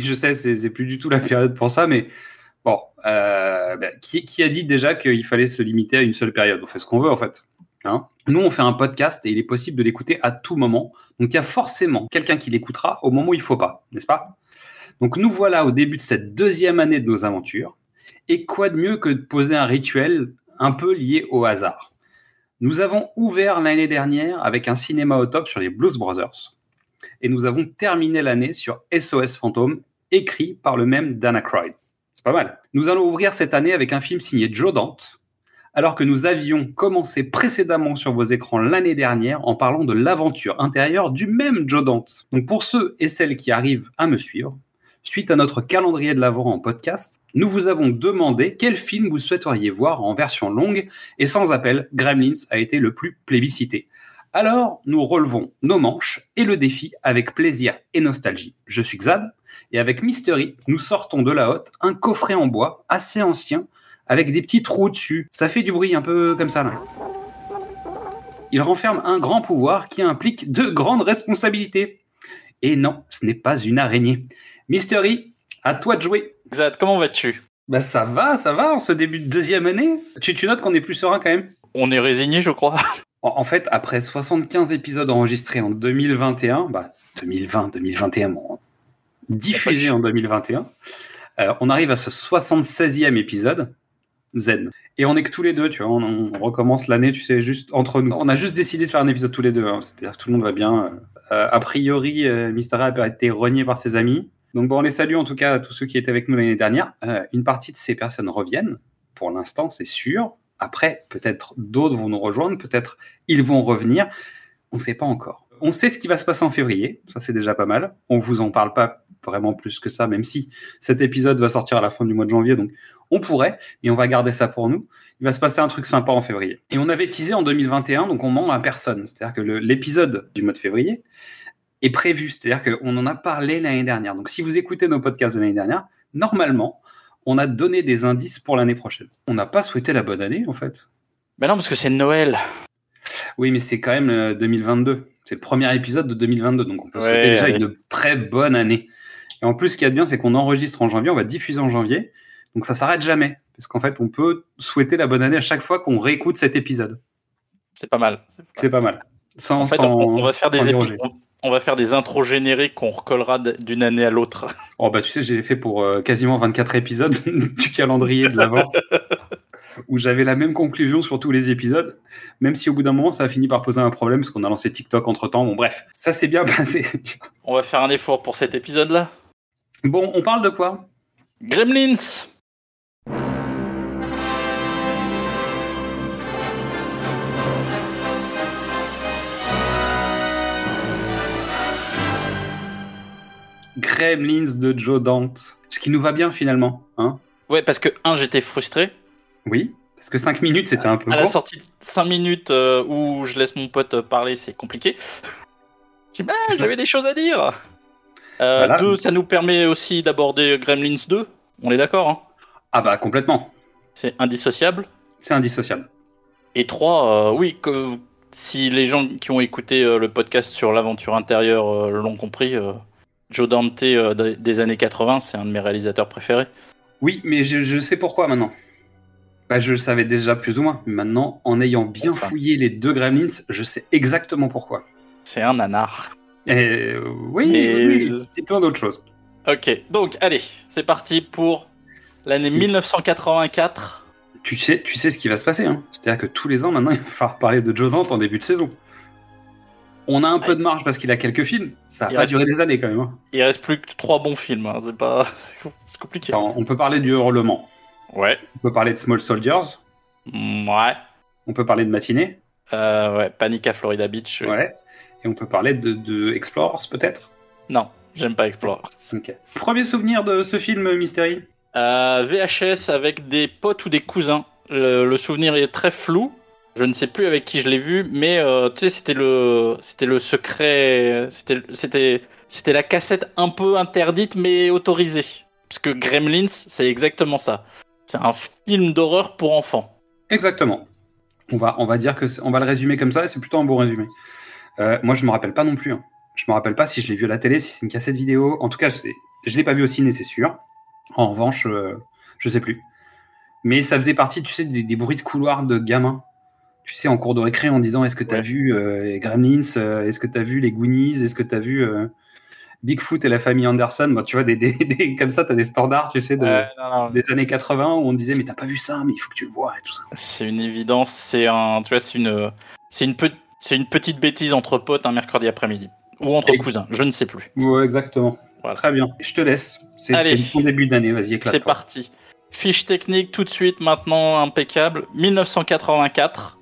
je sais, c'est plus du tout la période pour ça, mais bon, euh, ben, qui, a dit déjà qu'il fallait se limiter à une seule période? On fait ce qu'on veut en fait. Hein Nous, on fait un podcast et il est possible de l'écouter à tout moment. Donc, il y a forcément quelqu'un qui l'écoutera au moment où il faut pas, n'est-ce pas? Donc, nous voilà au début de cette deuxième année de nos aventures. Et quoi de mieux que de poser un rituel un peu lié au hasard? Nous avons ouvert l'année dernière avec un cinéma au top sur les Blues Brothers. Et nous avons terminé l'année sur SOS Fantôme, écrit par le même Dana Aykroyd. C'est pas mal. Nous allons ouvrir cette année avec un film signé Joe Dante, alors que nous avions commencé précédemment sur vos écrans l'année dernière en parlant de l'aventure intérieure du même Joe Dante. Donc pour ceux et celles qui arrivent à me suivre, suite à notre calendrier de l'avant en podcast, nous vous avons demandé quel film vous souhaiteriez voir en version longue et sans appel, Gremlins a été le plus plébiscité. Alors, nous relevons nos manches et le défi avec plaisir et nostalgie. Je suis Xad, et avec Mystery, nous sortons de la hotte un coffret en bois assez ancien avec des petits trous dessus. Ça fait du bruit un peu comme ça là. Il renferme un grand pouvoir qui implique de grandes responsabilités. Et non, ce n'est pas une araignée. Mystery, à toi de jouer. Zad, comment vas-tu? Bah ça va, ça va en ce début de deuxième année. Tu, tu notes qu'on est plus serein quand même? On est résigné, je crois. En, fait, après 75 épisodes enregistrés en 2021, bah 2020, 2021, bon, diffusés en 2021, euh, on arrive à ce 76e épisode zen. Et on est que tous les deux, tu vois. On, recommence l'année, tu sais, juste entre nous. On a juste décidé de faire un épisode tous les deux. hein. C'est-à-dire tout le monde va bien. Euh, a priori, euh, Mister A été renié par ses amis. Donc bon, on les salue en tout cas à tous ceux qui étaient avec nous l'année dernière. Euh, une partie de ces personnes reviennent. Pour l'instant, c'est sûr. Après, peut-être d'autres vont nous rejoindre. Peut-être ils vont revenir. On ne sait pas encore. On sait ce qui va se passer en février. Ça, c'est déjà pas mal. On vous en parle pas vraiment plus que ça, même si cet épisode va sortir à la fin du mois de janvier. Donc on pourrait, mais on va garder ça pour nous. Il va se passer un truc sympa en février. Et on avait teasé en 2021, donc on ment à personne. C'est-à-dire que l'épisode du mois de février est prévu. C'est-à-dire qu'on en a parlé l'année dernière. Donc si vous écoutez nos podcasts de l'année dernière, normalement, on a donné des indices pour l'année prochaine. On n'a pas souhaité la bonne année, en fait. Ben non, parce que c'est Noël. Oui, mais c'est quand même euh, 2022. C'est le premier épisode de 2022, donc on peut souhaiter Ouais, déjà ouais. une très bonne année. Et en plus, ce qu'il y a de bien, c'est qu'on enregistre en janvier, on va diffuser en janvier, donc ça s'arrête jamais. Parce qu'en fait, on peut souhaiter la bonne année à chaque fois qu'on réécoute cet épisode. C'est pas mal. C'est pas mal. Sans, En fait, sans- on, on va faire des sans épi- déroger. On, va faire des intros génériques qu'on recollera d'une année à l'autre. Oh bah tu sais, j'ai fait pour euh, quasiment 24 épisodes du calendrier de l'avant, où j'avais la même conclusion sur tous les épisodes, même si au bout d'un moment, ça a fini par poser un problème, parce qu'on a lancé TikTok entre-temps. Bon bref, ça s'est bien passé. On va faire un effort pour cet épisode-là? Bon, on parle de quoi? Gremlins Gremlins de Joe Dante. Ce qui nous va bien finalement, hein Ouais, parce que, un, j'étais frustré. Oui, parce que 5 minutes c'était un peu À la sortie de 5 minutes euh, où je laisse mon pote parler, c'est compliqué. J'ai bah, j'avais des choses à dire. Euh, Voilà. Deux, ça nous permet aussi d'aborder Gremlins 2. On est d'accord, hein Ah bah complètement, C'est indissociable. c'est indissociable. Et trois, euh, oui, que, si les gens qui ont écouté euh, le podcast sur l'aventure intérieure euh, l'ont compris, euh, Joe Dante euh, des- années 80, c'est un de mes réalisateurs préférés. Oui, mais je, je sais pourquoi maintenant. Bah, je le savais déjà plus ou moins. mais Maintenant, en ayant bien Enfin. fouillé les deux Gremlins, je sais exactement pourquoi. C'est un nanar. Et, oui, Et- oui, c'est plein d'autres choses. Ok, donc allez, c'est parti pour l'année 1984. Tu sais, tu sais ce qui va se passer. Hein C'est-à-dire que tous les ans, maintenant, il va falloir parler de Joe Dante en début de saison. On a un peu de marge parce qu'il a quelques films. Ça va pas durer des années quand même. hein. Il reste plus que trois bons films, hein, c'est pas. c'est compliqué. Alors, on peut parler du Hurlement. Ouais. On peut parler de Small Soldiers. Mm, Ouais. On peut parler de Matinée. Euh, ouais, Panic à Florida Beach. oui. Ouais. Et on peut parler de, de Explorers peut-être? Non, j'aime pas Explorer. Ok. Premier souvenir de ce film Mystery? Euh, VHS avec des potes ou des cousins. Le, le souvenir est très flou. Je ne sais plus avec qui je l'ai vu, mais euh, tu sais, c'était le, c'était le secret, c'était, c'était, c'était la cassette un peu interdite mais autorisée. Parce que Gremlins, c'est exactement ça. C'est un film d'horreur pour enfants. Exactement. On va, on va dire que on va le résumer comme ça et c'est plutôt un bon résumé. Euh, moi, je me rappelle pas non plus. hein. Je me rappelle pas si je l'ai vu à la télé, si c'est une cassette vidéo. En tout cas, je, je l'ai pas vu au ciné, c'est sûr. En revanche, euh, je sais plus. Mais ça faisait partie, tu sais, des, des bruits de couloir de gamins. Tu sais, en cours de récré, en disant est-ce que tu as Ouais. vu euh, les Gremlins euh, Est-ce que tu as vu les Goonies Est-ce que tu as vu euh, Bigfoot et la famille Anderson? Bon, Tu vois, des, des, des- comme ça, tu as des standards, tu sais, de, Ouais, non, non, des années 80 où on disait mais t'as pas vu ça, mais il faut que tu le vois et tout ça. C'est une évidence, c'est un, tu vois, c'est une, c'est une, pe- c'est une petite bêtise entre potes un mercredi après-midi ou entre Et- cousins, je ne sais plus. Ouais, exactement. Voilà. Très bien. Je te laisse. C'est ton début d'année. Vas-y, éclate. C'est parti. Fiche technique tout de suite, maintenant impeccable. 1984,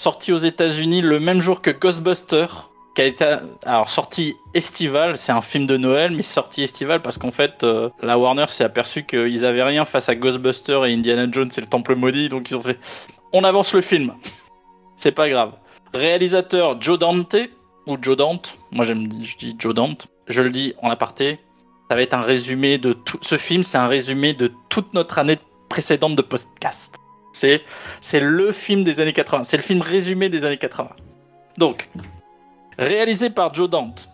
sorti aux États-Unis le même jour que Ghostbusters, qui a été alors sorti estival. C'est un film de Noël, mais sorti estival parce qu'en fait, euh, la Warner s'est aperçu qu'ils avaient rien face à Ghostbusters et Indiana Jones et le Temple maudit, donc ils ont fait, on avance le film. C'est pas grave. Réalisateur Joe Dante ou Joe Dante. Moi j'aime, je dis Joe Dante. Je le dis en aparté. Ça va être un résumé de tout. Ce film, c'est un résumé de toute notre année précédente de podcast. C'est, c'est le film des années 80. C'est le film résumé des années 80. Donc, réalisé par Joe Dante,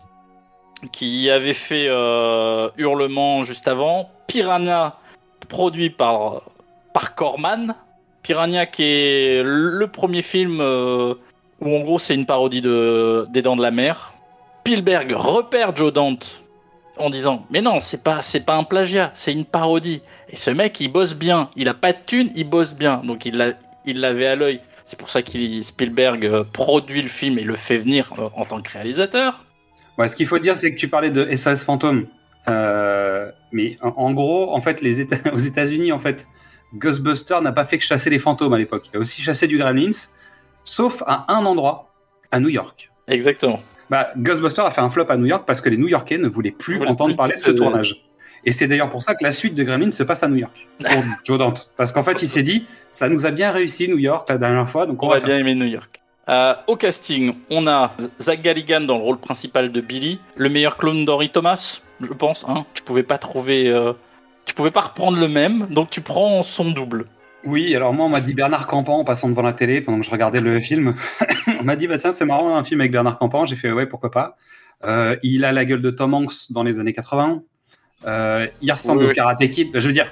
qui avait fait euh, Hurlement juste avant. Piranha, produit par, par Corman. Piranha, qui est le premier film euh, où en gros c'est une parodie de, des Dents de la Mer. Spielberg repère Joe Dante en disant mais non c'est pas c'est pas un plagiat c'est une parodie et ce mec il bosse bien il a pas de thune il bosse bien donc il l'a il l'avait à l'œil c'est pour ça qu'il Spielberg euh, produit le film et le fait venir euh, en tant que réalisateur Ouais, ce qu'il faut dire, c'est que tu parlais de SAS Phantom. Euh, mais en, en gros, en fait, les Éta- aux États-Unis, en fait, Ghostbusters n'a pas fait que chasser les fantômes à l'époque. Il a aussi chassé du Gremlins, sauf à un endroit, à New York. exactement Bah, Ghostbusters a fait un flop à New York parce que les New-Yorkais ne voulaient plus entendre plus parler de ce tournage. Et c'est d'ailleurs pour ça que la suite de Gremlins se passe à New York. Pour Joe Dante. Parce qu'en fait, il s'est dit, ça nous a bien réussi New York la dernière fois, donc on, on va bien aimer New York Euh, au casting on a Zach Galligan dans le rôle principal de Billy le meilleur clone d'Henry Thomas je pense hein. tu pouvais pas trouver euh, tu pouvais pas reprendre le même donc tu prends son double Oui, alors moi, on m'a dit Bernard Campan en passant devant la télé pendant que je regardais le film. on m'a dit, bah tiens, c'est marrant, un film avec Bernard Campan. J'ai fait, ouais, pourquoi pas. Euh, il a la gueule de Tom Hanks dans les années 80. Euh, il ressemble Oui, au. Karate Kid. Bah, je veux dire,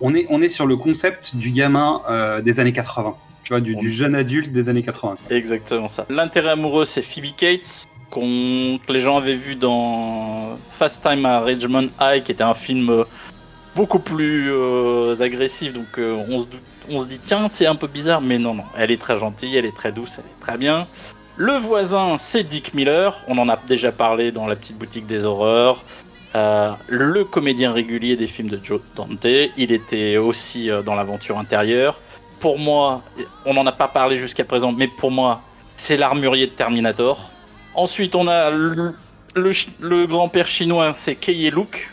on est, on est sur le concept du gamin euh, des années 80. Tu vois, du, du jeune adulte des années 80. Exactement ça. L'intérêt amoureux, c'est Phoebe Cates, qu'on- que les gens avaient vu dans Fast Time à Ridgemont High, qui était un film beaucoup plus agressif. Donc on, se, dou- on se dit, tiens, c'est un peu bizarre, mais non, non. Elle est très gentille, elle est très douce, elle est très bien. Le voisin, c'est Dick Miller. On en a déjà parlé dans la petite boutique des horreurs. Euh, le comédien régulier des films de Joe Dante. Il était aussi euh, dans l'aventure intérieure. Pour moi, on n'en a pas parlé jusqu'à présent, mais pour moi, c'est l'armurier de Terminator. Ensuite, on a le, grand-père chinois, c'est Kei Luke,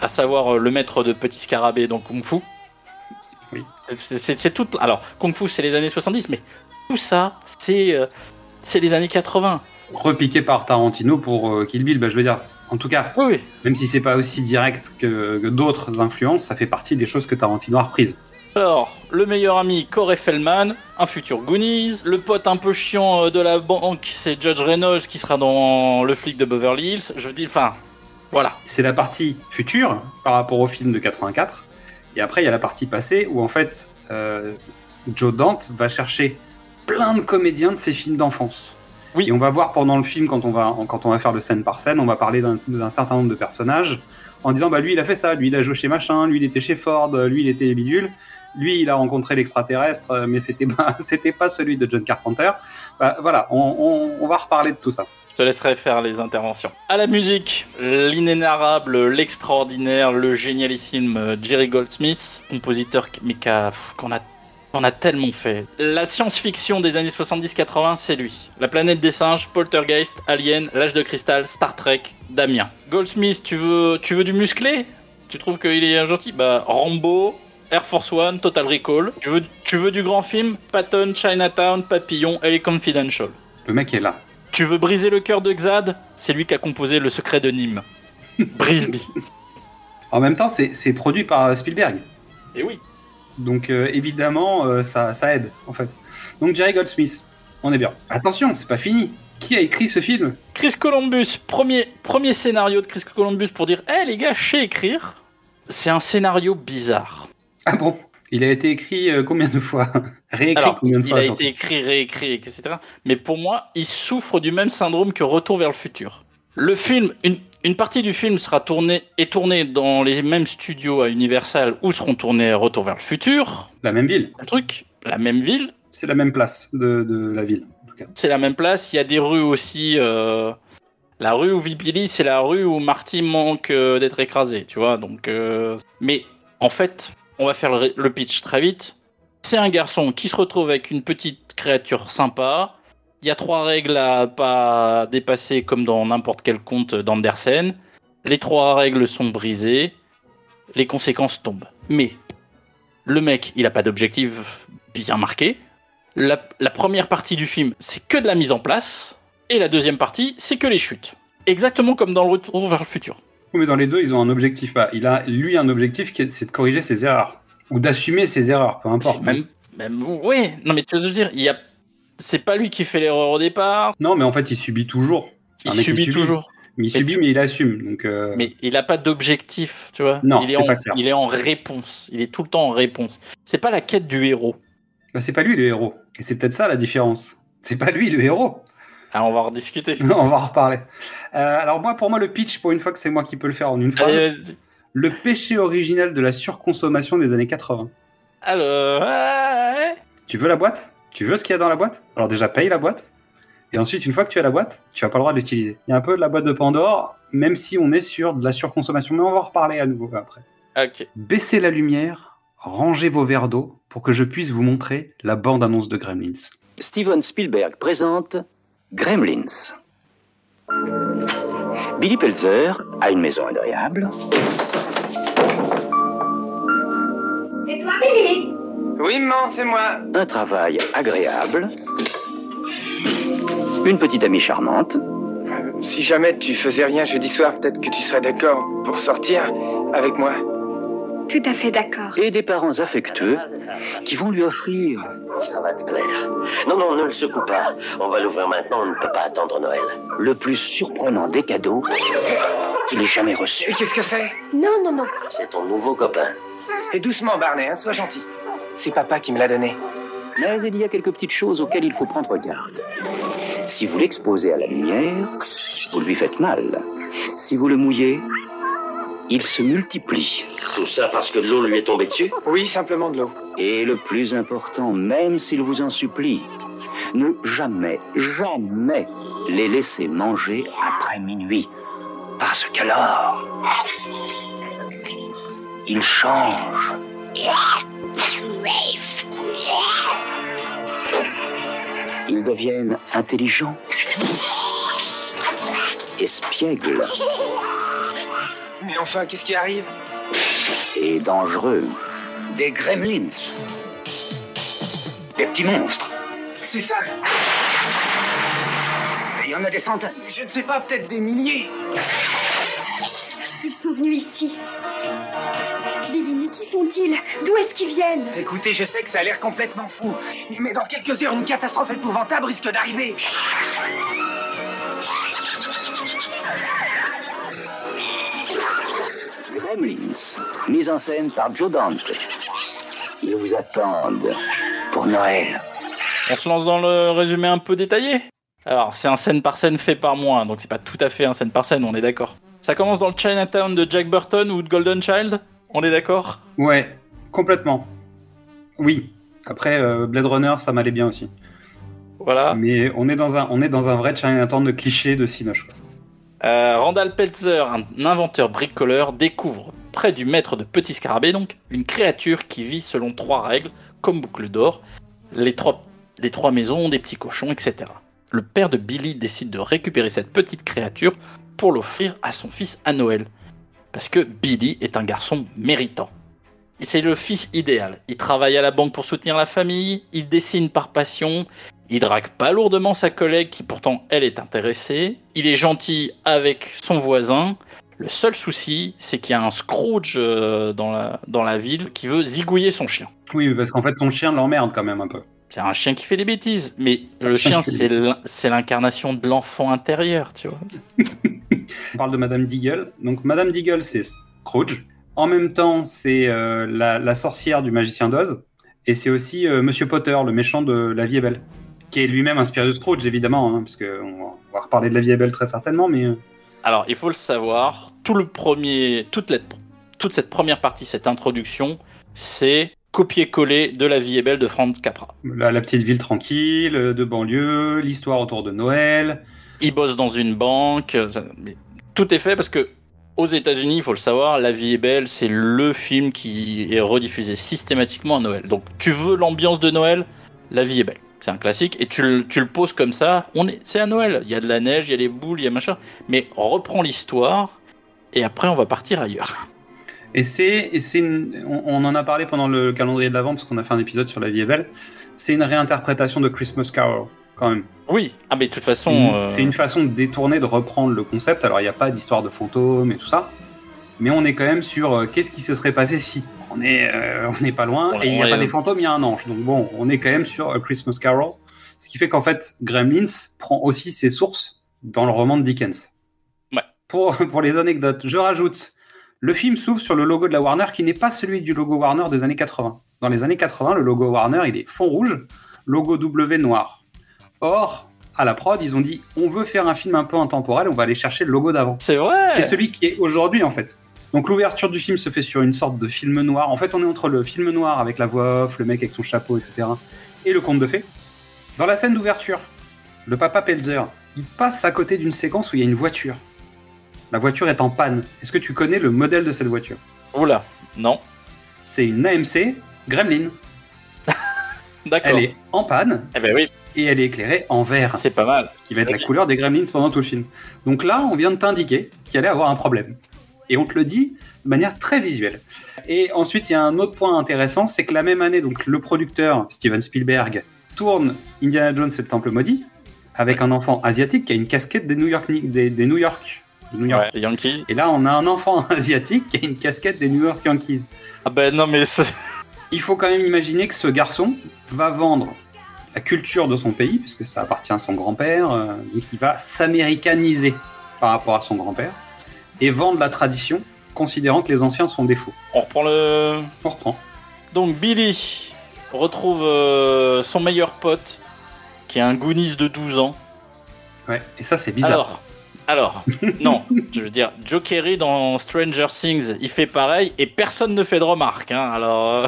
à savoir euh, le maître de Petit Scarabée dans Kung Fu. Oui. C'est- tout. Alors, Kung Fu, c'est les années 70, mais tout ça, c'est euh, c'est les années 80. Repiqué par Tarantino pour euh, Kill Bill, bah, je veux dire, en tout cas, Oui, oui. même si c'est pas aussi direct que, que d'autres influences, ça fait partie des choses que Tarantino a reprises. Alors, le meilleur ami, Corey Feldman, un futur Goonies. Le pote un peu chiant euh, de la banque, c'est Judge Reynolds qui sera dans Le flic de Beverly Hills. Je dis, enfin, voilà. c'est la partie future par rapport au film de 84. Et après, il y a la partie passée où en fait, euh, Joe Dante va chercher plein de comédiens de ses films d'enfance. Oui. Et on va voir pendant le film, quand on va, quand on va faire le scène par scène, on va parler d'un certain nombre de personnages en disant bah lui il a fait ça, lui il a joué chez machin, lui il était chez Ford, lui il était bidule, lui il a rencontré l'extraterrestre, mais c'était pas c'était pas celui de John Carpenter. Bah, voilà, on, on- on va reparler de tout ça. Je te laisserai faire les interventions. À la musique, l'inénarrable, l'extraordinaire, le génialissime euh, Jerry Goldsmith, compositeur qu'on a tellement fait. La science-fiction des années 70-80, c'est lui. La planète des singes, Poltergeist, Alien, L'âge de cristal, Star Trek, Damien. Goldsmith, tu veux, tu veux du musclé? Tu trouves qu'il est gentil? Bah, Rambo, Air Force One, Total Recall. Tu veux, tu veux du grand film? Patton, Chinatown, Papillon, Elle est Confidential. Le mec est là. Tu veux briser le cœur de Xad? C'est lui qui a composé Le secret de Nîmes. Brisby. En même temps, c'est produit par euh, Spielberg. Et oui. Donc euh, évidemment, euh, ça, ça aide en fait. Donc Jerry Goldsmith, on est bien. Attention, c'est pas fini. Qui a écrit ce film? Chris Columbus, premier, premier scénario de Chris Columbus pour dire Eh les gars, je sais écrire. C'est un scénario bizarre. Ah bon? Il a été écrit euh, combien de fois Réécrit Alors, combien de il fois a genre été écrit, réécrit, etc. Mais pour moi, il souffre du même syndrome que Retour vers le futur. Le film, une, une partie du film sera tournée est tournée dans les mêmes studios à Universal où seront tournés Retour vers le futur. La même ville. Le truc, la même ville, C'est la même place de, de la ville. C'est la même place. Il y a des rues aussi. euh, La rue où vit Billy, c'est la rue où Marty manque euh, d'être écrasé, tu vois. Donc, euh, mais en fait, on va faire le, pitch très vite. C'est un garçon qui se retrouve avec une petite créature sympa. Il y a trois règles à pas dépasser comme dans n'importe quel conte d'Andersen. Les trois règles sont brisées. Les conséquences tombent. Mais le mec, il a pas d'objectif bien marqué. La première partie du film, c'est que de la mise en place. Et la deuxième partie, c'est que les chutes. Exactement comme dans le Retour vers le futur. Oui, mais dans les deux, ils ont un objectif. Bah, il a, lui, un objectif qui est- c'est de corriger ses erreurs. Ou d'assumer ses erreurs, peu importe. Même, même, ouais. Non, mais tu veux dire, il y a, c'est pas lui qui fait l'erreur au départ. Non, mais en fait, il subit toujours. Il subit toujours. Mais il subit, tu- mais il assume. Donc, euh, Mais il a pas d'objectif, tu vois. Non, il est, c'est en, pas clair. il est en réponse. Il est tout le temps en réponse. C'est pas la quête du héros. bah, c'est pas lui le héros. Et c'est peut-être ça la différence. C'est pas lui le héros. Ah, on va en rediscuter. on va en reparler. Euh, alors moi, pour moi, le pitch, pour une fois que c'est moi qui peux le faire en une phrase, Allez, vas-y. le péché original de la surconsommation des années 80. Alors, ouais. Tu veux la boîte? Tu veux ce qu'il y a dans la boîte? Alors déjà, paye la boîte. Et ensuite, une fois que tu as la boîte, tu n'as pas le droit de l'utiliser. Il y a un peu de la boîte de Pandore, même si on est sur de la surconsommation. Mais on va en reparler à nouveau après. ok. Baissez la lumière, rangez vos verres d'eau pour que je puisse vous montrer la bande-annonce de Gremlins. Steven Spielberg présente Gremlins. Billy Pelzer a une maison agréable, C'est toi, Billy? Oui, maman, c'est moi. un travail agréable, une petite amie charmante, Euh, Si jamais tu faisais rien jeudi soir, peut-être que tu serais d'accord pour sortir avec moi. Tout à fait d'accord. et des parents affectueux qui vont lui offrir Ça va te plaire. Non, non, ne le secoue pas. On va l'ouvrir maintenant, on ne peut pas attendre Noël. le plus surprenant des cadeaux qu'il ait jamais reçu. Et qu'est-ce que c'est? Non, non, non. C'est ton nouveau copain. Et doucement, Barney, hein, sois gentil. C'est papa qui me l'a donné. Mais il y a quelques petites choses auxquelles il faut prendre garde. Si vous l'exposez à la lumière, vous lui faites mal. Si vous le mouillez, il se multiplie. Tout ça parce que l'eau lui est tombée dessus Oui, simplement de l'eau. Et le plus important, même s'il vous en supplie, ne jamais, jamais les laisser manger après minuit. Parce qu'alors, ils changent. Ils deviennent intelligents, espiègles Mais enfin, qu'est-ce qui arrive? Et dangereux. Des gremlins. Des petits monstres. C'est ça. Il y en a des centaines. Je ne sais pas, peut-être des milliers. Ils sont venus ici. Billy, mais qui sont-ils? D'où est-ce qu'ils viennent? Écoutez, je sais que ça a l'air complètement fou, mais dans quelques heures, une catastrophe épouvantable risque d'arriver. Gremlins, mise en scène par Joe Dante. Ils vous attendent pour Noël. On se lance dans le résumé un peu détaillé? Alors, c'est un scène par scène fait par moi, hein, donc c'est pas tout à fait un scène par scène, on est d'accord. Ça commence dans le Chinatown de Jack Burton ou de Golden Child? On est d'accord? Ouais, complètement. Oui. Après, euh, Blade Runner, ça m'allait bien aussi. Voilà. Mais on est dans un, on est dans un vrai Chinatown de clichés de Cinoche. quoi. Euh, Randall Peltzer, un inventeur bricoleur, découvre près du maître de Petit Scarabée, donc, une créature qui vit selon trois règles, comme boucle d'or. Les trois, les trois maisons ont des petits cochons, etc. Le père de Billy décide de récupérer cette petite créature pour l'offrir à son fils à Noël. Parce que Billy est un garçon méritant. C'est le fils idéal. Il travaille à la banque pour soutenir la famille, il dessine par passion, il drague pas lourdement sa collègue qui pourtant elle est intéressée. Il est gentil avec son voisin. Le seul souci, c'est qu'il y a un Scrooge euh, dans la, dans la ville qui veut zigouiller son chien. Oui, parce qu'en fait, son chien l'emmerde quand même un peu. c'est un chien qui fait des bêtises. Mais le chien, c'est l'in- c'est l'incarnation de l'enfant intérieur, tu vois. On parle de Madame Deagle. Donc Madame Deagle, c'est Scrooge. En même temps, c'est euh, la, la sorcière du magicien d'Oz. Et c'est aussi euh, Monsieur Potter, le méchant de La vie est belle. Qui est lui-même inspiré de Scrooge, évidemment. Hein, parce qu'on va, on va reparler de La vie est belle très certainement. Mais euh, Alors, il faut le savoir, tout le premier, toute, la- toute cette première partie, cette introduction, c'est copier-coller de La vie est belle de Frank Capra. la, la petite ville tranquille, euh, de banlieue, l'histoire autour de Noël. Il bosse dans une banque. ça- mais tout est fait parce que aux États-Unis, il faut le savoir, La vie est belle, c'est le film qui est rediffusé systématiquement à Noël. Donc, tu veux l'ambiance de Noël, La vie est belle. C'est un classique et tu le, tu le poses comme ça. On est, c'est à Noël. Il y a de la neige, il y a les boules, il y a machin. Mais reprends l'histoire et après on va partir ailleurs. Et c'est, et c'est une- on, on en a parlé pendant le calendrier de l'Avent, parce qu'on a fait un épisode sur La vie est belle. C'est une réinterprétation de Christmas Carol, quand même. Oui. Ah mais de toute façon. Une- euh, C'est une façon de détourner, de reprendre le concept. Alors, il n'y a pas d'histoire de fantômes et tout ça. Mais on est quand même sur euh, qu'est-ce qui se serait passé si. On est, euh, on n'est pas loin. On- et il n'y a pas des fantômes, il y a un ange. Donc bon, on est quand même sur A Christmas Carol. Ce qui fait qu'en fait, Gremlins prend aussi ses sources dans le roman de Dickens. Ouais. Pour, pour les anecdotes, je rajoute, le film s'ouvre sur le logo de la Warner qui n'est pas celui du logo Warner des années 80. Dans les années 80, le logo Warner, il est fond rouge, logo W noir. Or, à la prod, ils ont dit, on veut faire un film un peu intemporel, on va aller chercher le logo d'avant C'est vrai. qui est celui qui est aujourd'hui en fait. Donc l'ouverture du film se fait sur une sorte de film noir. En fait, on est entre le film noir avec la voix off, le mec avec son chapeau, etc. et le conte de fées. Dans la scène d'ouverture, le papa Pelzer, il passe à côté d'une séquence où il y a une voiture. La voiture est en panne. Est-ce que tu connais le modèle de cette voiture? Oula. Non. C'est une AMC Gremlin. D'accord. Elle est en panne Eh ben oui, et elle est éclairée en vert, c'est pas mal. ce qui va être la couleur des Gremlins pendant tout le film. Donc là, on vient de t'indiquer qu'il allait avoir un problème. Et on te le dit de manière très visuelle. Et ensuite, il y a un autre point intéressant, c'est que la même année, donc le producteur Steven Spielberg tourne Indiana Jones et le Temple maudit avec un enfant asiatique qui a une casquette des New York, des, des New York, des New York. Ouais, Yankee. Et là, on a un enfant asiatique qui a une casquette des New York Yankees. Ah ben non mais c'est- Il faut quand même imaginer que ce garçon va vendre la culture de son pays, puisque ça appartient à son grand-père, euh, donc il va s'américaniser par rapport à son grand-père, et vendre la tradition, considérant que les anciens sont des fous. on reprend le. On reprend. Donc Billy retrouve euh, son meilleur pote, qui est un Goonies de 12 ans. Ouais, et ça c'est bizarre. Alors, alors, non, je veux dire, Joe Kerry dans Stranger Things, il fait pareil et personne ne fait de remarques. Hein, alors, euh,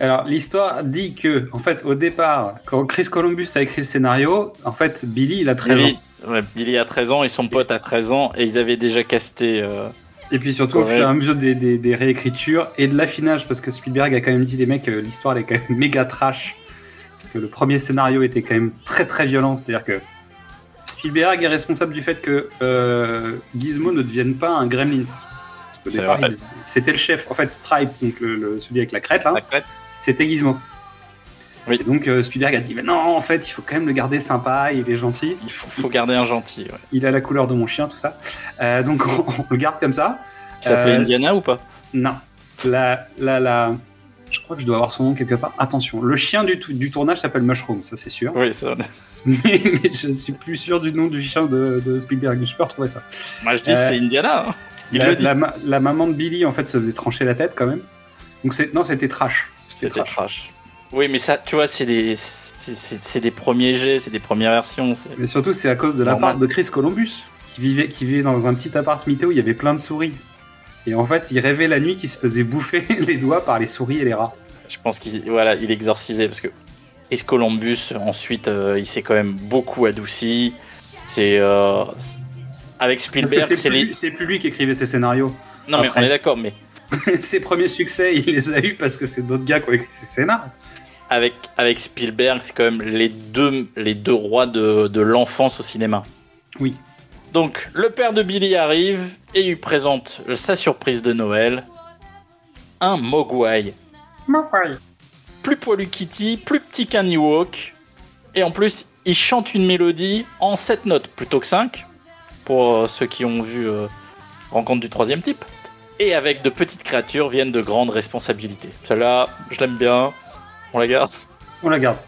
Alors, l'histoire dit que, en fait, au départ, quand Chris Columbus a écrit le scénario, en fait, Billy, il a 13 Billy, ans. Ouais, Billy a 13 ans et son pote a 13 ans et ils avaient déjà casté. euh, Et puis surtout, au fur et à mesure des, des- des réécritures et de l'affinage, parce que Spielberg a quand même dit, les mecs, euh, l'histoire elle est quand même méga trash. Parce que le premier scénario était quand même très très violent. C'est-à-dire que Spielberg est responsable du fait que euh, Gizmo ne devienne pas un Gremlins. C'était le chef. En fait, Stripe, donc le, le- celui avec la crête, là, la crête. c'était Gizmo. Oui. Et donc euh, Spielberg a dit, mais non, en fait, il faut quand même le garder sympa, il est gentil. Il faut, faut garder un gentil. Ouais. Il a la couleur de mon chien, tout ça. Euh, donc on, on le garde comme ça. Il s'appelait Euh, Indiana ou pas? Non. La, la, la... Je crois que je dois avoir son nom quelque part. Attention, le chien du, du tournage s'appelle Mushroom, ça c'est sûr. Oui, ça. mais, mais je suis plus sûr du nom du chien de, de Spielberg. Je peux retrouver ça. Moi je dis Euh, c'est Indiana. hein. Il la, le dit. la ma- la maman de Billy, en fait, se faisait trancher la tête quand même. Donc c'est non, c'était trash. C'était trash. Oui, mais ça, tu vois, c'est des, c'est- des premiers jets, c'est des premières versions. Mais surtout, c'est à cause de l'appart de Chris Columbus, qui vivait, qui vivait dans un petit appart mytho où il y avait plein de souris. Et en fait, il rêvait la nuit qu'il se faisait bouffer les doigts par les souris et les rats. Je pense qu'il voilà, il exorcisait parce que Chris Columbus, ensuite, euh, il s'est quand même beaucoup adouci. C'est euh, avec Spielberg, c'est plus, les. plus lui qui écrivait ses scénarios. Non, mais on est d'accord, mais ses premiers succès, il les a eus parce que c'est d'autres gars qui ont écrit ses scénarios. Avec avec Spielberg, c'est quand même les deux les deux rois de, de l'enfance au cinéma. Oui. Donc, le père de Billy arrive et lui présente sa surprise de Noël un Mogwai. Plus poilu Kitty, plus petit qu'un Ewok. Et en plus, il chante une mélodie en 7 notes plutôt que 5. Pour euh, ceux qui ont vu euh, Rencontre du troisième type. Et avec de petites créatures viennent de grandes responsabilités. Celle-là, je l'aime bien. On la garde. On la garde.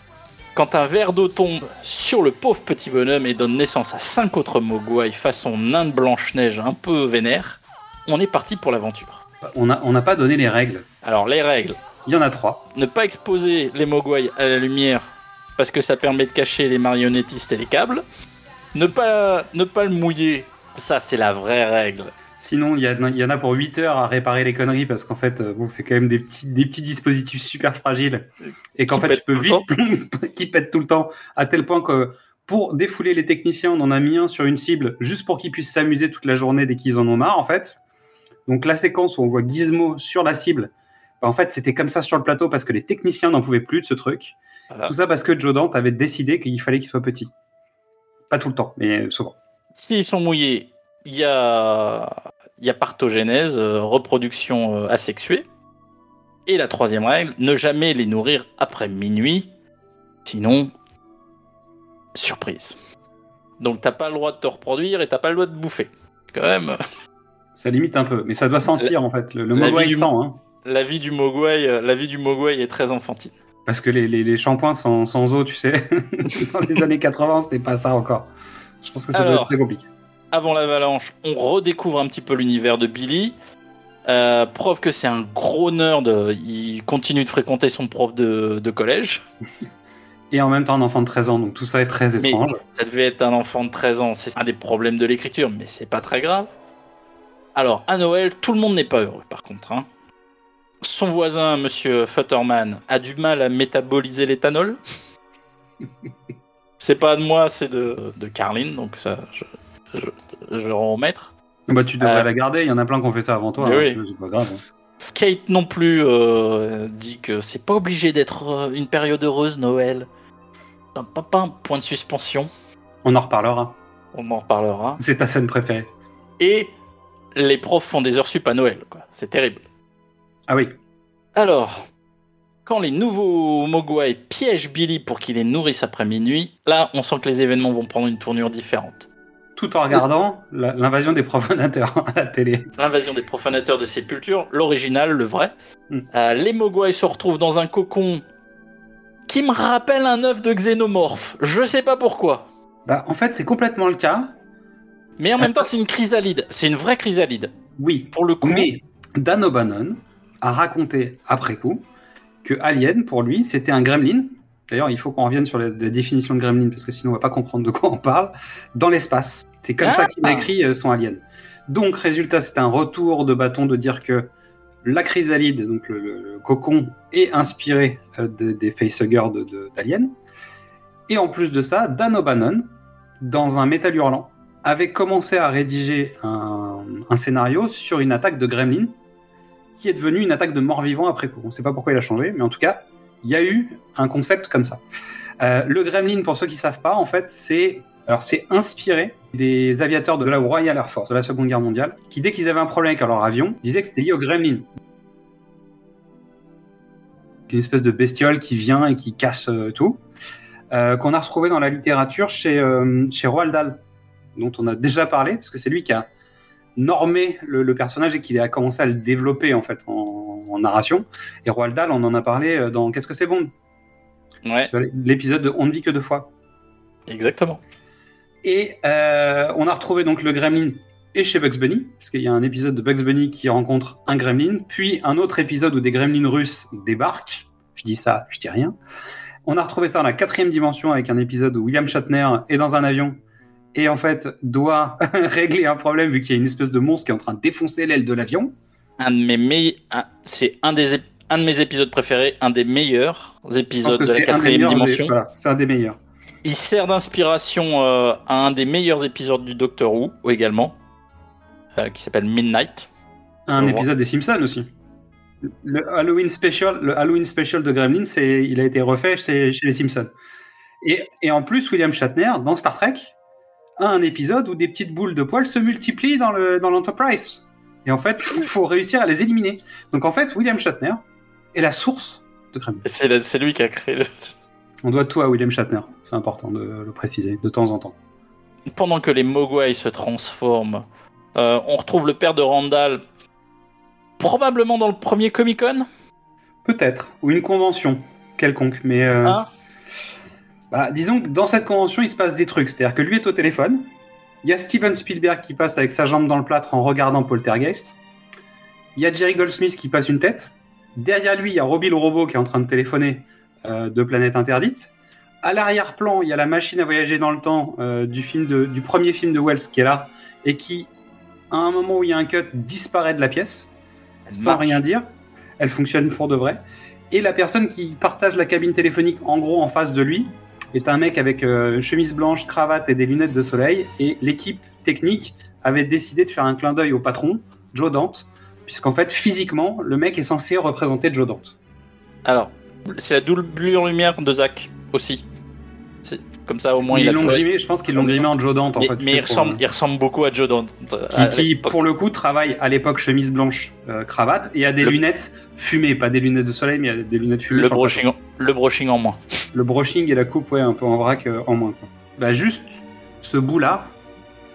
quand un verre d'eau tombe sur le pauvre petit bonhomme et donne naissance à cinq autres mogwai façon nain de Blanche-Neige un peu vénère, on est parti pour l'aventure. On n'a on pas donné les règles. Alors les règles, Il y en a trois. ne pas exposer les mogwai à la lumière parce que ça permet de cacher les marionnettistes et les câbles. Ne pas, ne pas le mouiller, ça c'est la vraie règle. Sinon, il y, a- il y en a pour 8 heures à réparer les conneries parce qu'en fait, euh, bon, c'est quand même des petits, des petits dispositifs super fragiles et qu'en fait, tu peux vite qui pètent tout le temps à tel point que pour défouler les techniciens, on en a mis un sur une cible juste pour qu'ils puissent s'amuser toute la journée dès qu'ils en ont marre en fait. Donc la séquence où on voit Gizmo sur la cible, bah, en fait, c'était comme ça sur le plateau parce que les techniciens n'en pouvaient plus de ce truc. Voilà. Tout ça parce que Joe Dante avait décidé qu'il fallait qu'il soit petit. Pas tout le temps, mais souvent. S'ils sont mouillés, il y a, il y a partogénèse, euh, reproduction euh, asexuée. Et la troisième règle, ne jamais les nourrir après minuit, sinon, surprise. Donc t'as pas le droit de te reproduire et t'as pas le droit de bouffer. Quand même, Ça limite un peu, mais ça doit sentir en fait. Le, le la mogwai vie du sent, hein. la vie du mogwai, euh, la vie du mogwai est très enfantine. Parce que les, les, les shampoings sans, sans eau, tu sais, dans les années 80, c'était pas ça encore. Je pense que ça doit être très compliqué. Avant l'avalanche, on redécouvre un petit peu l'univers de Billy. Euh, preuve que c'est un gros nerd, il continue de fréquenter son prof de, de collège. Et en même temps, un enfant de 13 ans, donc tout ça est très Mais- étrange. Ça devait être un enfant de 13 ans, c'est un des problèmes de l'écriture, mais c'est pas très grave. Alors, à Noël, tout le monde n'est pas heureux, par contre. hein. Son voisin, monsieur Futterman, a du mal à métaboliser l'éthanol. c'est pas de moi, c'est de, de Carline, donc ça, je, je, je le rends au maître. Bah, tu devrais Euh, la garder, il y en a plein qui ont fait ça avant toi. Hein, oui. c'est- pas grave. hein. Kate non plus euh, dit que c'est pas obligé d'être euh, une période heureuse, Noël. Pam, pam, point de suspension, On en reparlera. on en reparlera. C'est ta scène préférée. Et les profs font des heures sup à Noël, quoi. C'est terrible. Ah oui. Alors, quand les nouveaux Mogwai piègent Billy pour qu'il les nourrisse après minuit, là, on sent que les événements vont prendre une tournure différente. Tout en regardant l'invasion des profanateurs à la télé. L'invasion des profanateurs de sépulture, l'original, le vrai. Hmm. Euh, les Mogwai se retrouvent dans un cocon qui me rappelle un œuf de xénomorphe. Je sais pas pourquoi. Bah, en fait, c'est complètement le cas. Mais en Ah, même temps, c'est une chrysalide. C'est une vraie chrysalide. Oui. Pour le coup, Mais Dan O'Bannon a raconté après coup que Alien, pour lui, c'était un gremlin. D'ailleurs, il faut qu'on revienne sur la, la définition de gremlin parce que sinon on va pas comprendre de quoi on parle. Dans l'espace. C'est comme Ah. ça qu'il a écrit euh, son Alien. Donc, résultat, c'est un retour de bâton de dire que la chrysalide, donc le, cocon, est inspiré euh, de- des facehuggers d'Alien. Et en plus de ça, Dan O'Bannon, dans un métal hurlant, avait commencé à rédiger un, un scénario sur une attaque de gremlin qui est devenue une attaque de mort-vivant après coup. On ne sait pas pourquoi il a changé, mais en tout cas, il y a eu un concept comme ça. Euh, le gremlin, pour ceux qui savent pas, en fait, c'est alors c'est inspiré des aviateurs de la Royal Air Force de la Seconde Guerre mondiale, qui dès qu'ils avaient un problème avec leur avion, disaient que c'était lié au gremlin. Une espèce de bestiole qui vient et qui casse euh, tout, euh, qu'on a retrouvé dans la littérature chez, chez Roald Dahl, dont on a déjà parlé, parce que c'est lui qui a normé le, personnage et qui a commencé à le développer en fait en narration. Et Roald Dahl, on en a parlé euh, dans Qu'est-ce que c'est bon ouais, L'épisode de On ne vit que deux fois. exactement. Et euh, on a retrouvé donc le gremlin et chez Bugs Bunny, parce qu'il y a un épisode de Bugs Bunny qui rencontre un gremlin, puis un autre épisode où des gremlins russes débarquent. Je dis ça, je dis rien. On a retrouvé ça dans la quatrième dimension avec un épisode où William Shatner est dans un avion et en fait doit régler un problème vu qu'il y a une espèce de monstre qui est en train de défoncer l'aile de l'avion. Un de mes meilleurs, c'est un des un de mes épisodes préférés, un des meilleurs épisodes de la quatrième dimension. voilà, c'est un des meilleurs. Il sert d'inspiration euh, à un des meilleurs épisodes du Doctor Who également, euh, qui s'appelle Midnight. Un épisode des Simpsons aussi. Le Halloween Special, le Halloween Special de Gremlin, c'est, il a été refait chez, chez les Simpsons. Et, et en plus, William Shatner, dans Star Trek, a un épisode où des petites boules de poils se multiplient dans, le, dans l'Enterprise. Et en fait, il faut réussir à les éliminer. Donc en fait, William Shatner est la source de Gremlin. C'est lui qui a créé le... On doit tout à William Shatner. C'est important de le préciser de temps en temps. Pendant que les Mogwai se transforment, euh, on retrouve le père de Randall, probablement dans le premier Comic Con? Peut-être. Ou une convention quelconque. Mais euh, Bah, disons que dans cette convention, il se passe des trucs. C'est-à-dire que lui est au téléphone. Il y a Steven Spielberg qui passe avec sa jambe dans le plâtre en regardant Poltergeist. Il y a Jerry Goldsmith qui passe une tête. Derrière lui, il y a Robbie le robot qui est en train de téléphoner euh, de Planète Interdite. À l'arrière-plan, il y a la machine à voyager dans le temps euh, du, film de, du premier film de Wells qui est là et qui, à un moment où il y a un cut, disparaît de la pièce sans marche. rien dire. Elle fonctionne pour de vrai. Et la personne qui partage la cabine téléphonique en gros en face de lui est un mec avec euh, une chemise blanche, cravate et des lunettes de soleil. Et l'équipe technique avait décidé de faire un clin d'œil au patron, Joe Dante, puisqu'en fait, physiquement, le mec est censé représenter Joe Dante. Alors, c'est la doublure lumière de Zach aussi. C'est- Comme ça, au moins, il ils a l'ont grimé, je pense qu'ils l'ont grimé en Joe Dante. En Mais, fait, mais il, ressemble, euh, il ressemble beaucoup à Joe Dante. qui, qui, pour le coup, travaille à l'époque chemise blanche, euh, cravate, et a des Le- lunettes fumées, pas des lunettes de soleil, mais il a des lunettes fumées. le, brushing, le brushing en moins. le brushing et la coupe, ouais, un peu en vrac euh, en moins. Quoi. Bah, juste ce bout-là,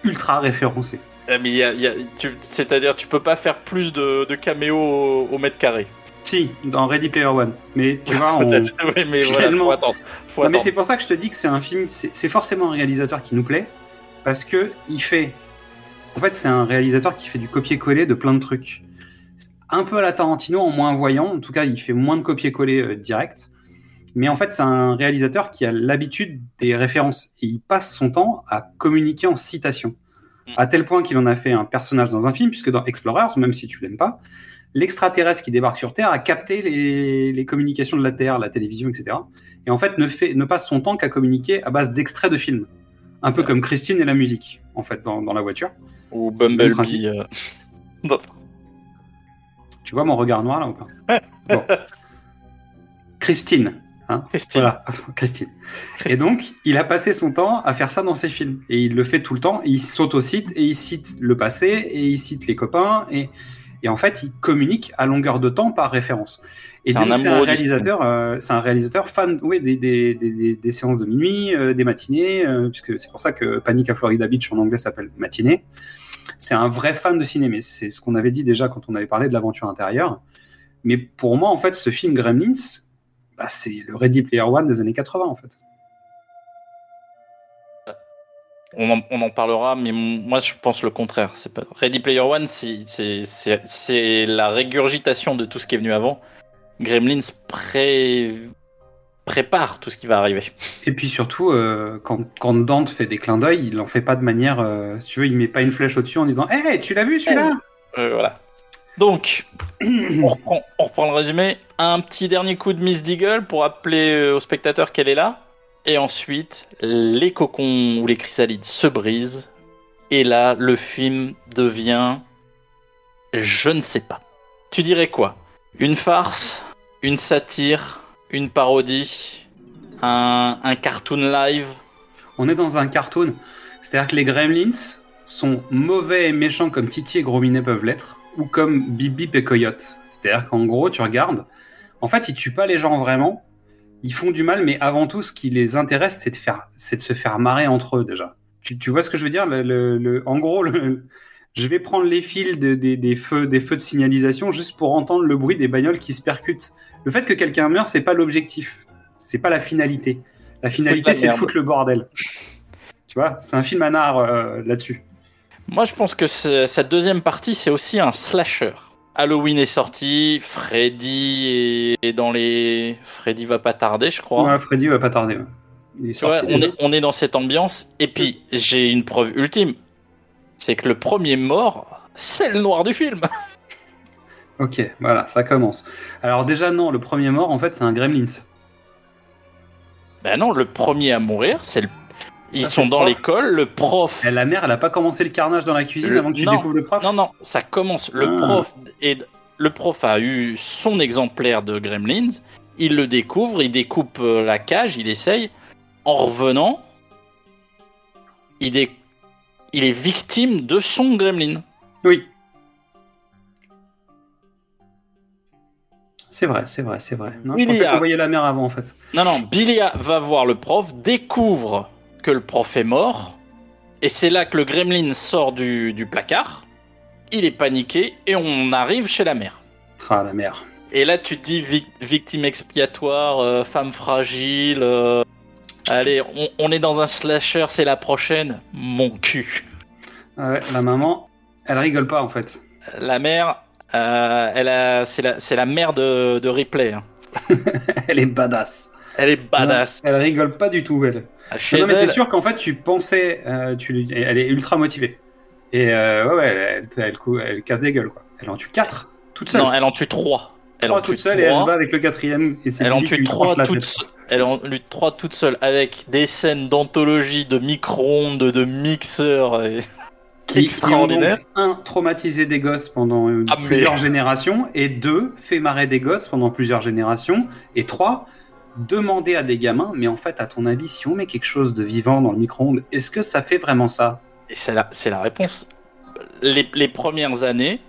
ultra référencé. Euh, Mais y a- y a- tu- c'est-à-dire, tu peux pas faire plus de, de caméos au, au mètre carré. Si, dans Ready Player One. Mais tu vois, on... Peut-être, oui, mais voilà, Finalement. faut attendre. Faut Non, mais c'est pour ça que je te dis que c'est un film, c'est c'est forcément un réalisateur qui nous plaît, parce que il fait. En fait, c'est un réalisateur qui fait du copier-coller de plein de trucs. Un peu à la Tarantino, en moins voyant. En tout cas, il fait moins de copier-coller euh, direct. Mais en fait, c'est un réalisateur qui a l'habitude des références. Et il passe son temps à communiquer en citation. Mm. À tel point qu'il en a fait un personnage dans un film, puisque dans Explorers, même si tu l'aimes pas, l'extraterrestre qui débarque sur Terre a capté les, les communications de la Terre, la télévision, etc. Et en fait, ne, fait, ne passe son temps qu'à communiquer à base d'extraits de films. Un peu Ouais. comme Christine et la musique, en fait, dans, dans la voiture. Ou Bumblebee. euh. Tu vois mon regard noir là ou pas? Bon. Christine. Hein Christine. Voilà, Christine. Et donc, il a passé son temps à faire ça dans ses films. Et il le fait tout le temps. Il s'autocite et il cite le passé et il cite les copains. Et, et en fait, il communique à longueur de temps par référence. Et C'est un réalisateur, euh, c'est un réalisateur fan, oui, des, des, des, des- des séances de minuit, euh, des matinées, euh, puisque c'est pour ça que Panic à Florida Beach en anglais s'appelle matinée. C'est un vrai fan de cinéma. C'est ce qu'on avait dit déjà quand on avait parlé de l'aventure intérieure. Mais pour moi, en fait, ce film Gremlins, bah, c'est le Ready Player One des années 80, en fait. On en, on en parlera, mais moi je pense le contraire. C'est pas Ready Player One, c'est- la régurgitation de tout ce qui est venu avant. Gremlins pré... prépare tout ce qui va arriver. Et puis surtout, euh, quand, quand Dante fait des clins d'œil, il en fait pas de manière, euh, si tu veux, il met pas une flèche au-dessus en disant Hé, tu l'as vu celui-là? Euh, voilà. Donc, on reprend, le résumé. Un petit dernier coup de Miss Deagle pour rappeler euh, aux spectateurs qu'elle est là. Et ensuite, les cocons ou les chrysalides se brisent. Et là, le film devient. Je ne sais pas. Tu dirais quoi? Une farce? Une satire? Une parodie? Un, cartoon live? On est dans un cartoon. C'est-à-dire que les Gremlins sont mauvais et méchants comme Titi et Gros Minet peuvent l'être, ou comme Bip Bip et Coyote. C'est-à-dire qu'en gros, tu regardes, en fait, ils tuent pas les gens vraiment, ils font du mal, mais avant tout, ce qui les intéresse, c'est de, faire, c'est de se faire marrer entre eux déjà. Tu, tu vois ce que je veux dire? Le, le- le- En gros, le- je vais prendre les fils de- des- des, feux, des feux de signalisation juste pour entendre le bruit des bagnoles qui se percutent. Le fait que quelqu'un meurt, c'est pas l'objectif, c'est pas la finalité. La finalité, c'est de foutre le bordel. Tu vois, c'est un film à nard euh, là-dessus. Moi, je pense que cette deuxième partie, c'est aussi un slasher. Halloween est sorti, Freddy est dans les. Freddy va pas tarder, je crois. Ouais, Freddy va pas tarder. ouais. Il est on, est, on est dans cette ambiance. Et puis, j'ai une preuve ultime. C'est que le premier mort, c'est le noir du film. Ok, voilà, ça commence. Alors déjà, non, le premier mort, en fait, c'est un Gremlins. Ben non, le premier à mourir, c'est le. Ils Ça, sont dans prof. l'école, le prof. Et la mère, elle a pas commencé le carnage dans la cuisine Le- avant que tu non, découvres le prof Non, non, ça commence. Le Ah. prof et le prof a eu son exemplaire de Gremlins. Il le découvre, il découpe euh, la cage, il essaye. En revenant, il est, il est victime de son Gremlin. Oui. C'est vrai, c'est vrai, c'est vrai. Non, je Il pensais y a- qu'on voyait la mère avant, en fait. Non, non, Billy a- va voir le prof, découvre que le prof est mort. Et c'est là que le Gremlin sort du, du placard. Il est paniqué et on arrive chez la mère. Ah, la mère. Et là, tu te dis vic- victime expiatoire, euh, femme fragile. euh, Allez, on, on est dans un slasher, c'est la prochaine. Mon cul. Ouais, la maman, elle rigole pas en fait. La mère, euh, elle a, c'est la, la mère de, de Ripley. hein. elle est badass. Elle est badass. Elle rigole pas du tout, elle. Chez non, mais elle, c'est sûr qu'en fait, tu pensais, euh, tu, elle est ultra motivée. Et euh, ouais, ouais, elle, elle, elle, cou- elle casse des gueules, quoi. Elle en tue 4 toute seule. non, elle en tue trois. Elle Trois en tue toute seule et elle se bat avec le quatrième. Et Elle en tue lui trois tranche la toutes, tête. se- elle en tue trois toutes seules avec des scènes d'anthologie, de micro-ondes, de mixeurs. et- qui, extraordinaire. Qui ont donc, un, traumatisé des gosses pendant Ah, mais- plusieurs générations, et deux, fait marrer des gosses pendant plusieurs générations, et trois, demander à des gamins, mais en fait, à ton avis, si on met quelque chose de vivant dans le micro-ondes, est-ce que ça fait vraiment ça? Et c'est la, c'est la réponse. Les, les premières années,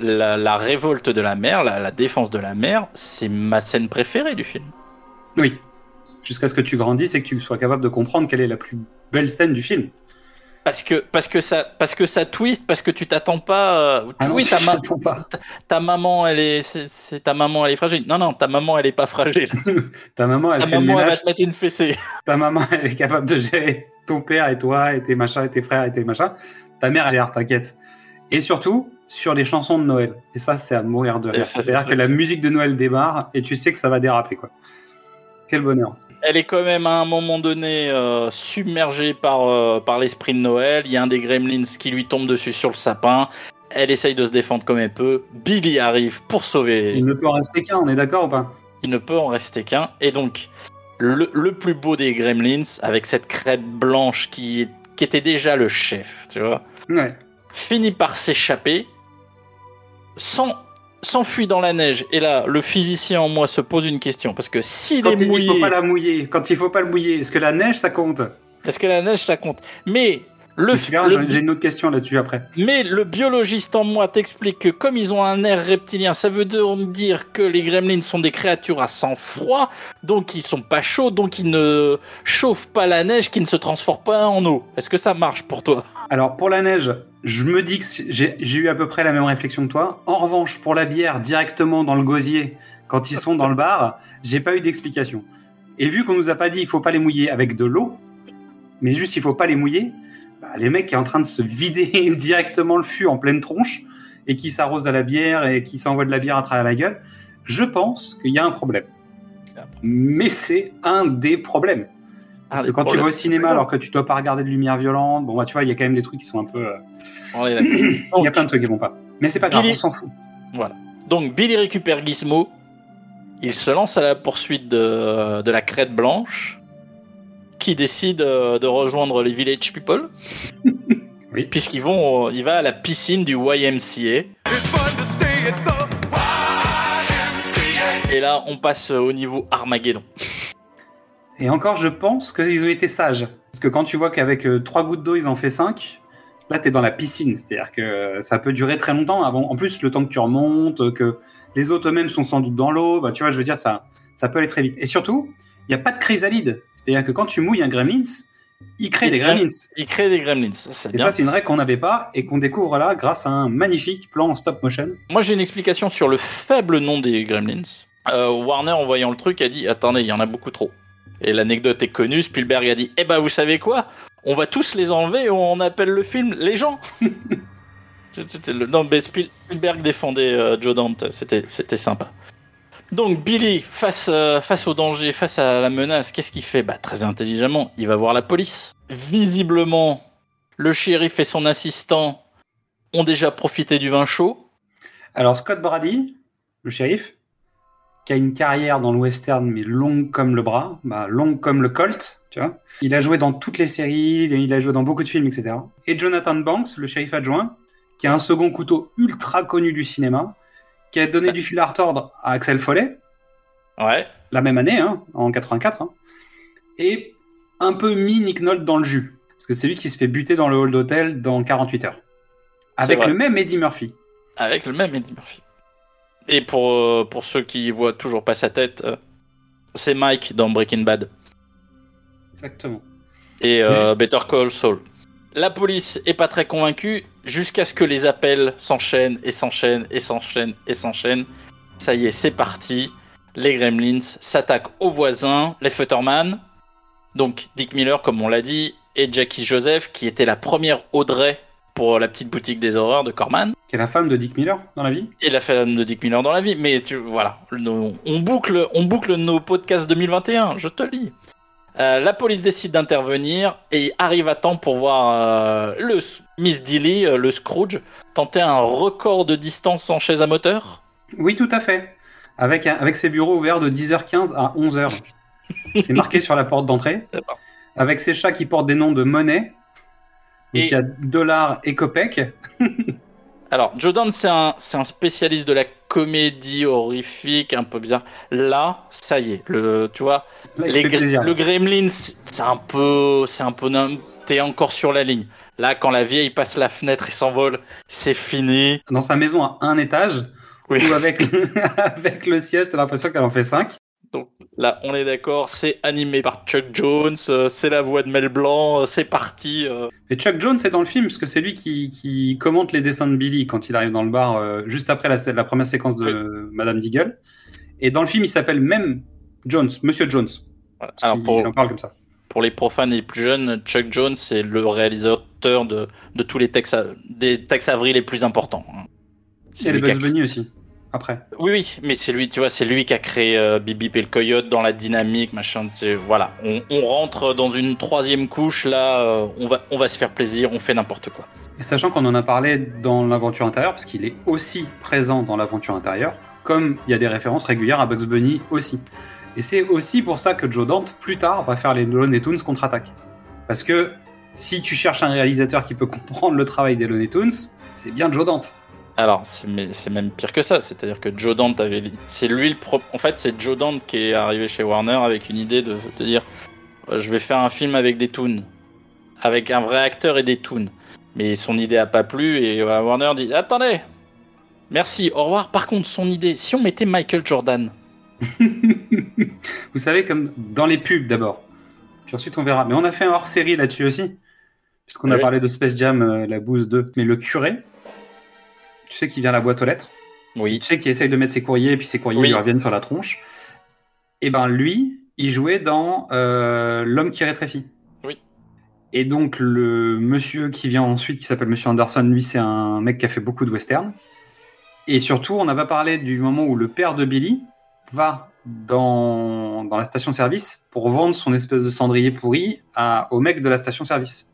la, la révolte de la mer, la, la défense de la mer, c'est ma scène préférée du film. Oui. Jusqu'à ce que tu grandisses et que tu sois capable de comprendre quelle est la plus belle scène du film. Parce que, parce que, ça, parce que ça twist, parce que tu t'attends pas. euh, Ah non, oui, ta, je ma- t'attends pas. ta maman, elle est, c'est, ta maman, elle est fragile. Non, non, ta maman, elle est pas fragile. Ta maman, elle Ta fait le maman, elle va te mettre une fessée. Ta maman, elle est capable de gérer ton père et toi et tes machins et tes frères et tes machins. Ta mère, elle gère, t'inquiète. Et surtout, sur les chansons de Noël. Et ça, c'est à mourir de rire. c'est C'est-à-dire que très- la musique de Noël démarre et tu sais que ça va déraper, quoi. Quel bonheur. Elle est quand même à un moment donné euh, submergée par, euh, par l'esprit de Noël. Il y a un des gremlins qui lui tombe dessus sur le sapin. Elle essaye de se défendre comme elle peut. Billy arrive pour sauver. Il ne peut en rester qu'un, on est d'accord ou pas? Il ne peut en rester qu'un. Et donc, le, le plus beau des gremlins, avec cette crête blanche qui, est- qui était déjà le chef, tu vois, Ouais. finit par s'échapper, s'en- s'enfuit dans la neige. Et là, le physicien en moi se pose une question. Parce que s'il Quand est il mouillé... faut pas la mouiller, quand il faut pas le mouiller, est-ce que la neige, ça compte? Est-ce que la neige, ça compte? Mais le, le- j'ai une autre question là-dessus après. mais le biologiste en moi t'explique que comme ils ont un air reptilien, ça veut dire que les gremlins sont des créatures à sang froid, donc ils sont pas chauds, donc ils ne chauffent pas la neige, qui ne se transforme pas en eau. Est-ce que ça marche pour toi? Alors, pour la neige, je me dis que j'ai eu à peu près la même réflexion que toi. En revanche, pour la bière, directement dans le gosier, quand ils sont dans le bar, j'ai pas eu d'explication. Et vu qu'on nous a pas dit il faut pas les mouiller avec de l'eau, mais juste il faut pas les mouiller, bah, les mecs qui est en train de se vider directement le fût en pleine tronche et qui s'arrosent à la bière et qui s'envoient de la bière à travers la gueule, je pense qu'il y a un problème. Mais c'est un des problèmes. Parce que quand tu vas au cinéma alors que tu dois pas regarder de lumière violente, bon bah tu vois, il y a quand même des trucs qui sont un peu. euh. Il y a plein de trucs qui vont pas. Mais c'est pas grave, Billy- on s'en fout. Donc Billy récupère Gizmo, il se lance à la poursuite de, de la crête blanche, qui décide euh, de rejoindre les Village People. Oui. Puisqu'ils vont, euh, il va à la piscine du YMCA. Et là, on passe au niveau Armageddon. Et encore, je pense qu'ils ont été sages. Parce que quand tu vois qu'avec euh, trois gouttes d'eau, ils en fait cinq, là, t'es dans la piscine. C'est-à-dire que euh, ça peut durer très longtemps. Avant, en plus, le temps que tu remontes, euh, que les autres eux-mêmes sont sans doute dans l'eau, bah, tu vois, je veux dire, ça, ça peut aller très vite. Et surtout, il n'y a pas de chrysalide. C'est-à-dire que quand tu mouilles un gremlins, il crée Il des crée- gremlins. Il crée des gremlins, ça c'est Et bien. ça, c'est une règle qu'on n'avait pas et qu'on découvre là grâce à un magnifique plan en stop motion. Moi, j'ai une explication sur le faible nom des gremlins. Euh, Warner, en voyant le truc, a dit Attendez, il y en a beaucoup trop. Et l'anecdote est connue Spielberg a dit Eh ben, vous savez quoi? On va tous les enlever et on appelle le film Les gens. Non, mais Spiel- Spielberg défendait euh, Joe Dante, c'était c'était sympa. Donc, Billy, face, euh, face au danger, face à la menace, qu'est-ce qu'il fait? Bah, Très intelligemment, il va voir la police. Visiblement, le shérif et son assistant ont déjà profité du vin chaud. Alors, Scott Brady, le shérif, qui a une carrière dans le western, mais longue comme le bras, bah, longue comme le Colt, tu vois. Il a joué dans toutes les séries, il a joué dans beaucoup de films, etc. Et Jonathan Banks, le shérif adjoint, qui a un second couteau ultra connu du cinéma, qui a donné du fil à retordre à Axel Follet, Ouais. la même année, hein, en 84, hein, et un peu mis Nick Nolte dans le jus. Parce que c'est lui qui se fait buter dans le hall d'hôtel dans 48 heures. Avec le même Eddie Murphy. Avec le même Eddie Murphy. Et pour, euh, pour ceux qui voient toujours pas sa tête, euh, c'est Mike dans Breaking Bad Exactement. et euh, Better Call Saul. La police est pas très convaincue jusqu'à ce que les appels s'enchaînent et s'enchaînent et s'enchaînent et s'enchaînent. Ça y est, c'est parti. Les Gremlins s'attaquent aux voisins, les Futterman. Donc Dick Miller, comme on l'a dit, et Jackie Joseph, qui était la première Audrey pour la petite boutique des horreurs de Corman, Qui est la femme de Dick Miller dans la vie et la femme de Dick Miller dans la vie. Mais tu, voilà, on boucle, on boucle nos podcasts 2021, je te le dis. Euh, la police décide d'intervenir et arrive à temps pour voir euh, le Miss Dilly, euh, le Scrooge, tenter un record de distance en chaise à moteur. Oui, tout à fait. Avec, avec ses bureaux ouverts de 10h15 à 11h. C'est marqué sur la porte d'entrée. Avec ses chats qui portent des noms de monnaie. Donc Et- il y a dollar et copec. Alors, Joe Dante, c'est un, spécialiste de la comédie horrifique, un peu bizarre. Là, ça y est, le, tu vois, Là, les le Gremlins, c'est un peu, c'est un peu, t'es encore sur la ligne. Là, quand la vieille passe la fenêtre et s'envole, c'est fini. Dans sa maison à un étage, Oui. où avec, avec le siège, t'as l'impression qu'elle en fait 5. Donc là, on est d'accord, c'est animé par Chuck Jones, euh, c'est la voix de Mel Blanc, euh, c'est parti. euh. Et Chuck Jones est dans le film, parce que c'est lui qui, qui commente les dessins de Billy quand il arrive dans le bar, juste après la, la première séquence de Madame Deagle. Et dans le film, il s'appelle même Jones, Monsieur Jones. Voilà. Alors pour, en parle comme ça. pour les profanes et les plus jeunes, Chuck Jones c'est le réalisateur de, de tous les Tex, des Tex Avery les plus importants. hein. C'est a Bugs Bunny aussi, après. Oui, oui, mais c'est lui, tu vois, c'est lui qui a créé euh, Bibi et le Coyote dans la dynamique, machin. Voilà, on, on rentre dans une troisième couche là, euh, on va, on va se faire plaisir, on fait n'importe quoi. Et sachant qu'on en a parlé dans l'aventure intérieure, parce qu'il est aussi présent dans l'aventure intérieure, comme il y a des références régulières à Bugs Bunny aussi. Et c'est aussi pour ça que Joe Dante, plus tard, va faire les Looney Tunes contre-attaque. Parce que si tu cherches un réalisateur qui peut comprendre le travail des Looney Tunes, c'est bien Joe Dante. Alors, c'est mais c'est même pire que ça, c'est-à-dire que Joe Dante avait, c'est lui le pro... En fait, c'est Joe Dante qui est arrivé chez Warner avec une idée de, de dire, euh, je vais faire un film avec des toons, avec un vrai acteur et des toons. Mais son idée a pas plu et voilà, Warner dit, attendez, merci, au revoir. Par contre, son idée, si on mettait Michael Jordan? Vous savez, comme dans les pubs d'abord. Puis ensuite, on verra. Mais on a fait un hors-série là-dessus aussi. Puisqu'on a Oui. parlé de Space Jam, euh, la bouse 2. Mais le curé, tu sais, qui vient à la boîte aux lettres. Oui. Tu sais, qui essaye de mettre ses courriers, et puis ses courriers Oui. lui reviennent sur la tronche. Et ben lui, il jouait dans euh, L'homme qui rétrécit. Oui. Et donc, le monsieur qui vient ensuite, qui s'appelle Monsieur Anderson, lui, c'est un mec qui a fait beaucoup de western. Et surtout, on n'a pas parlé du moment où le père de Billy va dans, dans la station-service pour vendre son espèce de cendrier pourri à, au mec de la station-service.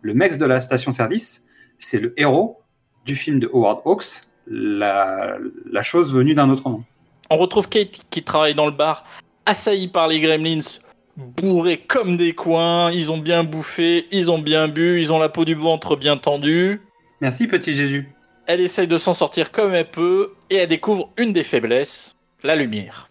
Le mec de la station-service, c'est le héros du film de Howard Hawks, la, la chose venue d'un autre monde. On retrouve Kate qui travaille dans le bar, assaillie par les gremlins, bourrés comme des coins, ils ont bien bouffé, ils ont bien bu, ils ont la peau du ventre bien tendue. Merci, petit Jésus. Elle essaye de s'en sortir comme elle peut et elle découvre une des faiblesses, la lumière.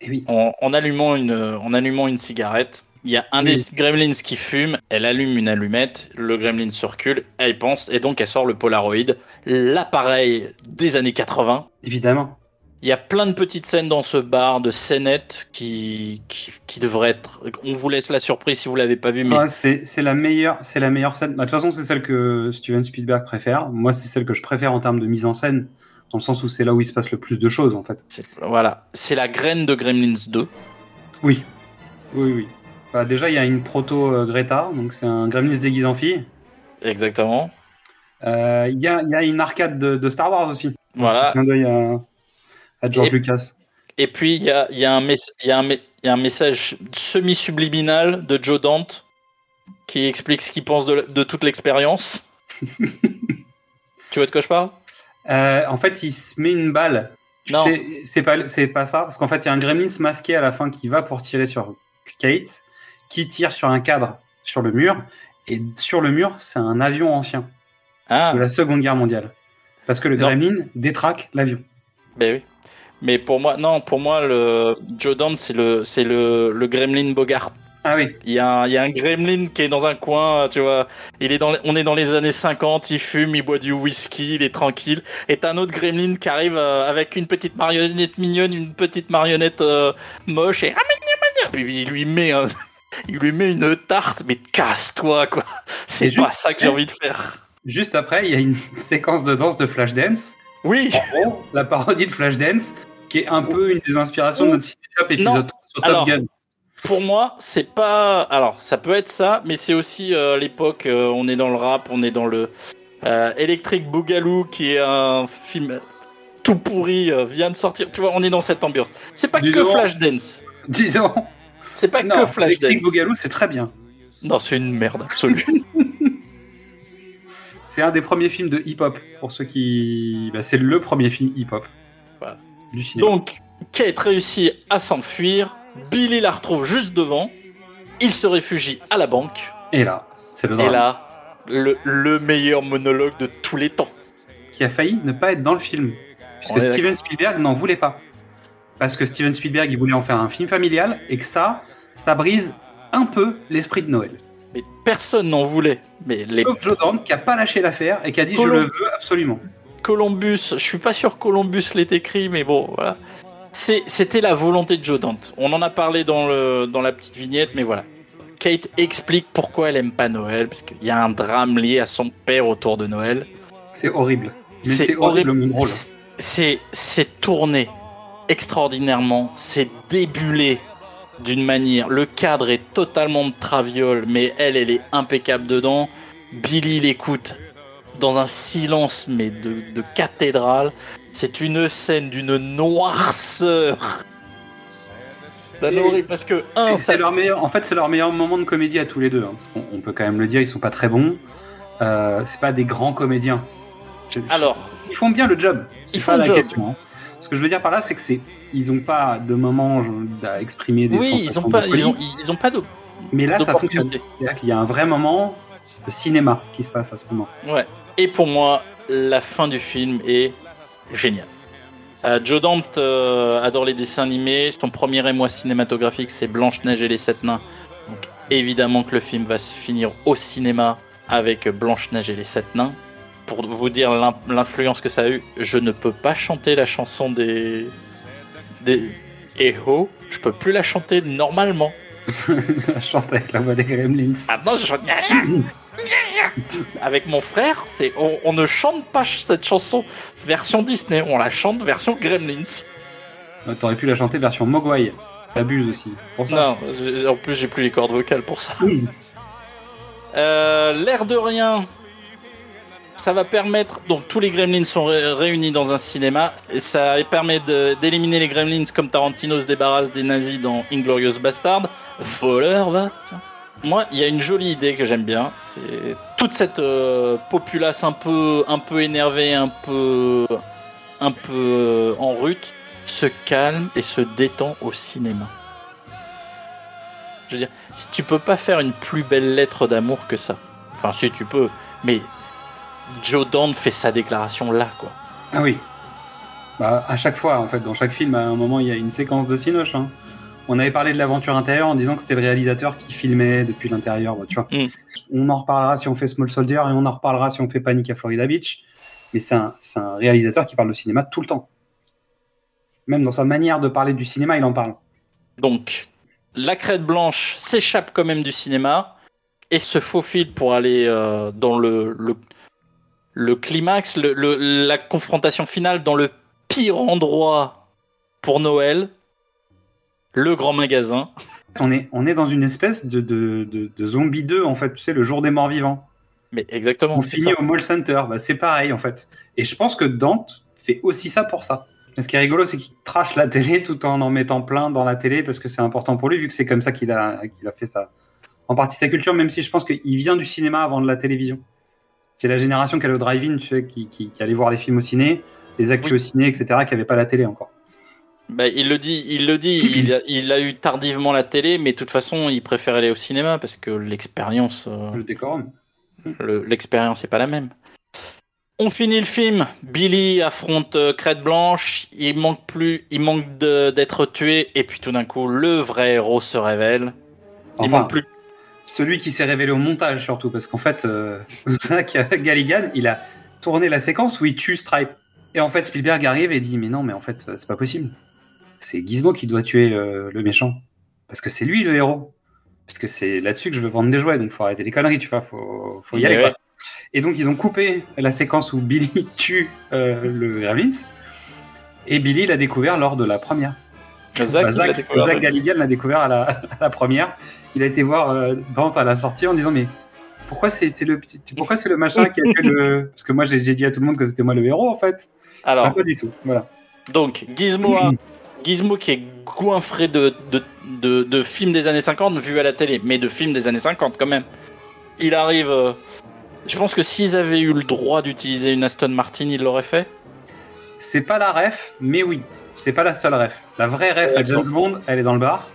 Et oui. En, en allumant, une, en allumant une cigarette, il y a un Oui. des gremlins qui fume, elle allume une allumette, le gremlin se recule, elle pense et donc elle sort le Polaroid, l'appareil des années 80. Évidemment. Il y a plein de petites scènes dans ce bar de scénettes qui, qui, qui devraient être. On vous laisse la surprise si vous l'avez pas vu, mais Ah, c'est la meilleure, c'est la meilleure scène. Bah, De toute façon, c'est celle que Steven Spielberg préfère. Moi, c'est celle que je préfère en termes de mise en scène, dans le sens où c'est là où il se passe le plus de choses, en fait. voilà, c'est la graine de Gremlins 2. Oui, oui, oui. Bah, déjà, il y a une proto euh, Greta, donc c'est un Gremlins déguisé en fille. Exactement. Euh, Il y, a, il y a une arcade de, de Star Wars aussi. Un Voilà. petit clin d'œil à, à George Et- Lucas. Et puis, il y a, y, a un y, a un un message semi-subliminal de Joe Dante qui explique ce qu'il pense de, de toute l'expérience. tu vois de quoi je parle? Euh, en fait, il se met une balle. Non. C'est pas, c'est pas ça, parce qu'en fait, il y a un Gremlins masqué à la fin qui va pour tirer sur Kate, qui tire sur un cadre sur le mur, et sur le mur, c'est un avion ancien Ah, de la Seconde Guerre mondiale. Parce que le Non. Gremlin détraque l'avion. ben oui. Mais pour moi, non, pour moi, le Joe Dante, c'est le, c'est le, le Gremlin Bogart. Ah oui, Il y, a un, il y a un gremlin qui est dans un coin, tu vois. Il est dans, on est dans les années 50, il fume, il boit du whisky, il est tranquille. Et t'as un autre gremlin qui arrive euh, avec une petite marionnette mignonne, une petite marionnette euh, moche, et Puis il lui met un- il lui met une tarte, mais casse-toi, quoi. C'est pas juste- ça que j'ai envie de faire. juste après, il y a une séquence de danse de Flashdance. Oui, En gros, la parodie de Flashdance, qui est un peu une des inspirations de notre ciné-top épisode Non. 3 sur Top Alors, Gun. pour moi, c'est pas. Alors, ça peut être ça, mais c'est aussi euh, l'époque. euh, on est dans le rap, on est dans le euh, Electric Boogaloo, qui est un film tout pourri, euh, vient de sortir. Tu vois, on est dans cette ambiance. C'est pas Dis que. Flashdance. Dis donc. C'est pas Non, que Flashdance. Boogaloo, c'est très bien. Non, c'est une merde absolue. C'est un des premiers films de hip-hop. Pour ceux qui. Bah, c'est le premier film hip-hop Voilà. du cinéma. Donc, Kate réussit à s'enfuir. Billy la retrouve juste devant. Il se réfugie à la banque. Et là, c'est le Et drame. là, le, le meilleur monologue de tous les temps. Qui a failli ne pas être dans le film. Puisque Steven Spielberg n'en voulait pas. Parce que Steven Spielberg, il voulait en faire un film familial et que ça, ça brise un peu l'esprit de Noël. Mais personne n'en voulait. Mais les Sauf Joe Dante qui a pas lâché l'affaire et qui a dit je le veux absolument. Columbus, je suis pas sûr que Columbus l'ait écrit, mais bon, voilà. C'était la volonté de Joe Dante. On en a parlé dans, le, dans la petite vignette, mais voilà. Kate explique pourquoi elle aime pas Noël, parce qu'il y a un drame lié à son père autour de Noël. C'est horrible. Mais c'est drôle. C'est c'est tourné extraordinairement, c'est débulé d'une manière. Le cadre est totalement de traviole, mais elle, elle est impeccable dedans. Billy l'écoute dans un silence, mais de, de cathédrale. C'est une scène d'une noirceur. Et- parce que, un, ça C'est leur meilleur, en fait, c'est leur meilleur moment de comédie à tous les deux. hein, parce on peut quand même le dire, ils sont pas très bons. Euh, c'est pas des grands comédiens. Alors, ils font bien le job. Ils font la le job. question. hein. Ce que je veux dire par là, c'est que c'est, ils ont pas de moment à exprimer des oui, ils sensations ont pas, ils ont, ils ont pas de- Mais là, ça fonctionne. C'est-à-dire qu'il y a un vrai moment de cinéma qui se passe à ce moment. Ouais. Et pour moi, la fin du film est géniale. Euh, Joe Dante euh, adore les dessins animés. Son premier émoi cinématographique, c'est Blanche-Neige et les Sept Nains. Donc, évidemment que le film va se finir au cinéma avec Blanche-Neige et les Sept Nains. Pour vous dire l'in- l'influence que ça a eu, je ne peux pas chanter la chanson des. des. Eho. Je peux plus la chanter normalement. je chante avec la voix des Gremlins. Maintenant, je chante. Avec mon frère, c'est on, on ne chante pas cette chanson version Disney, on la chante version Gremlins. T'aurais pu la chanter version Mogwai. T'abuses aussi. Pour ça. Non, en plus j'ai plus les cordes vocales pour ça. Oui. Euh, L'air de rien, ça va permettre. Donc tous les Gremlins sont ré- réunis dans un cinéma. Et ça permet d'éliminer les Gremlins comme Tarantino se débarrasse des nazis dans Inglorious Bastard. Voleur, va. Moi, il y a une jolie idée que j'aime bien. C'est toute cette euh, populace un peu, un peu énervée, un peu, un peu euh, en rute, se calme et se détend au cinéma. Je veux dire, tu peux pas faire une plus belle lettre d'amour que ça. Enfin, si tu peux, mais Joe Dante fait sa déclaration là, quoi. Ah oui. Bah, à chaque fois, en fait, dans chaque film, à un moment, il y a une séquence de Cinoche. hein. On avait parlé de l'aventure intérieure en disant que c'était le réalisateur qui filmait depuis l'intérieur. bah, tu vois. Mm. On en reparlera si on fait Small Soldier et on en reparlera si on fait Panic à Florida Beach. Mais c'est un, réalisateur qui parle de cinéma tout le temps. Même dans sa manière de parler du cinéma, il en parle. Donc, la crête blanche s'échappe quand même du cinéma et se faufile pour aller euh, dans le, le, le climax, le- le- la confrontation finale dans le pire endroit pour Noël, le grand magasin. On est, on est dans une espèce de, de, de, de zombie 2, en fait, tu sais, le jour des morts vivants. Mais exactement, On finit ça. au Mall Center, bah, c'est pareil en fait. Et je pense que Dante fait aussi ça pour ça. Mais Ce qui est rigolo, c'est qu'il trash la télé tout en en mettant plein dans la télé parce que c'est important pour lui, vu que c'est comme ça qu'il a, qu'il a fait ça. En partie sa culture, même si je pense qu'il vient du cinéma avant de la télévision. C'est la génération qui allait au drive-in, tu sais, qui, qui, qui allait voir les films au ciné, les actus Oui. au ciné, etc., qui n'avaient pas la télé encore. Bah, il le dit, il le dit, il a, il a eu tardivement la télé, mais de toute façon, il préfère aller au cinéma parce que l'expérience, euh, Le décorum. le- l'expérience n'est pas la même. On finit le film. Billy affronte euh, Crête Blanche. Il manque plus, il manque d'être tué, et puis tout d'un coup, le vrai héros se révèle. Il Enfin, manque plus. Celui qui s'est révélé au montage surtout, parce qu'en fait, euh, Zach Galligan, il a tourné la séquence où il tue Stripe. Et en fait, Spielberg arrive et dit, mais non, mais en fait, euh, c'est pas possible. C'est Gizmo qui doit tuer euh, le méchant. Parce que c'est lui le héros. Parce que c'est là-dessus que je veux vendre des jouets, donc faut arrêter les conneries, tu vois, faut, faut y aller. quoi. Et donc, ils ont coupé la séquence où Billy tue euh, le Gremlins. Et Billy l'a découvert lors de la première. Zach, Bah, Zach. Zach Galligan l'a découvert à la, à la première. Il a été voir euh, Dante à la sortie en disant mais pourquoi c'est le petit- pourquoi c'est le machin qui a fait le parce que moi j'ai dit à tout le monde que c'était moi le héros en fait. Alors, Ah, pas du tout. Voilà. donc, Gizmo, a- Gizmo qui est goinfré de, de, de, de films des années 50 vus à la télé, mais de films des années 50 quand même. Il arrive. euh, je pense que s'ils avaient eu le droit d'utiliser une Aston Martin, ils l'auraient fait. C'est pas la ref, mais oui, c'est pas la seule ref. La vraie ref à. James Bond, elle est dans le bar.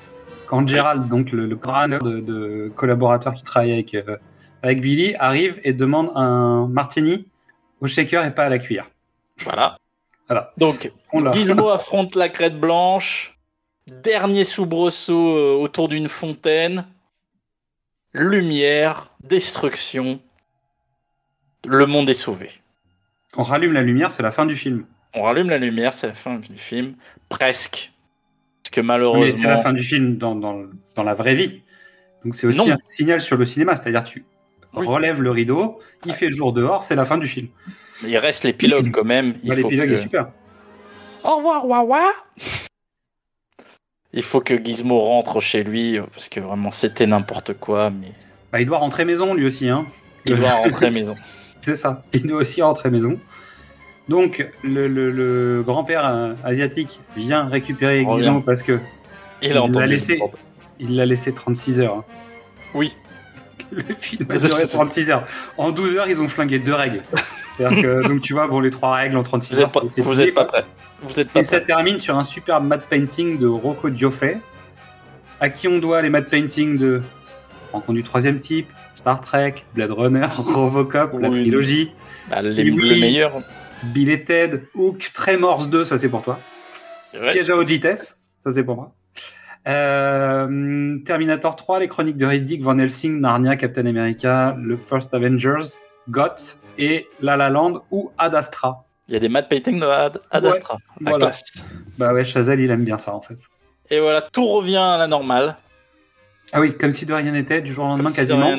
Quand Gerald, donc le, le crâneur de, de collaborateur qui travaille avec, euh, avec Billy, arrive et demande un martini au shaker et pas à la cuillère. Voilà. Voilà. Donc, On l'a. Gizmo affronte la crête blanche. Dernier soubresaut euh, autour d'une fontaine. Lumière, destruction. Le monde est sauvé. On rallume la lumière, c'est la fin du film. On rallume la lumière, c'est la fin du film. Presque. Parce que Mais c'est la fin du film dans, dans, dans la vraie vie. Donc c'est aussi Non. un signal sur le cinéma, c'est-à-dire tu Oui. relèves le rideau, il fait jour dehors, c'est la fin du film. Il reste l'épilogue quand même. Il Bah, faut L'épilogue que- est super. Au revoir, Wawa. Il faut que Gizmo rentre chez lui parce que vraiment c'était n'importe quoi, mais Bah, il doit rentrer maison lui aussi. Hein. il doit rentrer à maison. C'est ça. Il doit aussi rentrer maison. Donc, le, le- le grand-père euh, asiatique vient récupérer Revient. Gizmo parce que Il l'a laissé. il l'a laissé 36 heures. hein. Oui. Le film a duré 36 heures. En 12 heures, ils ont flingué deux règles. Que, donc tu vois, bon, les trois règles en 36 Vous heures, êtes pas, vous fini, êtes pas prêt. Vous êtes pas Et ça termine sur un superbe matte painting de Rocco Gioffe, à qui on doit les matte paintings de Rencontre du troisième type, Star Trek, Blade Runner, Robocop, la trilogie, Bah, les- Oui. Le meilleur. Bill et Ted, Hook, Tremors 2, ça c'est pour toi. Ouais. Piège à haute vitesse, ça c'est pour moi. Euh, Terminator 3, les chroniques de Riddick, Van Helsing, Narnia, Captain America, le First Avengers, GOT et La La Land ou Ad Astra. Il y a des matte paintings de Ad, Ad Ouais. Astra. La Voilà. classe. Bah ouais, Chazelle, il aime bien ça en fait. Et voilà, tout revient à la normale. Ah oui, comme si de rien n'était, du jour au lendemain Comme quasiment.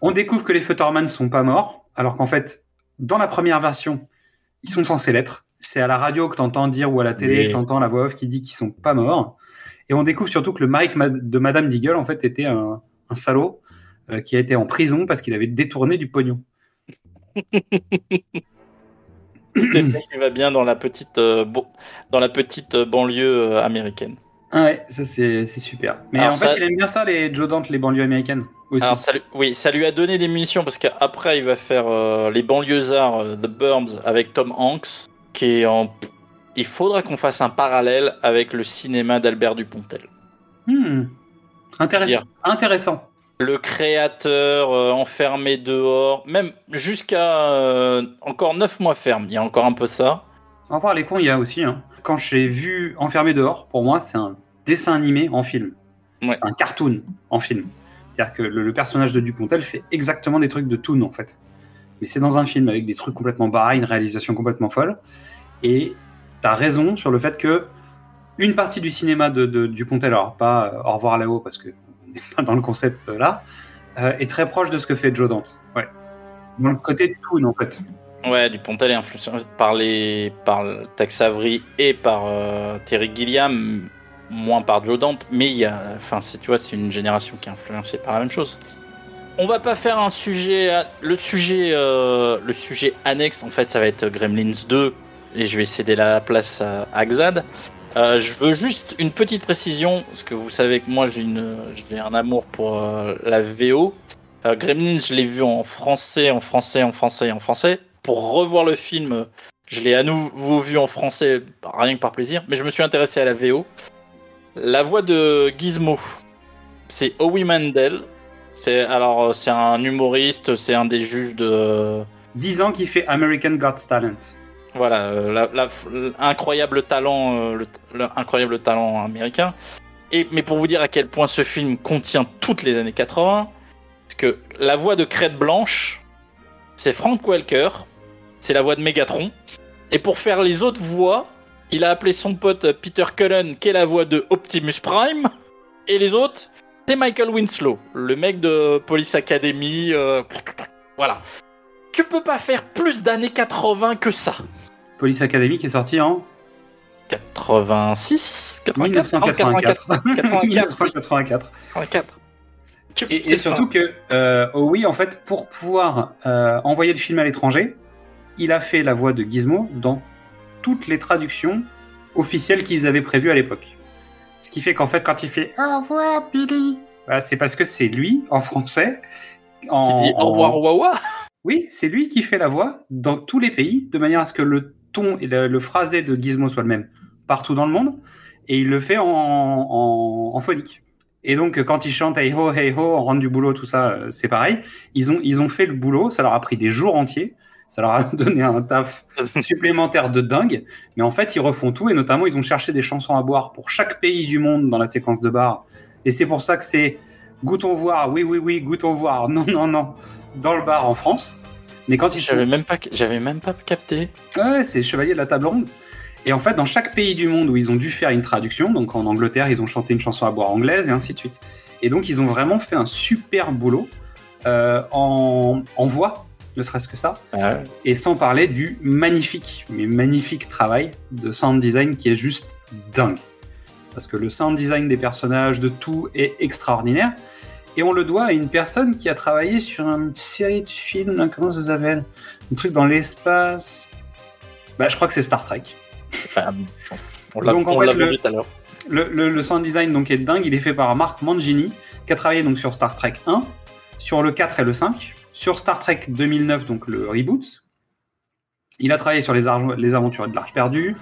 On découvre que les Futterman sont pas morts, alors qu'en fait, dans la première version, ils sont censés l'être. C'est à la radio que t'entends dire ou à la télé Oui. que t'entends la voix off qui dit qu'ils sont pas morts. Et on découvre surtout que le mari de Madame Deagle, en fait, était un, un salaud euh, qui a été en prison parce qu'il avait détourné du pognon. Il va bien dans la petite, euh, bo- dans la petite euh, banlieue américaine. Ah ouais, ça c'est c'est super. Mais Alors en fait, ça- il aime bien ça, les Joe Dante, les banlieues américaines aussi. Alors ça, lui- oui, ça lui a donné des munitions parce qu'après il va faire euh, les banlieusards euh, The Burbs avec Tom Hanks, qui est en. Il faudra qu'on fasse un parallèle avec le cinéma d'Albert Dupontel. Hmm. Intéressant. Intéressant. Le créateur euh, enfermé dehors, même jusqu'à euh, encore 9 mois ferme, il y a encore un peu ça. Revoir les cons, il y a aussi. Hein. Quand j'ai vu Enfermé dehors, pour moi, c'est un dessin animé en film. Ouais. C'est un cartoon en film. C'est-à-dire que le, le personnage de Dupontel fait exactement des trucs de Toon, en fait. Mais c'est dans un film avec des trucs complètement barrés, une réalisation complètement folle. Et t'as raison sur le fait que une partie du cinéma de, de Dupontel, alors pas euh, Au revoir là-haut, parce que on n'est pas dans le concept euh, là, euh, est très proche de ce que fait Joe Dante. Ouais. Dans le côté Toon, en fait. Ouais, Dupontel est influencé par les par Tex Avery et par euh, Terry Gilliam, moins par Joe Dante, mais il y a, enfin, tu vois, c'est une génération qui est influencée par la même chose. On va pas faire un sujet, le sujet, euh, le sujet annexe. En fait, ça va être Gremlins 2 et je vais céder la place à, à Xad. Euh, je veux juste une petite précision parce que vous savez que moi j'ai j'ai un amour pour la VO. Gremlins, je l'ai vu en français, en français, en français, en français. Pour revoir le film, je l'ai à nouveau vu en français, rien que par plaisir, mais je me suis intéressé à la VO. La voix de Gizmo, c'est Howie Mandel. C'est alors c'est un humoriste, c'est un des juges de 10 ans qu'il fait American Got Talent. voilà euh, l'incroyable talent, euh, le, le incroyable talent américain. Et mais pour vous dire à quel point ce film contient toutes les années 80, parce que la voix de Crête Blanche, c'est Frank Welker, c'est la voix de Megatron. Et pour faire les autres voix, il a appelé son pote Peter Cullen, qui est la voix de Optimus Prime. Et les autres, c'est Michael Winslow, le mec de Police Academy. euh, voilà. Tu peux pas faire plus d'années 80 que ça. Police Academy qui est sorti en 86 84 1984. 84. 1984. 84. Tu- Et, et surtout que euh, oui, en fait, pour pouvoir euh, envoyer le film à l'étranger, il a fait la voix de Gizmo dans toutes les traductions officielles qu'ils avaient prévues à l'époque. Ce qui fait qu'en fait, quand il fait Au revoir, Billy, bah, c'est parce que c'est lui, en français. En, Qui dit en- au revoir Wawa. Oui, c'est lui qui fait la voix dans tous les pays, de manière à ce que le ton et le, le phrasé de Gizmo soit le même partout dans le monde, et il le fait en, en, en phonique. Et donc, quand ils chantent Hey ho, hey ho, on rentre du boulot, tout ça, euh, c'est pareil. Ils ont, ils ont fait le boulot, ça leur a pris des jours entiers, ça leur a donné un taf supplémentaire de dingue, mais en fait, ils refont tout, et notamment, ils ont cherché des chansons à boire pour chaque pays du monde dans la séquence de bar. Et c'est pour ça que c'est goûtons voir, oui, oui, oui, goûtons voir, non, non, non, dans le bar en France. Mais quand ils sont J'avais même pas, j'avais même pas capté. Ouais, c'est Chevalier de la Table Ronde. Et en fait, dans chaque pays du monde où ils ont dû faire une traduction, donc en Angleterre, ils ont chanté une chanson à boire anglaise et ainsi de suite. Et donc, ils ont vraiment fait un super boulot euh, en, en voix, ne serait-ce que ça, Ah et sans parler du magnifique, mais magnifique travail de sound design qui est juste dingue. Parce que le sound design des personnages, de tout, est extraordinaire. Et on le doit à une personne qui a travaillé sur une série de films, comment ça s'appelle? Un truc dans l'espace. Bah, je crois que c'est Star Trek. Bah, on l'a vu tout à l'heure. Le sound design donc est dingue, il est fait par Marc Mangini, qui a travaillé donc sur Star Trek 1, sur le 4 et le 5, sur Star Trek 2009, donc le reboot. Il a travaillé sur les, les aventures de l'Arche perdue,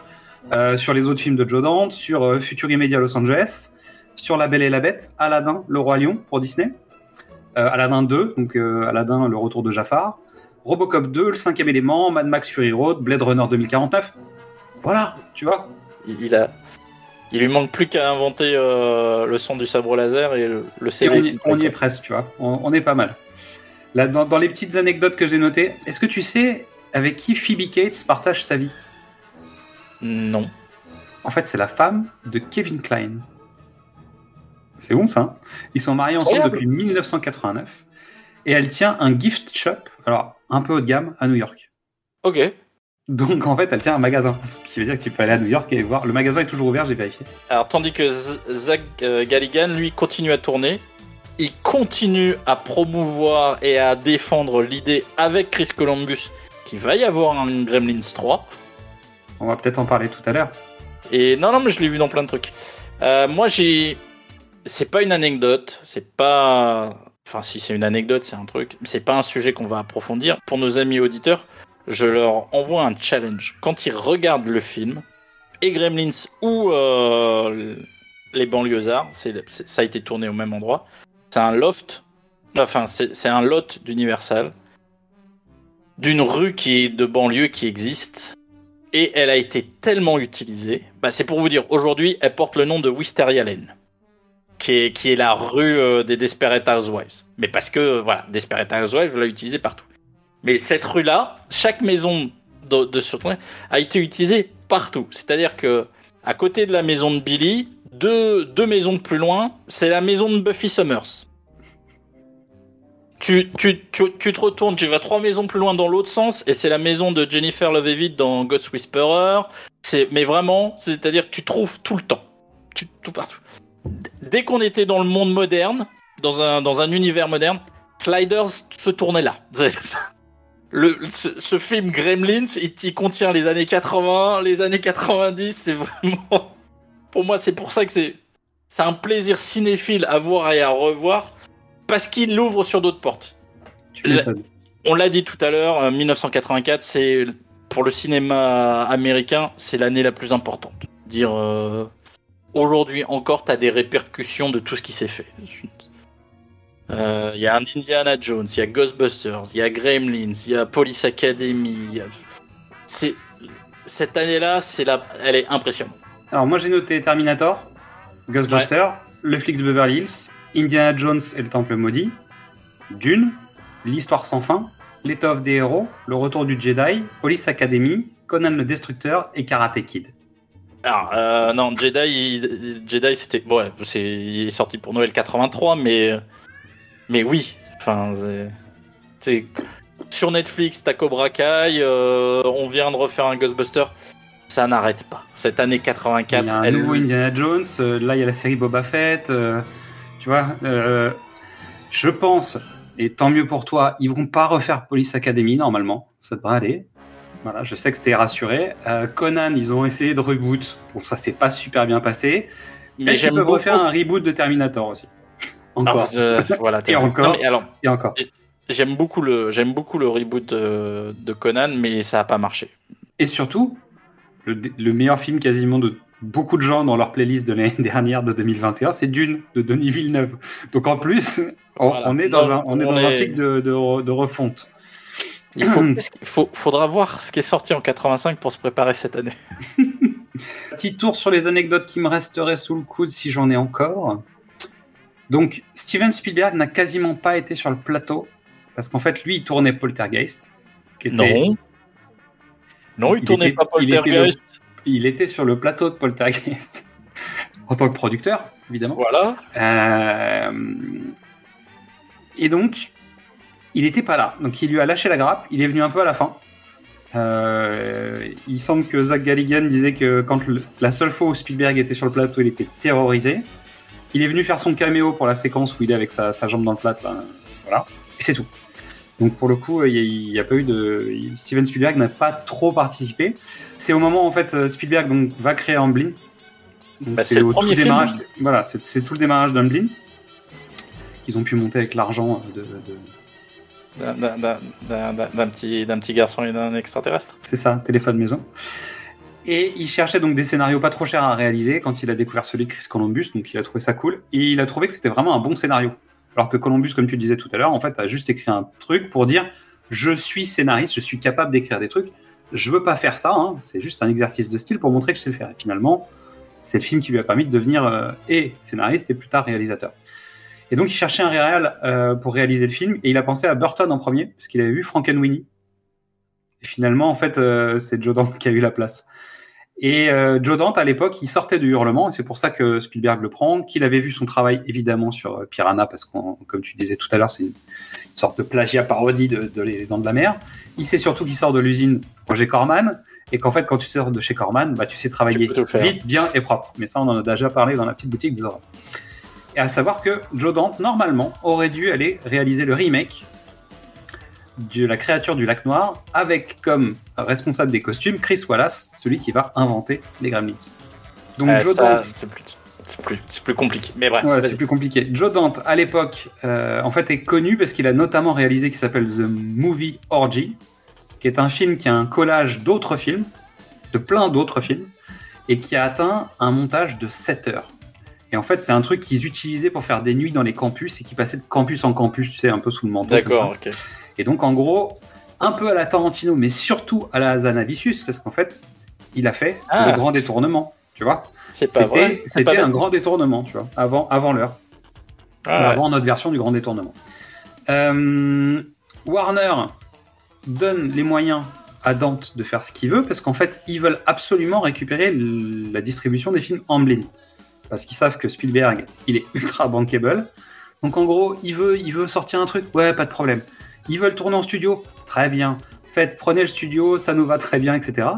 euh, sur les autres films de Joe Dante, sur euh, Future Immédiat Los Angeles, sur La Belle et la Bête, Aladdin, Le Roi Lion pour Disney, euh, Aladdin 2, donc euh, Aladdin, le retour de Jafar, Robocop 2, Le cinquième élément, Mad Max Fury Road, Blade Runner 2049. Voilà, tu vois. Il, a, il lui manque plus qu'à inventer euh, le son du sabre laser et le, le CV. on y, on y est presque, tu vois. On, on est pas mal. Là, dans, dans les petites anecdotes que j'ai notées, est-ce que tu sais avec qui Phoebe Cates partage sa vie? Non. En fait, c'est la femme de Kevin Klein. C'est bon ça hein? Ils sont mariés ensemble depuis 1989 et elle tient un gift shop, alors un peu haut de gamme, à New York. Ok. Donc en fait, elle tient un magasin, ce qui veut dire que tu peux aller à New York et voir. Le magasin est toujours ouvert, j'ai vérifié. Alors, tandis que Z- Zach euh, Galligan, lui, continue à tourner. Il continue à promouvoir et à défendre l'idée avec Chris Columbus qu'il va y avoir un Gremlins 3. On va peut-être en parler tout à l'heure. Et non, non, mais je l'ai vu dans plein de trucs. Euh, moi, j'ai. C'est pas une anecdote, c'est pas. Enfin, si c'est une anecdote, c'est un truc. C'est pas un sujet qu'on va approfondir. Pour nos amis auditeurs, je leur envoie un challenge. Quand ils regardent le film, et Gremlins ou euh, les banlieusards, c'est, ça a été tourné au même endroit. C'est un loft. Enfin, c'est, un lot d'Universal. D'une rue qui est de banlieue qui existe et elle a été tellement utilisée. Bah, c'est pour vous dire, aujourd'hui, elle porte le nom de Wisteria Lane, qui est, qui est la rue euh, des Desperate Housewives. Mais parce que, euh, voilà, Desperate Housewives l'a utilisée partout. Mais cette rue-là, chaque maison de, de ce a été utilisée partout. C'est-à-dire que, à côté de la maison de Billy, deux, deux maisons plus loin, c'est la maison de Buffy Summers. Tu, tu, tu, tu te retournes, tu vas trois maisons plus loin dans l'autre sens, et c'est la maison de Jennifer Love Hewitt dans Ghost Whisperer. Mais vraiment, c'est-à-dire tu trouves tout le temps, tu, tout partout. Dès qu'on était dans le monde moderne, dans un, dans un univers moderne, Sliders se tournait là. Le, ce, ce film Gremlins, il, il contient les années 80, les années 90, c'est vraiment... Pour moi, c'est pour ça que c'est, c'est un plaisir cinéphile à voir et à revoir, parce qu'il l'ouvre sur d'autres portes. On l'a dit tout à l'heure, euh, 1984, c'est pour le cinéma américain, c'est l'année la plus importante. Dire euh, aujourd'hui encore, t'as des répercussions de tout ce qui s'est fait. Euh, Il y a un Indiana Jones, il y a Ghostbusters, il y a Gremlins, il y a Police Academy. a- C'est cette année-là, c'est la, elle est impressionnante. Alors moi j'ai noté Terminator, Ghostbusters, Le flic de Beverly Hills, Indiana Jones et le Temple maudit, Dune, L'histoire sans fin, L'étoffe des héros, Le retour du Jedi, Police Academy, Conan le Destructeur et Karate Kid. Alors, euh, non, Jedi, il- Jedi, c'était, bon, ouais, c'est, il est sorti pour Noël 83, mais, mais oui, enfin, c'est, c'est- sur Netflix, t'as Cobra Kai, euh, on vient de refaire un Ghostbuster. Ça n'arrête pas. Cette année 84, Il y a un elle. nouveau Indiana Jones. euh, là, il y a la série Boba Fett. euh, tu vois, euh, je pense, et tant mieux pour toi, ils vont pas refaire Police Academy normalement. Ça devrait aller. Voilà, je sais que t'es rassuré. Euh, Conan, ils ont essayé de reboot. Bon, ça s'est pas super bien passé. Mais ils peuvent refaire un reboot de Terminator aussi. Encore. Alors, je- voilà, t'as Et encore. Non, alors, Et encore. j'aime beaucoup le, j'aime beaucoup le reboot de, de Conan, mais ça a pas marché. Et surtout, le, le meilleur film quasiment de beaucoup de gens dans leur playlist de l'année dernière de 2021, c'est Dune de Denis Villeneuve. Donc en plus, on, Voilà. on est dans, Non, un, on est cycle de, de- de refonte. Il faut, faudra voir ce qui est sorti en 85 pour se préparer cette année. Petit tour sur les anecdotes qui me resteraient sous le coude si j'en ai encore. Donc, Steven Spielberg n'a quasiment pas été sur le plateau parce qu'en fait, lui, il tournait Poltergeist. Qui était- Non. Non, il, Il tournait était- pas il était Poltergeist. Il était sur le plateau de Poltergeist en tant que producteur, évidemment. Voilà. Euh, Et donc, il n'était pas là. Donc, il lui a lâché la grappe. Il est venu un peu à la fin. Euh, il semble que Zach Galligan disait que quand le- la seule fois où Spielberg était sur le plateau, il était terrorisé. Il est venu faire son caméo pour la séquence où il est avec sa, sa jambe dans le plat. Là. Voilà. Et c'est tout. Donc pour le coup, il n'y a, pas eu de. Steven Spielberg n'a pas trop participé. C'est au moment où en fait euh, Spielberg donc, va créer Amblin. Bah, c'est le premier film. démarrage. Voilà, c'est tout le démarrage d'Amblin qu'ils ont pu monter avec l'argent de, de- D'un- petit, d'un petit garçon et d'un extraterrestre. C'est ça, téléphone maison. Et il cherchait donc des scénarios pas trop chers à réaliser quand il a découvert celui de Chris Columbus, donc il a trouvé ça cool. Et il a trouvé que c'était vraiment un bon scénario. Alors que Columbus, comme tu disais tout à l'heure, en fait, a juste écrit un truc pour dire je suis scénariste, je suis capable d'écrire des trucs. Je veux pas faire ça, hein, c'est juste un exercice de style pour montrer que je sais le faire. Et finalement, c'est le film qui lui a permis de devenir euh, et scénariste et plus tard réalisateur. Et donc il cherchait un réal euh, pour réaliser le film et il a pensé à Burton en premier parce qu'il avait vu Frankenweenie. Et finalement, en fait, euh, c'est Joe Dante qui a eu la place. Et euh, Joe Dante, à l'époque, il sortait de Hurlement, et c'est pour ça que Spielberg le prend, qu'il avait vu son travail évidemment sur euh, Piranha, parce que, comme tu disais tout à l'heure, c'est une, sorte de plagiat parodie de, de Les Dents de la Mer. Il sait surtout qu'il sort de l'usine Roger Corman, et qu'en fait, quand tu sors de chez Corman, bah, tu sais travailler Tu vite, bien et propre. Mais ça, on en a déjà parlé dans la petite boutique Zora. Et à savoir que Joe Dante, normalement, aurait dû aller réaliser le remake de la créature du lac noir avec comme responsable des costumes Chris Wallace, celui qui va inventer les Gremlins. Donc Euh, Joe Dante, c'est plus, c'est plus, c'est plus compliqué. Mais bref, Ouais, c'est plus compliqué. Joe Dante, à l'époque, euh, en fait, est connu parce qu'il a notamment réalisé qui s'appelle The Movie Orgy, qui est un film qui a un collage d'autres films, de plein d'autres films, et qui a atteint un montage de 7 heures. Et en fait, c'est un truc qu'ils utilisaient pour faire des nuits dans les campus et qui passait de campus en campus, tu sais, un peu sous le manteau. D'accord, ok. Et donc, en gros, un peu à la Tarantino, mais surtout à la Zanavicius, parce qu'en fait, il a fait Ah. le grand détournement, tu vois. C'est pas vrai. C'était un grand détournement, tu vois, avant, avant l'heure. Ah ouais. avant notre version du grand détournement. Euh, Warner donne les moyens à Dante de faire ce qu'il veut parce qu'en fait, ils veulent absolument récupérer la distribution des films Amblin. Parce qu'ils savent que Spielberg, il est ultra bankable. Donc en gros, il veut, il veut sortir un truc, ouais, pas de problème. Ils veulent tourner en studio, très bien. Faites, prenez le studio, ça nous va très bien, etc.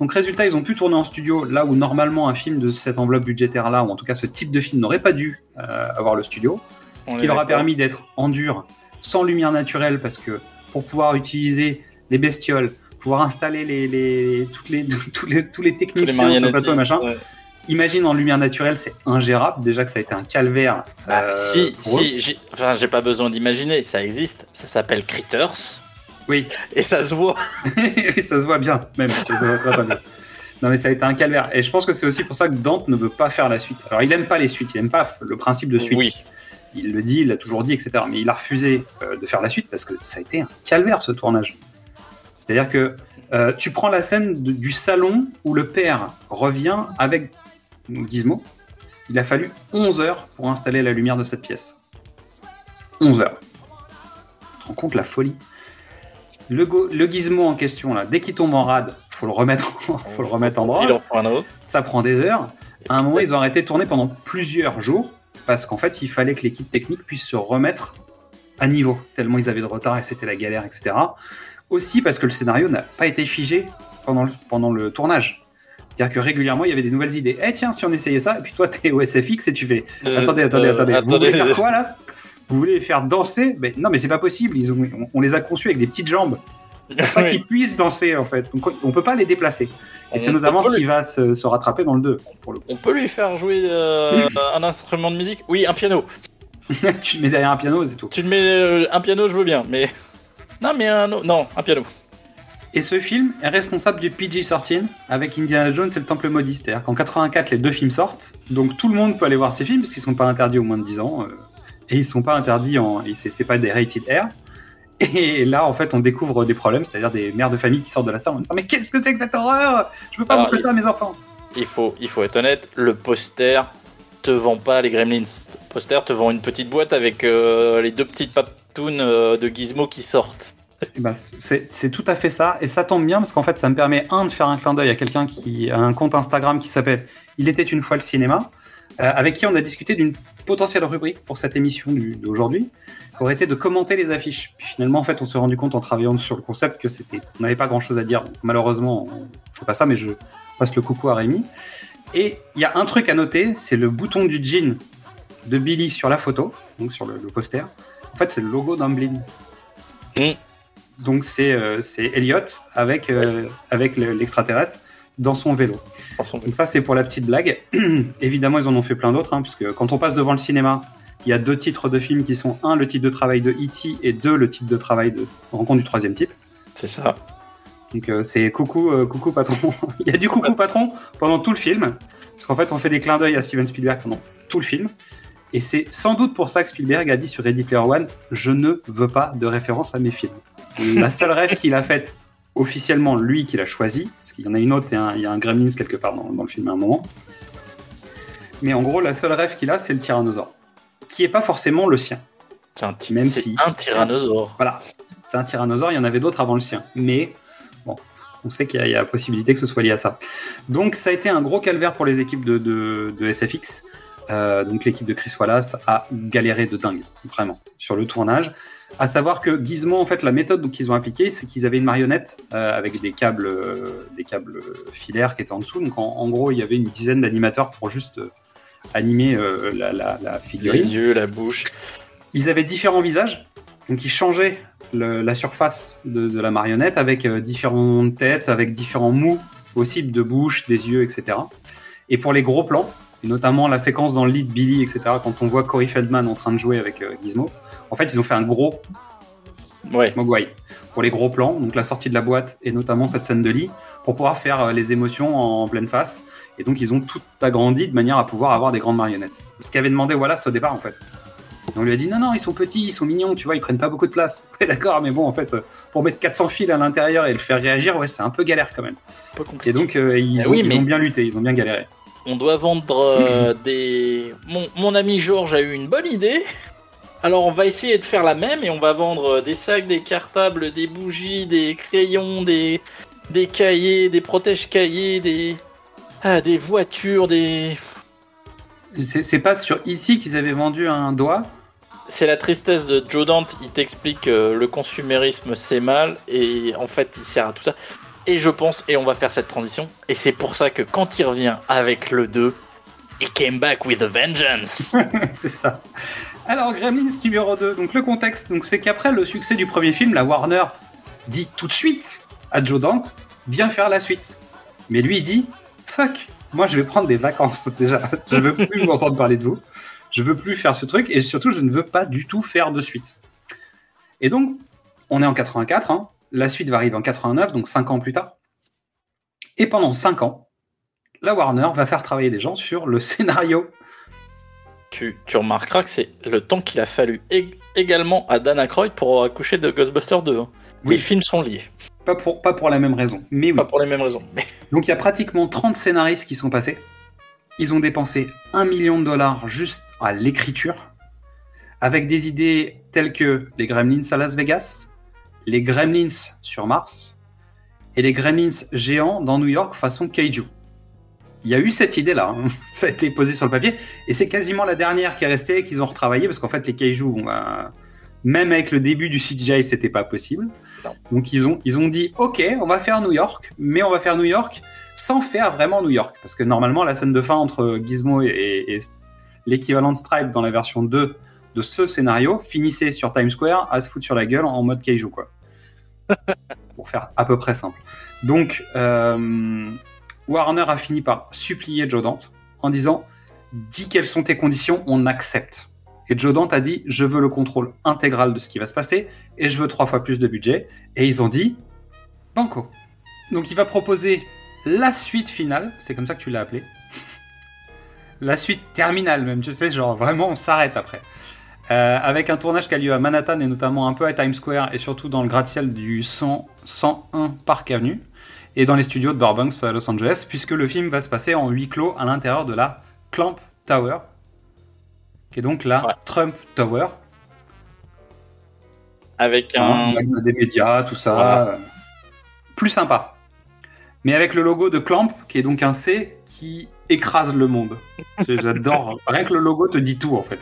Donc résultat, ils ont pu tourner en studio là où normalement un film de cette enveloppe budgétaire là, ou en tout cas ce type de film n'aurait pas dû euh, avoir le studio. Ce qui leur a permis d'être en dur, sans lumière naturelle, parce que pour pouvoir utiliser les bestioles, pouvoir installer les, les, toutes les, toutes les, tous les Tous les techniciens sur le plateau, machin. ouais. Imagine en lumière naturelle, c'est ingérable. Déjà que ça a été un calvaire. Bah, euh, si, si, j'ai- enfin, j'ai pas besoin d'imaginer, ça existe, ça s'appelle Critters, Oui, et ça se voit. Et ça se voit bien, même. ça se voit très, très bien. Non, mais ça a été un calvaire. Et je pense que c'est aussi pour ça que Dante ne veut pas faire la suite. Alors, il aime pas les suites, il aime pas le principe de suite. Oui. Il le dit, il l'a toujours dit, etc. Mais il a refusé euh, de faire la suite parce que ça a été un calvaire ce tournage. C'est-à-dire que euh, tu prends la scène de- du salon où le père revient avec Gizmo. Il a fallu 11 heures pour installer la lumière de cette pièce. 11 heures. Tu te rends compte la folie le, go- le gizmo en question, là, dès qu'il tombe en rade, faut le remettre, en- faut le remettre en autre. Ça prend des heures. À un moment, ils ont arrêté de tourner pendant plusieurs jours parce qu'en fait, il fallait que l'équipe technique puisse se remettre à niveau, tellement ils avaient de retard et c'était la galère, etc. Aussi parce que le scénario n'a pas été figé pendant le, pendant le tournage. C'est-à-dire que régulièrement, il y avait des nouvelles idées. Eh tiens, si on essayait ça, et puis toi, t'es au SFX et tu fais. Euh, Attendez, attendez, euh, attendez. Vous attendez. voulez faire quoi là? Vous voulez les faire danser? Mais Non, mais c'est pas possible. Ils ont, on, on les a conçus avec des petites jambes. Pas Oui. qu'ils puissent danser en fait. Donc on peut pas les déplacer. Et c'est notamment ce qui lui- va se, se rattraper dans le 2 pour le coup. On peut lui faire jouer euh, un instrument de musique? Oui, un piano. tu te mets derrière un piano, c'est tout. Tu te mets euh, un piano, je veux bien, mais. Non, mais un. Non, un piano. Et ce film est responsable du PG-13 avec Indiana Jones et le Temple Maudit. C'est-à-dire qu'en 84, les deux films sortent. Donc tout le monde peut aller voir ces films parce qu'ils sont pas interdits au moins de 10 ans. euh, et ils sont pas interdits en. C'est c'est pas des rated R. Et là, en fait, on découvre des problèmes, c'est-à-dire des mères de famille qui sortent de la salle en disant Mais qu'est-ce que c'est que cette horreur? Je peux pas Alors, montrer il- ça à mes enfants. Il faut, il faut être honnête, le poster te vend pas les Gremlins. Le poster te vend une petite boîte avec euh, les deux petites paptounes euh, de Gizmo qui sortent. Eh ben, c'est tout à fait ça, et ça tombe bien parce qu'en fait, ça me permet un de faire un clin d'œil à quelqu'un qui a un compte Instagram qui s'appelle Il était une fois le cinéma, euh, avec qui on a discuté d'une potentielle rubrique pour cette émission d'aujourd'hui, qui aurait été de commenter les affiches. Puis finalement, en fait, on s'est rendu compte en travaillant sur le concept que c'était, on n'avait pas grand chose à dire. Malheureusement, on fait pas ça, mais je passe le coucou à Rémi. Et il y a un truc à noter, c'est le bouton du jean de Billy sur la photo, donc sur le, poster. En fait, c'est le logo d'Amblin. Mm. Donc c'est euh, Elliot avec, euh, avec l'extraterrestre dans son vélo. Donc ça c'est pour la petite blague. Évidemment ils en ont fait plein d'autres, hein, puisque quand on passe devant le cinéma, il y a deux titres de films qui sont un le titre de travail de E.T. et deux le titre de travail de Rencontre du troisième type. C'est ça. Donc euh, c'est coucou coucou patron. il y a du coucou patron pendant tout le film, parce qu'en fait on fait des clins d'œil à Steven Spielberg pendant tout le film. Et c'est sans doute pour ça que Spielberg a dit sur Ready Player One, je ne veux pas de référence à mes films. La seule rêve qu'il a faite officiellement, lui qui l'a choisi, parce qu'il y en a une autre, et un- il y a un Gremlins quelque part dans, dans le film à un moment. Mais en gros, la seule rêve qu'il a, c'est le tyrannosaure, qui est pas forcément le sien. C'est un, ty- Même si- un tyrannosaure. Voilà, c'est un tyrannosaure, il y en avait d'autres avant le sien. Mais bon, on sait qu'il y, a- y a la possibilité que ce soit lié à ça. Donc ça a été un gros calvaire pour les équipes de, de- de SFX. Euh, donc l'équipe de Chris Wallace a galéré de dingue, vraiment, sur le tournage. À savoir que Gizmo, en fait, la méthode qu'ils ont appliquée, c'est qu'ils avaient une marionnette euh, avec des câbles, euh, des câbles filaires qui étaient en dessous. Donc en, en gros, il y avait une dizaine d'animateurs pour juste euh, animer la, la, la figurine. Les yeux, la bouche. Ils avaient différents visages, donc ils changeaient le- la surface de, de la marionnette avec différentes têtes, avec différents mous possibles de bouche, des yeux, etc. Et pour les gros plans, et notamment la séquence dans le lit de Billy, etc., quand on voit Corey Feldman en train de jouer avec Gizmo, en fait, ils ont fait un gros Ouais. Mogwai pour les gros plans, donc la sortie de la boîte et notamment cette scène de lit, pour pouvoir faire euh, les émotions en pleine face. Et donc, ils ont tout agrandi de manière à pouvoir avoir des grandes marionnettes. Ce qu'avait demandé Wallace au départ, en fait. Et on lui a dit non, non, ils sont petits, ils sont mignons, tu vois, ils prennent pas beaucoup de place. Ouais, d'accord, mais bon, en fait, euh, pour mettre 400 fils à l'intérieur et le faire réagir, ouais, c'est un peu galère quand même. Peu compliqué. Et donc, euh, ils, Eh ont, oui, ils mais- ont bien lutté, ils ont bien galéré. On doit vendre euh, des. Mon, mon ami Georges a eu une bonne idée. Alors on va essayer de faire la même et on va vendre euh, des sacs, des cartables, des bougies, des crayons, des, des cahiers, des protèges cahiers, des, ah, des voitures, des. C'est pas sur E.T. qu'ils avaient vendu un doigt C'est la tristesse de Joe Dante. Il t'explique euh, le consumérisme c'est mal et en fait il sert à tout ça. Et je pense, et on va faire cette transition, et c'est pour ça que quand il revient avec le 2, he came back with a vengeance. c'est ça. Alors, Gremlins numéro 2. Donc, le contexte, c'est qu'après le succès du premier film, la Warner dit tout de suite à Joe Dante, viens faire la suite. Mais lui, il dit, fuck, moi, je vais prendre des vacances déjà. Je veux plus vous entendre parler de vous. Je veux plus faire ce truc. Et surtout, je ne veux pas du tout faire de suite. Et donc, on est en 84. hein. La suite va arriver en 89, donc 5 ans plus tard. Et pendant 5 ans, la Warner va faire travailler des gens sur le scénario tu, tu remarqueras que c'est le temps qu'il a fallu ég- également à Dan Aykroyd pour accoucher de Ghostbusters 2. hein. Oui. Les films sont liés, Pas pour, pas pour la même raison, mais oui. pas pour les mêmes raisons. Mais Donc il y a pratiquement 30 scénaristes qui sont passés. Ils ont dépensé 1 million de dollars juste à l'écriture, avec des idées telles que les Gremlins à Las Vegas, les Gremlins sur Mars, et les Gremlins géants dans New York façon Kaiju. Il y a eu cette idée-là, hein. ça a été posé sur le papier, et c'est quasiment la dernière qui est restée, qu'ils ont retravaillé, parce qu'en fait les Kaiju, on va- même avec le début du CGI, c'était pas possible. Donc ils ont, ils ont dit ok, on va faire New York, mais on va faire New York sans faire vraiment New York. Parce que normalement, la scène de fin entre Gizmo et l'équivalent de Stripe dans la version 2 de ce scénario finissait sur Times Square à se foutre sur la gueule en mode kaiju, quoi. Pour faire à peu près simple. Donc, euh, Warner a fini par supplier Joe Dante en disant Dis quelles sont tes conditions, on accepte. Et Joe Dante a dit Je veux le contrôle intégral de ce qui va se passer et je veux trois fois plus de budget. Et ils ont dit Banco. Donc, il va proposer la suite finale, c'est comme ça que tu l'as appelé. la suite terminale, même, tu sais, genre vraiment, on s'arrête après. Euh, avec un tournage qui a lieu à Manhattan et notamment un peu à Times Square et surtout dans le gratte-ciel du 100 101 Park Avenue et dans les studios de Burbanks à Los Angeles, puisque le film va se passer en huis clos à l'intérieur de la Clamp Tower, qui est donc la Ouais. Trump Tower, Avec hein, un. des médias, tout ça. Voilà. euh, Plus sympa. Mais avec le logo de Clamp, qui est donc un C qui écrase le monde. J'adore. Rien que le logo te dit tout, en fait.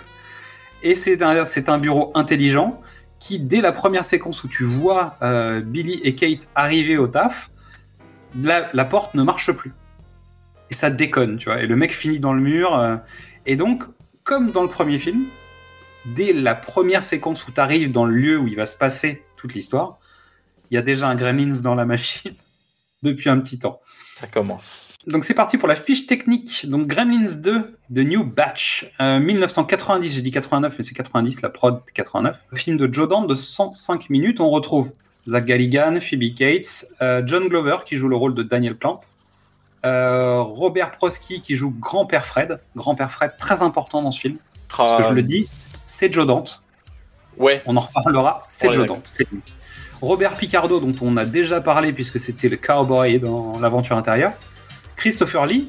Et c'est un, c'est un bureau intelligent qui, dès la première séquence où tu vois euh, Billy et Kate arriver au taf, la, la porte ne marche plus. Et ça déconne, tu vois. Et le mec finit dans le mur. euh, et donc, comme dans le premier film, dès la première séquence où tu arrives dans le lieu où il va se passer toute l'histoire, il y a déjà un Gremlins dans la machine depuis un petit temps. Ça commence. Donc c'est parti pour la fiche technique. Donc Gremlins 2 de New Batch, euh, 1990, j'ai dit 89, mais c'est 90, la prod 89. Film de Joe Dante de 105 minutes. On retrouve Zach Galligan, Phoebe Cates, euh, John Glover qui joue le rôle de Daniel Clamp, euh, Robert Prosky qui joue Grand-Père Fred. Grand-Père Fred très important dans ce film. Parce que je Ah, le dis, c'est Joe Dante. Ouais, On en reparlera, c'est Ouais, Joe. Dante, c'est lui. Robert Picardo, dont on a déjà parlé puisque c'était le cowboy dans l'aventure intérieure. Christopher Lee,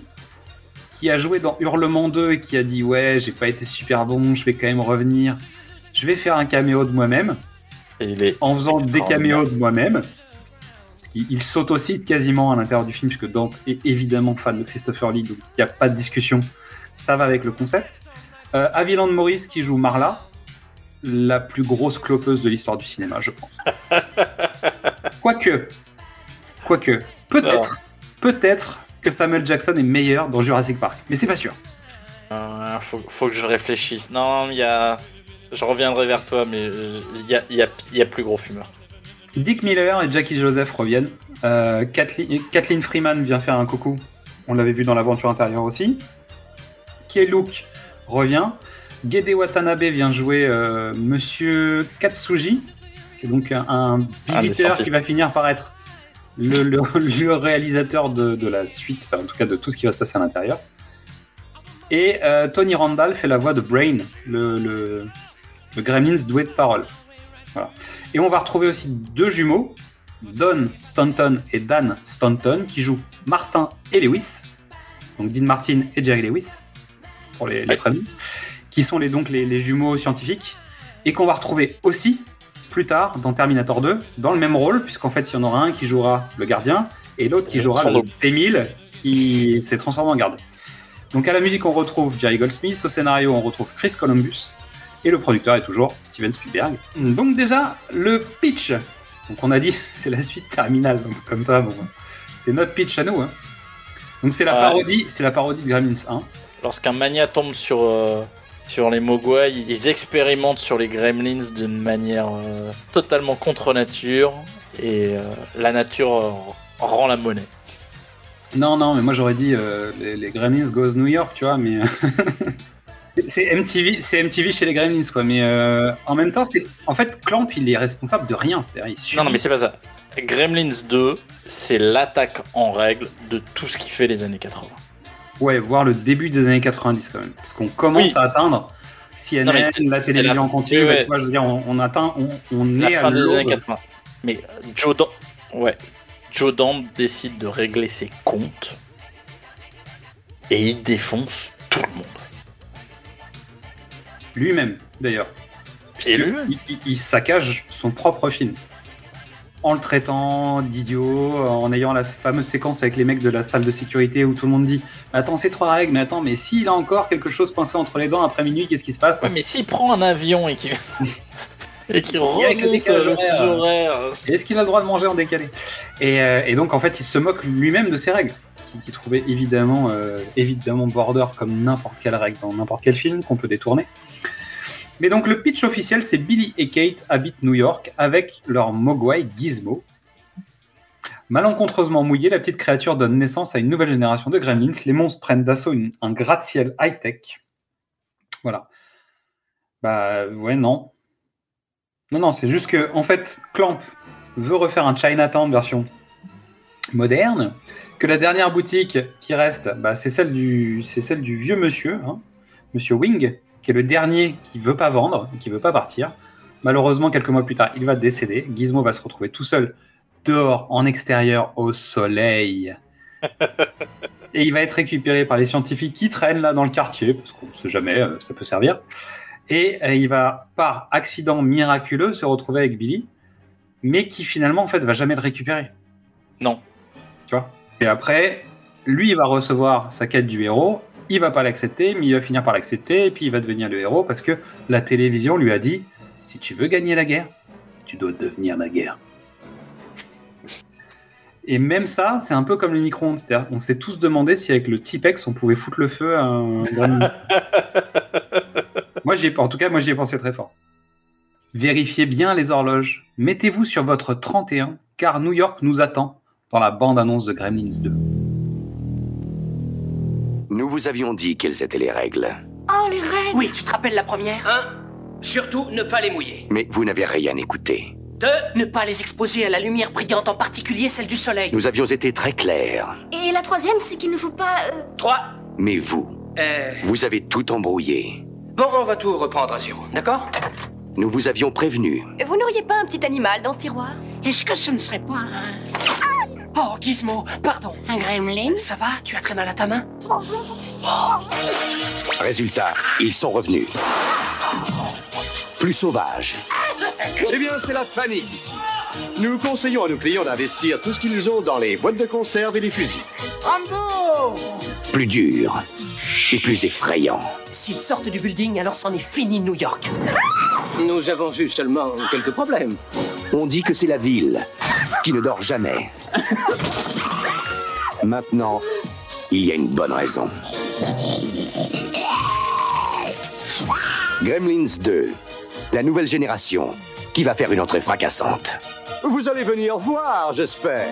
qui a joué dans Hurlement 2 et qui a dit Ouais, j'ai pas été super bon, je vais quand même revenir. Je vais faire un caméo de moi-même, et il est. en faisant des caméos de moi-même. Parce qu'il il s'autocite quasiment à l'intérieur du film, puisque Dante est évidemment fan de Christopher Lee, donc il n'y a pas de discussion. Ça va avec le concept. Euh, Aviland Morris qui joue Marla, la plus grosse clopeuse de l'histoire du cinéma, je pense. Quoique, quoique, peut-être, peut-être que Samuel Jackson est meilleur dans Jurassic Park, mais c'est pas sûr. Euh, faut, faut que je réfléchisse. Non, il y a. Je reviendrai vers toi, mais il y a, il y, a, il y a plus gros fumeur. Dick Miller et Jackie Joseph reviennent. Euh, Kathleen, Kathleen Freeman vient faire un coucou. On l'avait vu dans l'aventure intérieure aussi. Luke revient. Gede Watanabe vient jouer euh, Monsieur Katsuji, qui est donc un, des visiteur qui va finir par être le, le- le réalisateur de, de la suite, enfin, en tout cas de tout ce qui va se passer à l'intérieur. Et euh, Tony Randall fait la voix de Brain, le Gremlins doué de parole. Voilà. Et on va retrouver aussi deux jumeaux, Don Stanton et Dan Stanton, qui jouent Martin et Lewis, donc Dean Martin et Jerry Lewis, pour les, les qui sont les, donc les, les jumeaux scientifiques, et qu'on va retrouver aussi plus tard dans Terminator 2, dans le même rôle, puisqu'en fait, il y en aura un qui jouera le gardien, et l'autre qui jouera Son le double. T-1000, qui s'est transformé en gardien. Donc à la musique, on retrouve Jerry Goldsmith, au scénario, on retrouve Chris Columbus, et le producteur est toujours Steven Spielberg. Donc déjà, le pitch. Donc on a dit, c'est la suite terminale, donc comme ça, bon, c'est notre pitch à nous. hein. Donc c'est la parodie, c'est la parodie de Gremlins 1. Lorsqu'un mania tombe sur, euh, sur les Mogwai, ils expérimentent sur les Gremlins d'une manière euh, totalement contre nature et euh, la nature rend la monnaie. Non, non, mais moi j'aurais dit les, les Gremlins goes New York, tu vois, mais c'est MTV, c'est MTV chez les Gremlins, quoi. Mais euh, en même temps, c'est en fait Clamp, il est responsable de rien. C'est-à-dire, il subit- Non, non, mais c'est pas ça. Gremlins 2, c'est l'attaque en règle de tout ce qui fait les années 80. ouais, voir le début des années 90 quand même, parce qu'on commence Oui. à atteindre CNN, Non, la télévision en continu. oui, bah, ouais. tu vois, je veux dire, on, on atteint, on, on La est fin à des années l'aube. 80. Mais euh, Joe Dante, ouais, Joe Dante décide de régler ses comptes et il défonce tout le monde. Lui-même, d'ailleurs. Et lui il, il- il saccage son propre film. En le traitant d'idiot, en ayant la fameuse séquence avec les mecs de la salle de sécurité où tout le monde dit Attends, c'est trois règles, mais attends, mais s'il a encore quelque chose coincé entre les dents après minuit, qu'est-ce qui se passe? Ouais, mais s'il prend un avion et qu'il Et qui remonte le. Et Est-ce qu'il a le droit de manger en décalé? Et, euh, et donc en fait, il se moque lui-même de ses règles, qu'il trouvait évidemment, euh, évidemment border comme n'importe quelle règle dans n'importe quel film qu'on peut détourner. Mais donc le pitch officiel, c'est Billy et Kate habitent New York avec leur mogwai Gizmo. Malencontreusement mouillée, la petite créature donne naissance à une nouvelle génération de gremlins. Les monstres prennent d'assaut un gratte-ciel high-tech. Voilà. Bah ouais, non. Non, non, c'est juste que, en fait, Clamp veut refaire un Chinatown version moderne, que la dernière boutique qui reste, bah, c'est celle du, c'est celle du vieux monsieur, hein, Monsieur Wing, qui est le dernier qui veut pas vendre, qui veut pas partir. Malheureusement, quelques mois plus tard, il va décéder. Gizmo va se retrouver tout seul dehors, en extérieur, au soleil. Et il va être récupéré par les scientifiques qui traînent là dans le quartier, parce qu'on ne sait jamais, euh, ça peut servir. Et euh, il va, par accident miraculeux, se retrouver avec Billy, mais qui finalement, en fait, va jamais le récupérer. Non. Tu vois? Et après, lui, il va recevoir sa quête du héros, il va pas l'accepter, mais il va finir par l'accepter, et puis il va devenir le héros parce que la télévision lui a dit si tu veux gagner la guerre, tu dois devenir la guerre. Et même ça, c'est un peu comme le micro-ondes. C'est-à-dire, on s'est tous demandé si avec le Tipex, on pouvait foutre le feu à un Gremlins. moi, j'y ai- en tout cas, moi, j'y ai pensé très fort. Vérifiez bien les horloges. Mettez-vous sur votre 31, car New York nous attend dans la bande-annonce de Gremlins 2. Nous vous avions dit quelles étaient les règles. Oh, les règles Oui, tu te rappelles la première? Un, surtout ne pas les mouiller. Mais vous n'avez rien écouté. Deux, ne pas les exposer à la lumière brillante, en particulier celle du soleil. Nous avions été très clairs. Et la troisième, c'est qu'il ne faut pas... euh, Trois, Mais vous, euh... vous avez tout embrouillé. Bon, on va tout reprendre à zéro, d'accord? Nous vous avions prévenu. Vous n'auriez pas un petit animal dans ce tiroir? Est-ce que ce ne serait pas un, Oh, Gizmo, pardon. un gremlin? Ça va? Tu as très mal à ta main? Résultat, ils sont revenus. Plus sauvages, Eh bien, c'est la panique ici. Nous conseillons à nos clients d'investir tout ce qu'ils ont dans les boîtes de conserve et les fusils. plus durs et plus effrayants. S'ils sortent du building, alors c'en est fini New York. Nous avons eu seulement quelques problèmes. On dit que c'est la ville qui ne dort jamais. Maintenant, il y a une bonne raison. Gremlins 2, la nouvelle génération, qui va faire une entrée fracassante. Vous allez venir voir, j'espère.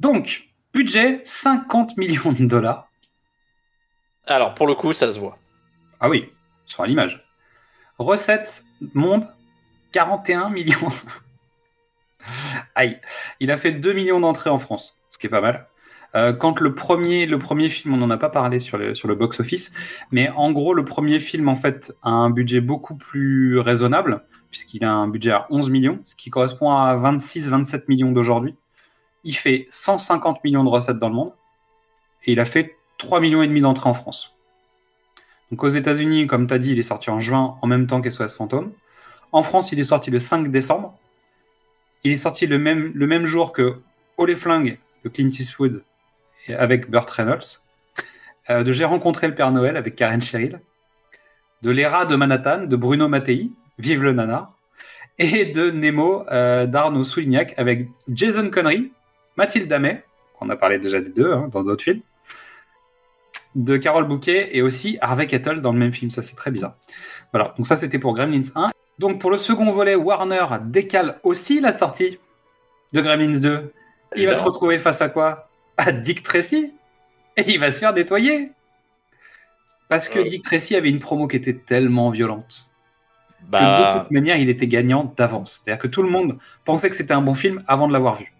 Donc, budget 50 millions de dollars. Alors, pour le coup, ça se voit. Ah oui, sur l'image. Recettes monde 41 millions. Aïe, il a fait 2 millions d'entrées en France, ce qui est pas mal. Euh, quand le premier, le premier film, on n'en a pas parlé sur le, sur le box-office, mais en gros, le premier film, en fait, a un budget beaucoup plus raisonnable, puisqu'il a un budget à 11 millions, ce qui correspond à 26-27 millions d'aujourd'hui. Il fait 150 millions de recettes dans le monde, et il a fait 3 millions et demi d'entrées en France. Donc aux États-Unis, comme tu as dit, il est sorti en juin en même temps qu'SOS Fantôme. En France, il est sorti le 5 décembre. Il est sorti le même, le même jour que Oh les flingues de Clint Eastwood avec Burt Reynolds. Euh, de J'ai rencontré le Père Noël avec Karen Cheryl. De Les de Manhattan de Bruno Mattei, Vive le nanar. Et de Nemo euh, d'Arnaud Soulignac avec Jason Connery, Mathilde Amet, qu'on a parlé déjà des deux hein, dans d'autres films de Carole Bouquet et aussi Harvey Kettle dans le même film. Ça, c'est très bizarre. Voilà, donc ça, c'était pour Gremlins 1. Donc pour le second volet, Warner décale aussi la sortie de Gremlins 2. Il va Non. se retrouver face à quoi? À Dick Tracy. Et il va se faire nettoyer. Parce que Euh. Dick Tracy avait une promo qui était tellement violente que de Bah, toute manière, il était gagnant d'avance. C'est-à-dire que tout le monde pensait que c'était un bon film avant de l'avoir vu.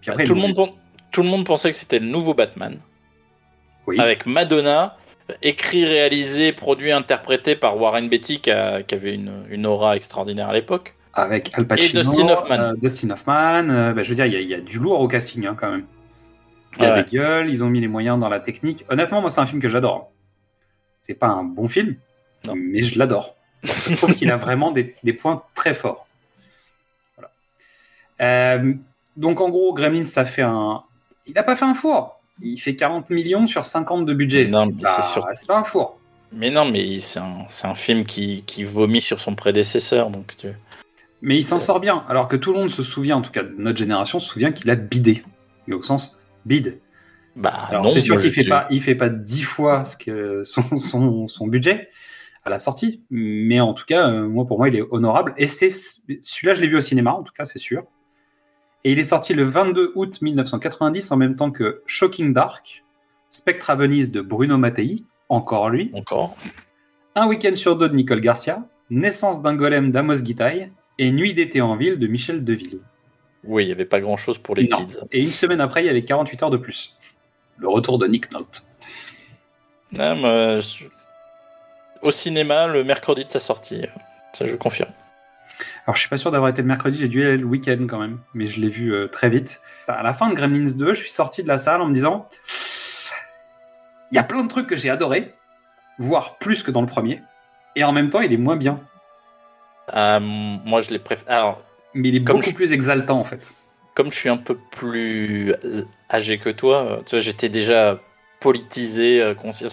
Puis après, tout, le monde, pen- tout le monde pensait que c'était le nouveau Batman. Oui. Avec Madonna, écrit, réalisé, produit, interprété par Warren Beatty, qui, a- qui avait une, une aura extraordinaire à l'époque. avec Al Pacino, Et Dustin Hoffman. euh, Dustin Hoffman, euh, bah, je veux dire, il y, a- il y a du lourd au casting hein, quand même. Il y a Ouais. des gueules, ils ont mis les moyens dans la technique. Honnêtement, moi, c'est un film que j'adore. C'est pas un bon film, Non. mais je l'adore. Je trouve qu'il a vraiment des, des points très forts. Voilà. Euh, donc, en gros, Gremlins, ça fait un. Il n'a pas fait un four. Il fait 40 millions sur 50 de budget. Non, C'est mais pas, c'est sûr. c'est pas un four. Mais non, mais c'est un, un film qui, qui vomit sur son prédécesseur, donc tu... Mais il s'en sort bien, alors que tout le monde se souvient, en tout cas notre génération, se souvient qu'il a bidé. Mais au sens bide. Bah Alors c'est sûr qu'il je fait pas, il fait pas dix fois ce que son, son, son budget à la sortie, mais en tout cas, euh, moi pour moi, il est honorable. Et c'est celui-là, je l'ai vu au cinéma, en tout cas, c'est sûr. Et il est sorti le 22 août 1990, en même temps que Shocking Dark, Spectre à Venise de Bruno Mattei, encore lui, Encore. Un week-end sur deux de Nicole Garcia, Naissance d'un golem d'Amos Guitaille et Nuit d'été en ville de Michel Deville. Oui, il n'y avait pas grand-chose pour les Non. kids. Et une semaine après, il y avait 48 heures de plus. Le retour de Nick Nolte. Non, mais, je- Au cinéma, le mercredi de sa sortie. Ça, je confirme. Alors, je suis pas sûr d'avoir été le mercredi, j'ai dû y aller le week-end quand même, mais je l'ai vu euh, très vite. À la fin de Gremlins 2, je suis sorti de la salle en me disant il y a plein de trucs que j'ai adoré, voire plus que dans le premier, et en même temps, il est moins bien. Euh, moi, je préfère. Alors, Mais il est beaucoup je- plus exaltant en fait. comme je suis un peu plus âgé que toi, euh, tu vois, j'étais déjà politisé, conscient.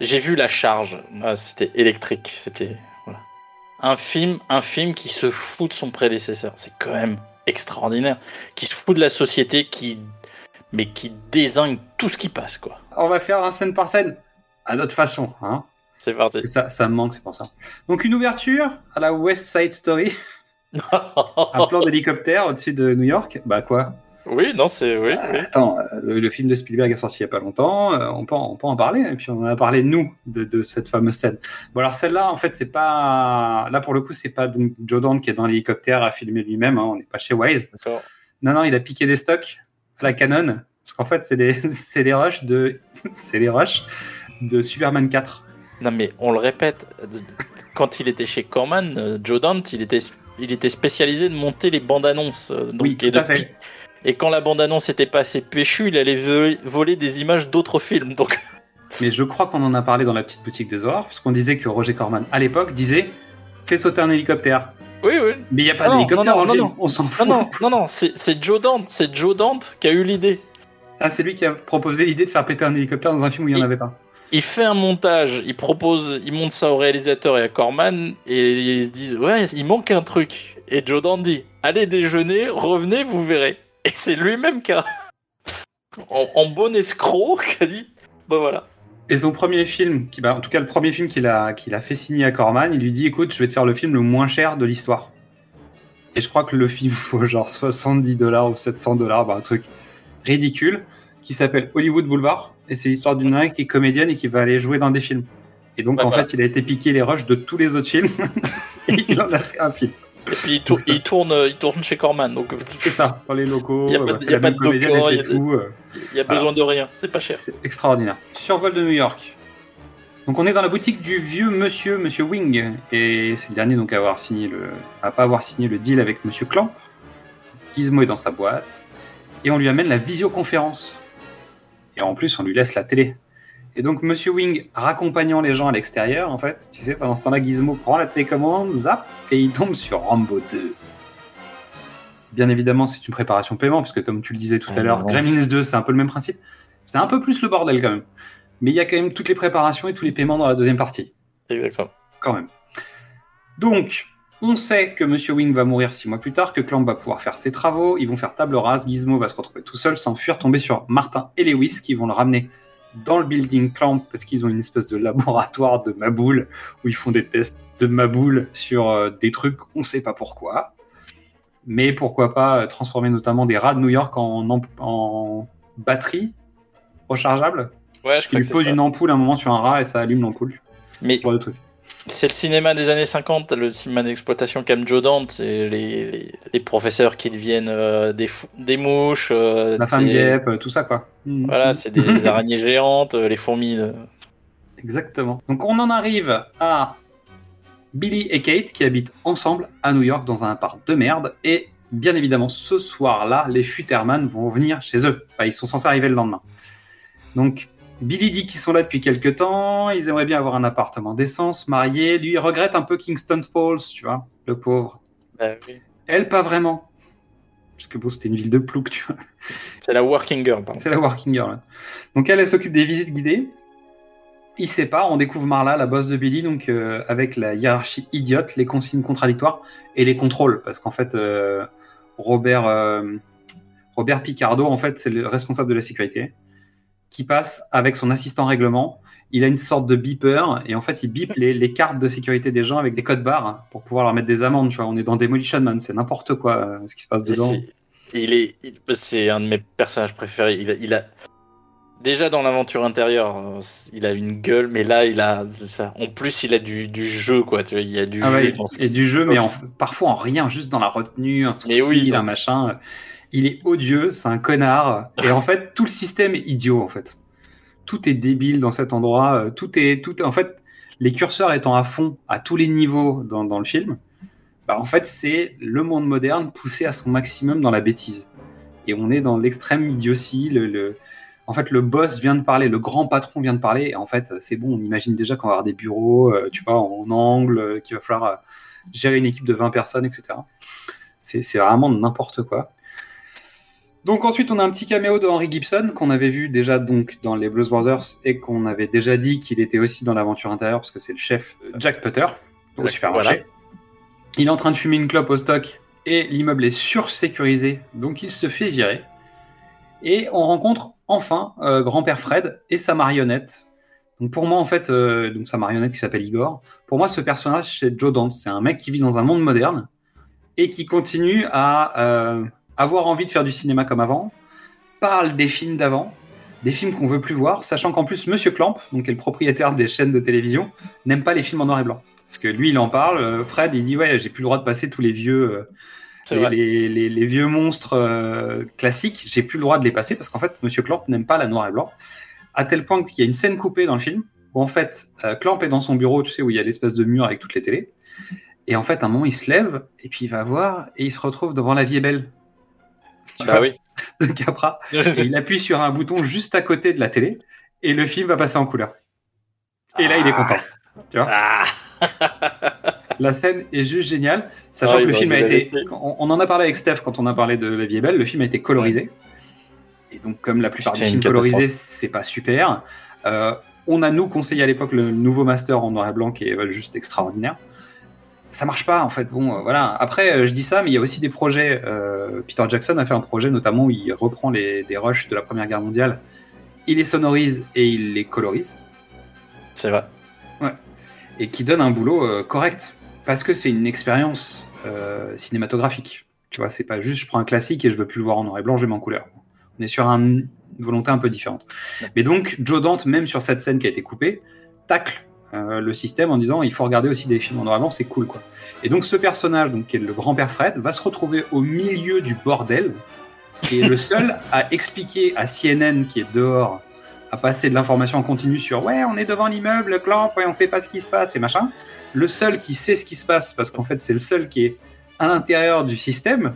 J'ai vu la charge. Ah, C'était électrique. C'était. Un film, un film qui se fout de son prédécesseur. C'est quand même extraordinaire. Qui se fout de la société, qui mais qui désigne tout ce qui passe, quoi. On va faire un scène par scène, à notre façon. Hein. C'est parti. Ça, ça me manque, c'est pour ça. Donc une ouverture à la West Side Story, un plan d'hélicoptère au-dessus de New York. Bah quoi? Oui, non, c'est oui. oui. Attends, euh, le, le film de Spielberg est sorti il y a pas longtemps, euh, on, peut en, on peut en parler, et puis on en a parlé nous de, de cette fameuse scène. Bon alors celle-là, en fait, c'est pas... Là pour le coup, c'est pas donc Joe Dante qui est dans l'hélicoptère à filmer lui-même, hein, on n'est pas chez Wise. Non, non, il a piqué des stocks à la Canon, parce qu'en fait, c'est des, c'est des rushs de... c'est les rushs de Superman 4. Non, mais on le répète, euh, quand il était chez Corman, euh, Joe Dante, il était, il était spécialisé de monter les bandes annonces. euh, donc, Oui, et, tout à de fait. pi- et quand la bande annonce était pas assez péchue, il allait voler, des images d'autres films. Donc, Mais je crois qu'on en a parlé dans la petite boutique des horreurs, parce qu'on disait que Roger Corman, à l'époque, disait fais sauter un hélicoptère. oui, oui. Mais il n'y a pas d'hélicoptère dans le non, film, non. on s'en Non, fout. non, non, non, c'est Joe Dante, c'est Joe Dante qui a eu l'idée. Ah, c'est lui qui a proposé l'idée de faire péter un hélicoptère dans un film où il n'y en avait pas. Il fait un montage, il propose, il monte ça au réalisateur et à Corman, et ils se disent ouais, il manque un truc. Et Joe Dante dit allez déjeuner, revenez, vous verrez. Et c'est lui-même qui a, en, en bon escroc, qui a dit bah voilà. Et son premier film, qui, bah, en tout cas le premier film qu'il a, qu'il a fait signer à Corman, il lui dit écoute, je vais te faire le film le moins cher de l'histoire. Et je crois que le film vaut genre 70 dollars ou 700 dollars, bah, un truc ridicule, qui s'appelle Hollywood Boulevard. Et c'est l'histoire d'une nana qui est comédienne et qui va aller jouer dans des films. Et donc en voilà. fait, il a été piqué les rushs de tous les autres films. et il en a fait un film. Et puis il, tour- il tourne, il tourne chez Corman, donc C'est ça, dans les locaux. Il y a pas de- euh, y a pas de il y a de- tout, euh, il y a besoin de rien, c'est pas cher. C'est extraordinaire. Survol de New York. Donc on est dans la boutique du vieux monsieur, monsieur Wing, et c'est le dernier donc à avoir signé le, à pas avoir signé le deal avec monsieur Clamp. Gizmo est dans sa boîte, et on lui amène la visioconférence. Et en plus on lui laisse la télé. Et donc monsieur Wing raccompagnant les gens à l'extérieur, en fait, tu sais, pendant ce temps-là, Gizmo prend la télécommande, zap, et il tombe sur Rambo 2. Bien évidemment, c'est une préparation paiement, puisque comme tu le disais tout à l'heure. Gremlins 2, c'est un peu le même principe. C'est un peu plus le bordel quand même. Mais il y a quand même toutes les préparations et tous les paiements dans la deuxième partie, Exactement. quand même. Donc, on sait que Monsieur Wing va mourir six mois plus tard, que Clamp va pouvoir faire ses travaux, ils vont faire table rase, Gizmo va se retrouver tout seul, s'enfuir, tomber sur Martin et Lewis qui vont le ramener dans le building Clamp parce qu'ils ont une espèce de laboratoire de Maboule où ils font des tests de Maboule sur euh, des trucs, on sait pas pourquoi. Mais pourquoi pas euh, transformer notamment des rats de New York en, amp- en batterie rechargeable? Ouais, je crois lui que c'est pose ça. une ampoule à un moment sur un rat et ça allume l'ampoule. Mais C'est le cinéma des années 50, le cinéma d'exploitation comme Joe Dante, c'est les, les, les professeurs qui deviennent euh, des, fou- des mouches. euh, La femme guêpe, euh, tout ça quoi. Mhm. Voilà, c'est des araignées géantes, euh, les fourmis. euh. Exactement. Donc on en arrive à Billy et Kate qui habitent ensemble à New York dans un appart de merde. Et bien évidemment, ce soir-là, les Futterman vont venir chez eux. Enfin, ils sont censés arriver le lendemain. Donc Billy dit qu'ils sont là depuis quelques temps, ils aimeraient bien avoir un appartement décent, se marier. Lui, il regrette un peu Kingston Falls, tu vois, le pauvre. Bah oui. Elle, pas vraiment. Parce que bon, c'était une ville de plouc, tu vois. C'est la working girl, pardon. C'est la working girl. Donc elle, elle s'occupe des visites guidées. il sépare, on découvre Marla, la boss de Billy, donc euh, avec la hiérarchie idiote, les consignes contradictoires et les contrôles, parce qu'en fait, euh, Robert, euh, Robert Picardo, en fait, c'est le responsable de la sécurité, qui passe avec son assistant règlement. Il a une sorte de beeper et en fait, il bip les, les cartes de sécurité des gens avec des codes barres pour pouvoir leur mettre des amendes. Tu vois, on est dans Demolition Man, c'est n'importe quoi euh, ce qui se passe dedans. Il est, il- c'est un de mes personnages préférés. Il a, il a- déjà dans l'aventure intérieure, euh, il a une gueule, mais là, il a, ça. En plus, il a du, du jeu, quoi. Tu vois, il y a du Ah jeu ouais, et du jeu, mais en- parfois en rien, juste dans la retenue, un sourcil, oui, un donc. machin. Il est odieux, c'est un connard. Et en fait, tout le système est idiot, en fait. Tout est débile dans cet endroit. euh, Tout est, tout, en fait, les curseurs étant à fond à tous les niveaux dans, le film, bah, en fait, c'est le monde moderne poussé à son maximum dans la bêtise. Et on est dans l'extrême idiotie. Le, le- En fait, le boss vient de parler, le grand patron vient de parler. Et en fait, c'est bon, on imagine déjà qu'on va avoir des bureaux, euh, tu vois, en angle, euh, qu'il va falloir gérer une équipe de 20 personnes, etc. C'est vraiment n'importe quoi. Donc ensuite, on a un petit caméo de Henry Gibson qu'on avait vu déjà donc dans les Blues Brothers et qu'on avait déjà dit qu'il était aussi dans l'aventure intérieure parce que c'est le chef euh, Jack Putter au supermarché. voilà. Il est en train de fumer une clope au stock et l'immeuble est sursécurisé, donc il se fait virer. Et on rencontre enfin euh, grand-père Fred et sa marionnette. Donc pour moi, en fait, euh, donc sa marionnette qui s'appelle Igor. Pour moi, ce personnage, c'est Joe Dante. C'est un mec qui vit dans un monde moderne et qui continue à euh, avoir envie de faire du cinéma comme avant, parle des films d'avant, des films qu'on veut plus voir, sachant qu'en plus, Monsieur Clamp, donc qui est le propriétaire des chaînes de télévision, n'aime pas les films en noir et blanc. Parce que lui, il en parle. euh, Fred, il dit ouais, j'ai plus le droit de passer tous les vieux, euh, C'est les, vrai. les- les- les vieux monstres euh, classiques. J'ai plus le droit de les passer parce qu'en fait, Monsieur Clamp n'aime pas la noir et blanc. À tel point qu'il y a une scène coupée dans le film où en fait, euh, Clamp est dans son bureau, tu sais, où il y a l'espèce de mur avec toutes les télés. Et en fait, à un moment, il se lève et puis il va voir et il se retrouve devant La Vie est belle. Tu Bah vois, oui. Capra. Et il appuie sur un bouton juste à côté de la télé et le film va passer en couleur. Et là, il est content. Tu vois Ah. La scène est juste géniale, sachant Ah, que le film a été. On, on en a parlé avec Steph quand on a parlé de La vie est belle. Le film a été colorisé. Et donc, comme la plupart des films colorisés, c'est pas super. Euh, on a nous conseillé à l'époque le nouveau master en noir et blanc qui est juste extraordinaire. Ça marche pas en fait. Bon, euh, voilà. Après, euh, je dis ça, mais il y a aussi des projets. euh, Peter Jackson a fait un projet notamment où il reprend les, des rushs de la Première Guerre mondiale, il les sonorise et il les colorise C'est vrai. et qui donne un boulot euh, correct parce que c'est une expérience cinématographique. Tu vois, c'est pas juste je prends un classique et je veux plus le voir en noir et blanc, je mets en couleur. On est sur un- une volonté un peu différente. Mais donc, Joe Dante, même sur cette scène qui a été coupée, tacle euh, le système en disant il faut regarder aussi des films en noir et blanc, c'est cool quoi. Et donc, ce personnage, donc, qui est le grand-père Fred, va se retrouver au milieu du bordel et est le seul à expliquer à CNN qui est dehors à passer de l'information en continu sur ouais, on est devant l'immeuble, clamp, ouais, on sait pas ce qui se passe et machin. Le seul qui sait ce qui se passe, parce qu'en fait, c'est le seul qui est à l'intérieur du système,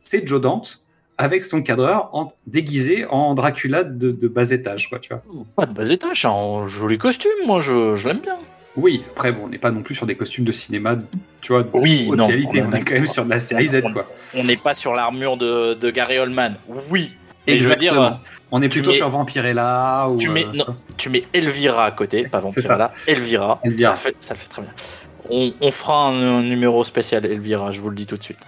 c'est Joe Dante avec son cadreur en, déguisé en Dracula de, de bas étage, quoi, tu vois. Pas de bas étage, en joli costume, moi je, je l'aime bien. Oui, après, bon, on n'est pas non plus sur des costumes de cinéma, tu vois, de Oui, haute non, qualité, on est on est quand même sur de la série Z, On- quoi. On n'est pas sur l'armure de, de Gary Oldman. Oui. Et je veux dire, on est plutôt mets- sur Vampirella ou. tu mets, euh, non, tu mets Elvira à côté, pas Vampirella, Elvira. Elvira. Ça, fait, ça le fait très bien. On, on fera un, un numéro spécial Elvira, je vous le dis tout de suite.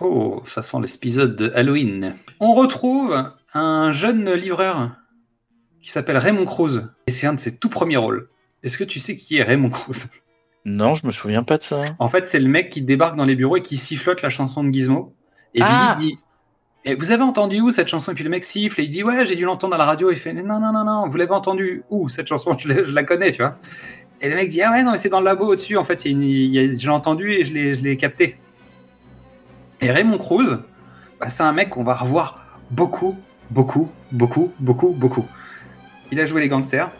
Oh, ça sent l'épisode de Halloween. On retrouve un jeune livreur qui s'appelle Raymond Cruz. Et c'est un de ses tout premiers rôles. Est-ce que tu sais qui est Raymond Cruz Non, je me souviens pas de ça. En fait, c'est le mec qui débarque dans les bureaux et qui sifflote la chanson de Gizmo. Et Ah Billy dit et Vous avez entendu où cette chanson? Et puis le mec siffle et il dit Ouais, j'ai dû l'entendre à la radio. Il fait Non, non, non, non, vous l'avez entendu où cette chanson? Je, la connais, tu vois. Et le mec dit Ah ouais, non, mais c'est dans le labo au-dessus. En fait, il y a une- il y a- je l'ai entendu et je l'ai je l'ai capté. Et Raymond Cruz, bah, c'est un mec qu'on va revoir beaucoup, beaucoup, beaucoup, beaucoup, beaucoup. Il a joué les gangsters,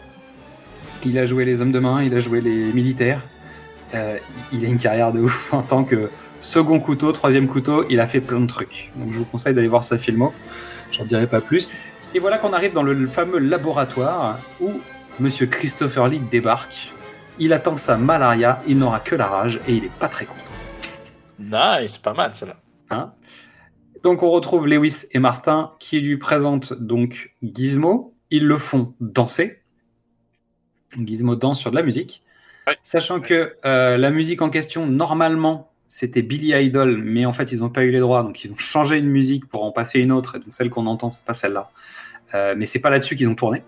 il a joué les hommes de main, il a joué les militaires. Euh, il a une carrière de ouf en tant que second couteau, troisième couteau, il a fait plein de trucs. Donc je vous conseille d'aller voir sa filmo, j'en dirai pas plus. Et voilà qu'on arrive dans le fameux laboratoire où Monsieur Christopher Lee débarque. Il attend sa malaria, il n'aura que la rage et il est pas très content. Nice, pas mal celle-là. Hein donc on retrouve Lewis et Martin qui lui présentent donc Gizmo. Ils le font danser. Gizmo danse sur de la musique. Sachant que euh, la musique en question, normalement, c'était Billy Idol, mais en fait, ils n'ont pas eu les droits, donc ils ont changé une musique pour en passer une autre, et donc celle qu'on entend, c'est pas celle-là. Euh, mais c'est pas là-dessus qu'ils ont tourné.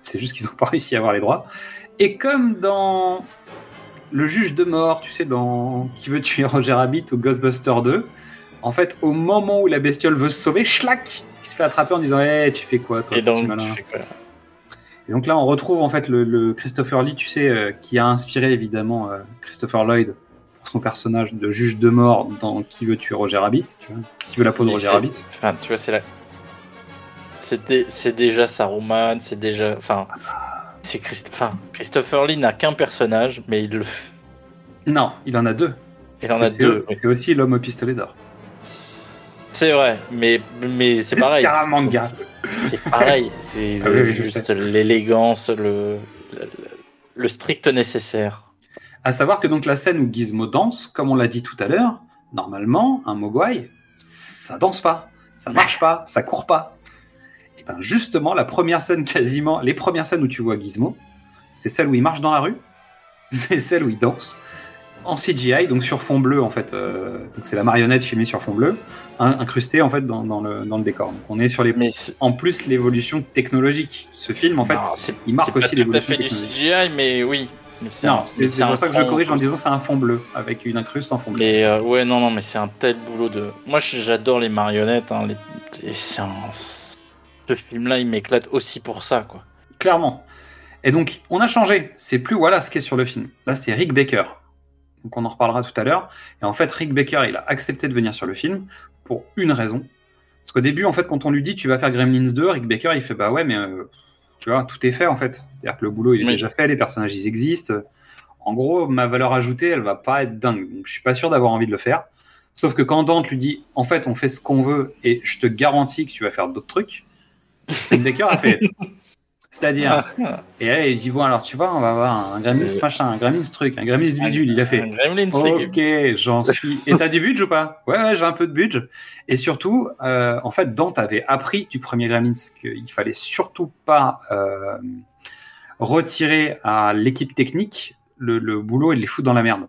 C'est juste qu'ils n'ont pas réussi à avoir les droits. Et comme dans Le juge de mort, tu sais, dans Qui veut tuer Roger Rabbit ou Ghostbuster 2, en fait, au moment où la bestiole veut se sauver, schlac, il se fait attraper en disant Hé, tu fais quoi toi, Et donc, petit malin tu fais quoi Et donc là, on retrouve en fait le, le Christopher Lee, tu sais, euh, qui a inspiré évidemment euh, Christopher Lloyd pour son personnage de juge de mort dans Qui veut tuer Roger Rabbit, tu vois, qui veut la peau de Roger Rabbit. Enfin, tu vois, c'est la. C'est dé- c'est déjà Saruman, c'est déjà. Enfin, c'est Christ... enfin, Christopher Lee n'a qu'un personnage, mais il le. Non, il en a deux. Il en a c'est- deux. C'est aussi l'homme au pistolet d'or. C'est vrai, mais, mais c'est pareil. Scaramanga. C'est pareil. C'est Ah oui, juste l'élégance, le, le, le strict nécessaire. À savoir que donc la scène où Gizmo danse, comme on l'a dit tout à l'heure, normalement, un Mogwai, ça danse pas, ça marche pas, ça court pas. Ben justement, la première scène quasiment, les premières scènes où tu vois Gizmo, c'est celle où il marche dans la rue, c'est celle où il danse en CGI, donc sur fond bleu en fait. euh, donc c'est la marionnette filmée sur fond bleu, in- incrustée en fait dans, dans le, dans le décor. Donc on est sur les. Mais c'est- En plus, l'évolution technologique. Ce film en fait, non, il marque c'est pas aussi tout à l'évolution fait du technologique. CGI, mais oui. Mais Non, c'est pour ça que je corrige en disant c'est un fond bleu avec une incruste en fond bleu. Mais euh, ouais, non, non, mais c'est un tel boulot de. Moi, j'adore les marionnettes. Hein, les... c'est un... Ce film-là, il m'éclate aussi pour ça, quoi. Clairement. Et donc, on a changé. C'est plus voilà ce qui est sur le film. Là, c'est Rick Baker. Donc, on en reparlera tout à l'heure. Et en fait, Rick Baker, il a accepté de venir sur le film pour une raison. Parce qu'au début, en fait, quand on lui dit tu vas faire Gremlins 2, Rick Baker, il fait bah ouais, mais euh, tu vois, tout est fait en fait. C'est-à-dire que le boulot, il est Oui. déjà fait, les personnages, ils existent. En gros, ma valeur ajoutée, elle va pas être dingue. Donc, je suis pas sûr d'avoir envie de le faire. Sauf que quand Dante lui dit en fait, on fait ce qu'on veut et je te garantis que tu vas faire d'autres trucs, Baker a fait. C'est-à-dire, et là, il dit bon, alors tu vois, on va avoir un Gremlins Euh, machin, un Gremlins truc, un Gremlins bidule. Il a fait. Ok, j'en suis. Et t'as du budget ou pas? Ouais, ouais, j'ai un peu de budget. Et surtout, euh, en fait, Dante avait appris du premier Gremlins qu'il fallait surtout pas euh, retirer à l'équipe technique le, le boulot et de les foutre dans la merde.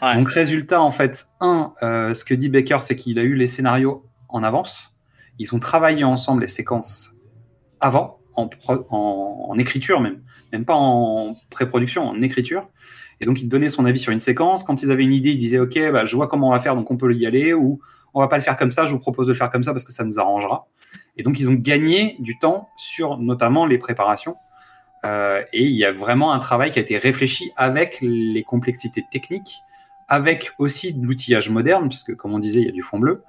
Ouais. Donc, résultat, en fait, un, euh, ce que dit Baker, c'est qu'il a eu les scénarios en avance. Ils ont travaillé ensemble les séquences avant, en, écriture même, même pas en pré-production, en écriture. Et donc, il donnait son avis sur une séquence. Quand ils avaient une idée, ils disaient OK, bah, je vois comment on va faire, donc on peut y aller, ou on va pas le faire comme ça, je vous propose de le faire comme ça parce que ça nous arrangera. Et donc, ils ont gagné du temps sur notamment les préparations. Euh, et il y a vraiment un travail qui a été réfléchi avec les complexités techniques, avec aussi de l'outillage moderne, puisque comme on disait, il y a du fond bleu.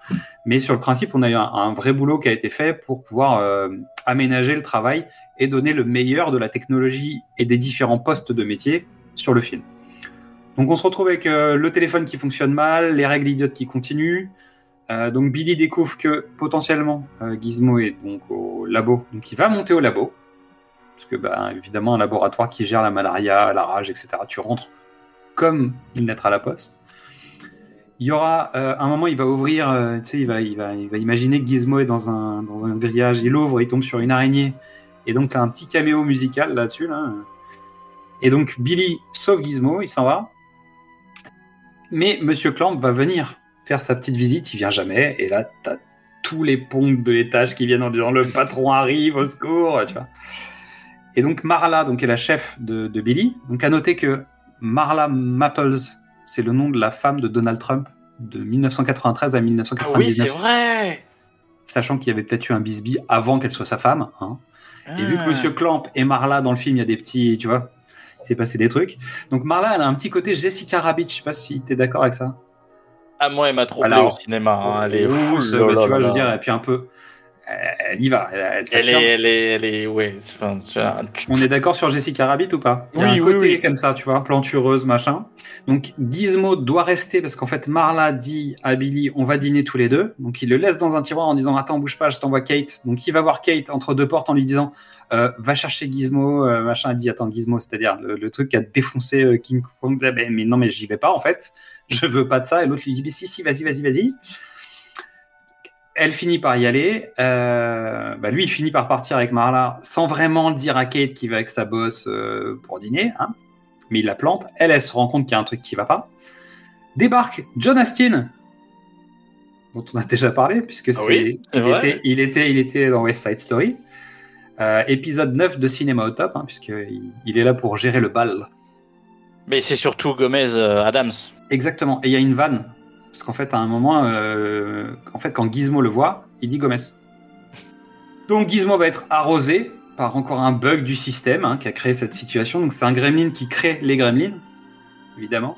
Mais sur le principe, on a eu un, vrai boulot qui a été fait pour pouvoir euh, aménager le travail et donner le meilleur de la technologie et des différents postes de métier sur le film. Donc on se retrouve avec euh, le téléphone qui fonctionne mal, les règles idiotes qui continuent. Euh, donc Billy découvre que potentiellement Gizmo est donc au labo, donc il va monter au labo, parce que bah, évidemment un laboratoire qui gère la malaria, la rage, etc. Tu rentres comme une lettre à la poste. Il y aura euh, un moment, il va ouvrir, euh, tu sais, il va, il va, il va imaginer que Gizmo est dans un, dans un grillage, il ouvre, il tombe sur une araignée, et donc t'as un petit caméo musical là-dessus là. Et donc Billy sauve Gizmo, il s'en va. Mais Monsieur Clamp va venir faire sa petite visite, il vient jamais, et là t'as tous les ponts de l'étage qui viennent en disant le patron arrive au secours, tu vois. Et donc Marla, donc est la chef de, de Billy. Donc à noter que Marla Maples, c'est le nom de la femme de Donald Trump de 1993 à Ah 1999. oui, c'est vrai. Sachant qu'il y avait peut-être eu un bisbee avant qu'elle soit sa femme. Hein. Et vu que Ah. Monsieur Clamp et Marla dans le film, il y a des petits, tu vois, il s'est passé des trucs. Donc Marla, elle a un petit côté Jessica Rabbit. Je sais pas si t'es d'accord avec ça. Ah, moi, elle m'a trop plu au cinéma. hein, Elle est bah, là tu vois, là je veux dire, et puis un peu, elle y va. Elle, elle Elle est, elle est, elle est, ouais. Enfin, tu vois, tu- On est d'accord sur Jessica Rabbit ou pas? Oui, un oui, côté oui. comme ça, tu vois, plantureuse, machin. Donc Gizmo doit rester parce qu'en fait Marla dit à Billy on va dîner tous les deux. Donc il le laisse dans un tiroir en disant attends bouge pas, je t'envoie Kate. Donc il va voir Kate entre deux portes en lui disant euh, va chercher Gizmo, euh, machin. Elle dit attends Gizmo, c'est-à-dire le, le truc qui a défoncé euh, King Kong. Ben, mais non mais j'y vais pas en fait. Je veux pas de ça. Et l'autre lui dit mais si si vas-y vas-y vas-y. Elle finit par y aller. Euh, bah, lui, il finit par partir avec Marla sans vraiment dire à Kate qu'il va avec sa boss euh, pour dîner. Hein. Mais il la plante. Elle, elle se rend compte qu'il y a un truc qui va pas. Débarque John Astin, dont on a déjà parlé, puisque Ah c'est, oui, il, était, il, était, il était dans West Side Story. Euh, épisode 9 de Cinéma au top, hein, puisqu'il il est là pour gérer le bal. Mais c'est surtout Gomez Adams. Exactement. Et il y a une vanne. Parce qu'en fait, à un moment, euh, en fait, quand Gizmo le voit, il dit Gomez. Donc Gizmo va être arrosé par encore un bug du système hein, qui a créé cette situation. Donc c'est un gremlin qui crée les gremlins, évidemment.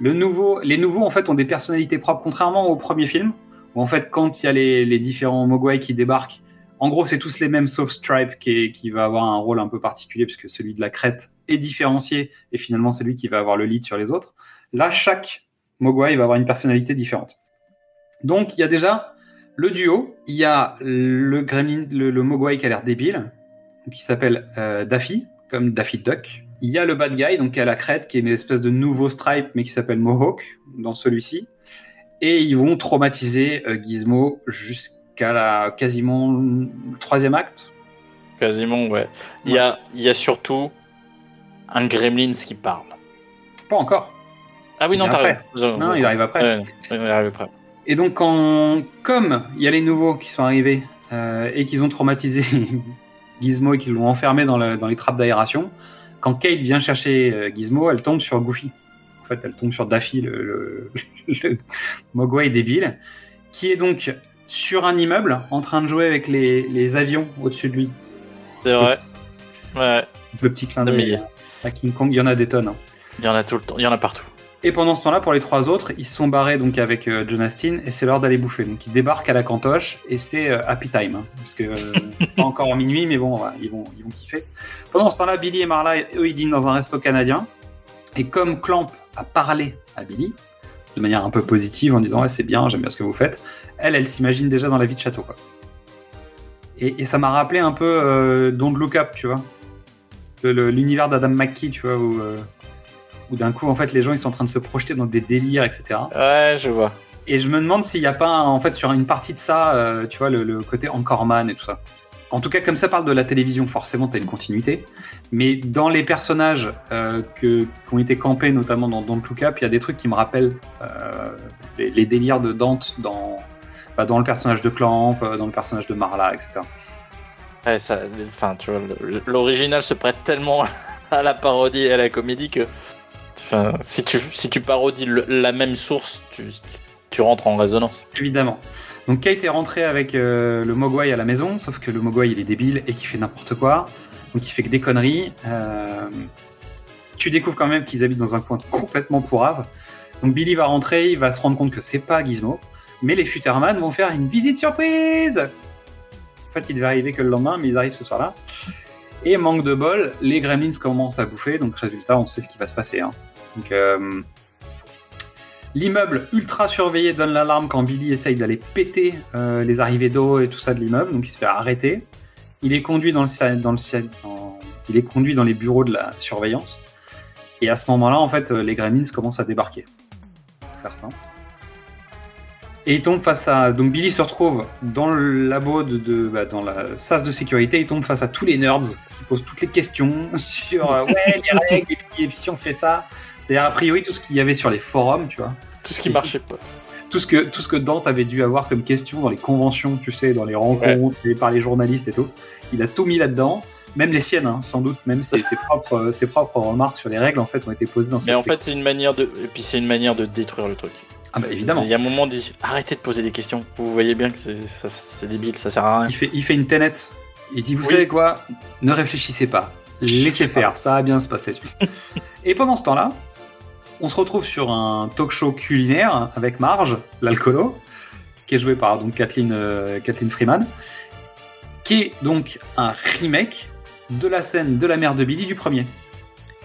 Le nouveau, les nouveaux, en fait, ont des personnalités propres, contrairement au premier film, où en fait, quand il y a les, différents Mogwai qui débarquent, en gros, c'est tous les mêmes, sauf Stripe qui, qui va avoir un rôle un peu particulier, puisque celui de la crête est différencié, et finalement, c'est lui qui va avoir le lead sur les autres. Là, chaque Mogwai va avoir une personnalité différente. Donc, il y a déjà le duo, il y a le gremlin, le, le Mogwai qui a l'air débile, qui s'appelle euh, Daffy, comme Daffy Duck. Il y a le bad guy, donc qui a la crête, qui est une espèce de nouveau Stripe, mais qui s'appelle Mohawk, dans celui-ci. Et ils vont traumatiser euh, Gizmo jusqu'à la quasiment le troisième acte. Quasiment, ouais. Il y a, il y a surtout un Gremlins qui parle. Pas encore. Ah oui, non, Il t'as raison. Non, il arrive après. Ouais, il arrive après. Et donc, quand, comme il y a les nouveaux qui sont arrivés euh, et qu'ils ont traumatisé Gizmo et qu'ils l'ont enfermé dans, le- dans les trappes d'aération, quand Kate vient chercher euh, Gizmo, elle tombe sur Goofy. En fait, elle tombe sur Daffy, le, le, le Mogwai débile, qui est donc sur un immeuble en train de jouer avec les, les avions au-dessus de lui. C'est vrai. Ouais. Le petit clin d'œil à King Kong, il y en a des tonnes. hein. Il y en a tout le temps. Il y en a partout. Et pendant ce temps-là, pour les trois autres, ils sont barrés donc avec euh, et c'est l'heure d'aller bouffer. Donc ils débarquent à la cantoche et c'est euh, happy time. hein, parce que euh, pas encore en minuit, mais bon, ils, vont, ils vont kiffer. Pendant ce temps-là, Billy et Marla, eux, ils dînent dans un resto canadien. Et comme Clamp a parlé à Billy, de manière un peu positive, en disant ouais, c'est bien, j'aime bien ce que vous faites, elle, elle s'imagine déjà dans la vie de château. Et, ça m'a rappelé un peu euh, Don't Look Up, tu vois. L'univers d'Adam McKee, tu vois, où, euh, où d'un coup, en fait, les gens ils sont en train de se projeter dans des délires, etc. Ouais, je vois. Et je me demande s'il n'y a pas, en fait, sur une partie de ça, euh, tu vois, le, le côté Anchorman et tout ça. En tout cas, comme ça parle de la télévision, forcément, tu as une continuité. Mais dans les personnages euh, que, qui ont été campés, notamment dans Don't Look Up, il y a des trucs qui me rappellent euh, les, les délires de Dante dans, bah, dans le personnage de Clamp, dans le personnage de Marla, etc. Ouais, ça, enfin, tu vois, l'original se prête tellement à la parodie et à la comédie que, si tu, parodies la même source, tu, tu, rentres en résonance. Évidemment. Donc Kate est rentrée avec euh, le Mogwai à la maison, sauf que le Mogwai il est débile et qu'il fait n'importe quoi. Donc il fait que des conneries. Euh, tu découvres quand même qu'ils habitent dans un coin complètement pourrave. Donc Billy va rentrer, il va se rendre compte que c'est pas Gizmo, mais les Futterman vont faire une visite surprise. En fait, il devait arriver que le lendemain, mais ils arrivent ce soir-là. Et manque de bol, les Gremlins commencent à bouffer, donc résultat, on sait ce qui va se passer. hein. Donc euh, L'immeuble ultra surveillé donne l'alarme quand Billy essaye d'aller péter euh, les arrivées d'eau et tout ça de l'immeuble, donc il se fait arrêter. Il est conduit dans le, il est conduit dans les bureaux de la surveillance. Et à ce moment-là, en fait, euh, les Gremlins commencent à débarquer. Pour faire simple. Et il tombe face à. Donc Billy se retrouve dans le labo de, bah, dans la sas de sécurité. Il tombe face à tous les nerds qui posent toutes les questions sur ouais les règles et puis si on fait ça. C'est-à-dire a priori tout ce qu'il y avait sur les forums, tu vois. Tout ce qui marchait pas. Tout ce que tout ce que Dante avait dû avoir comme question dans les conventions, tu sais, dans les rencontres par les journalistes et tout. Il a tout mis là-dedans. Même les siennes, hein, sans doute, même ses, ses propres, euh, ses propres remarques sur les règles en fait ont été posées dans ce Mais en fait, c'est une manière de, et puis c'est une manière de détruire le truc. Ah bah, évidemment. Il y a un moment, dit arrêtez de poser des questions. Vous voyez bien que c'est débile, ça sert à rien. il fait, il fait une ténette. Il dit Vous Oui. savez quoi? Ne réfléchissez pas. Laissez faire, ça va bien se passer. Et pendant ce temps-là, on se retrouve sur un talk show culinaire avec Marge, l'alcoolo, qui est joué par donc, Kathleen, euh, Kathleen Freeman, qui est donc un remake de la scène de la mère de Billy du premier.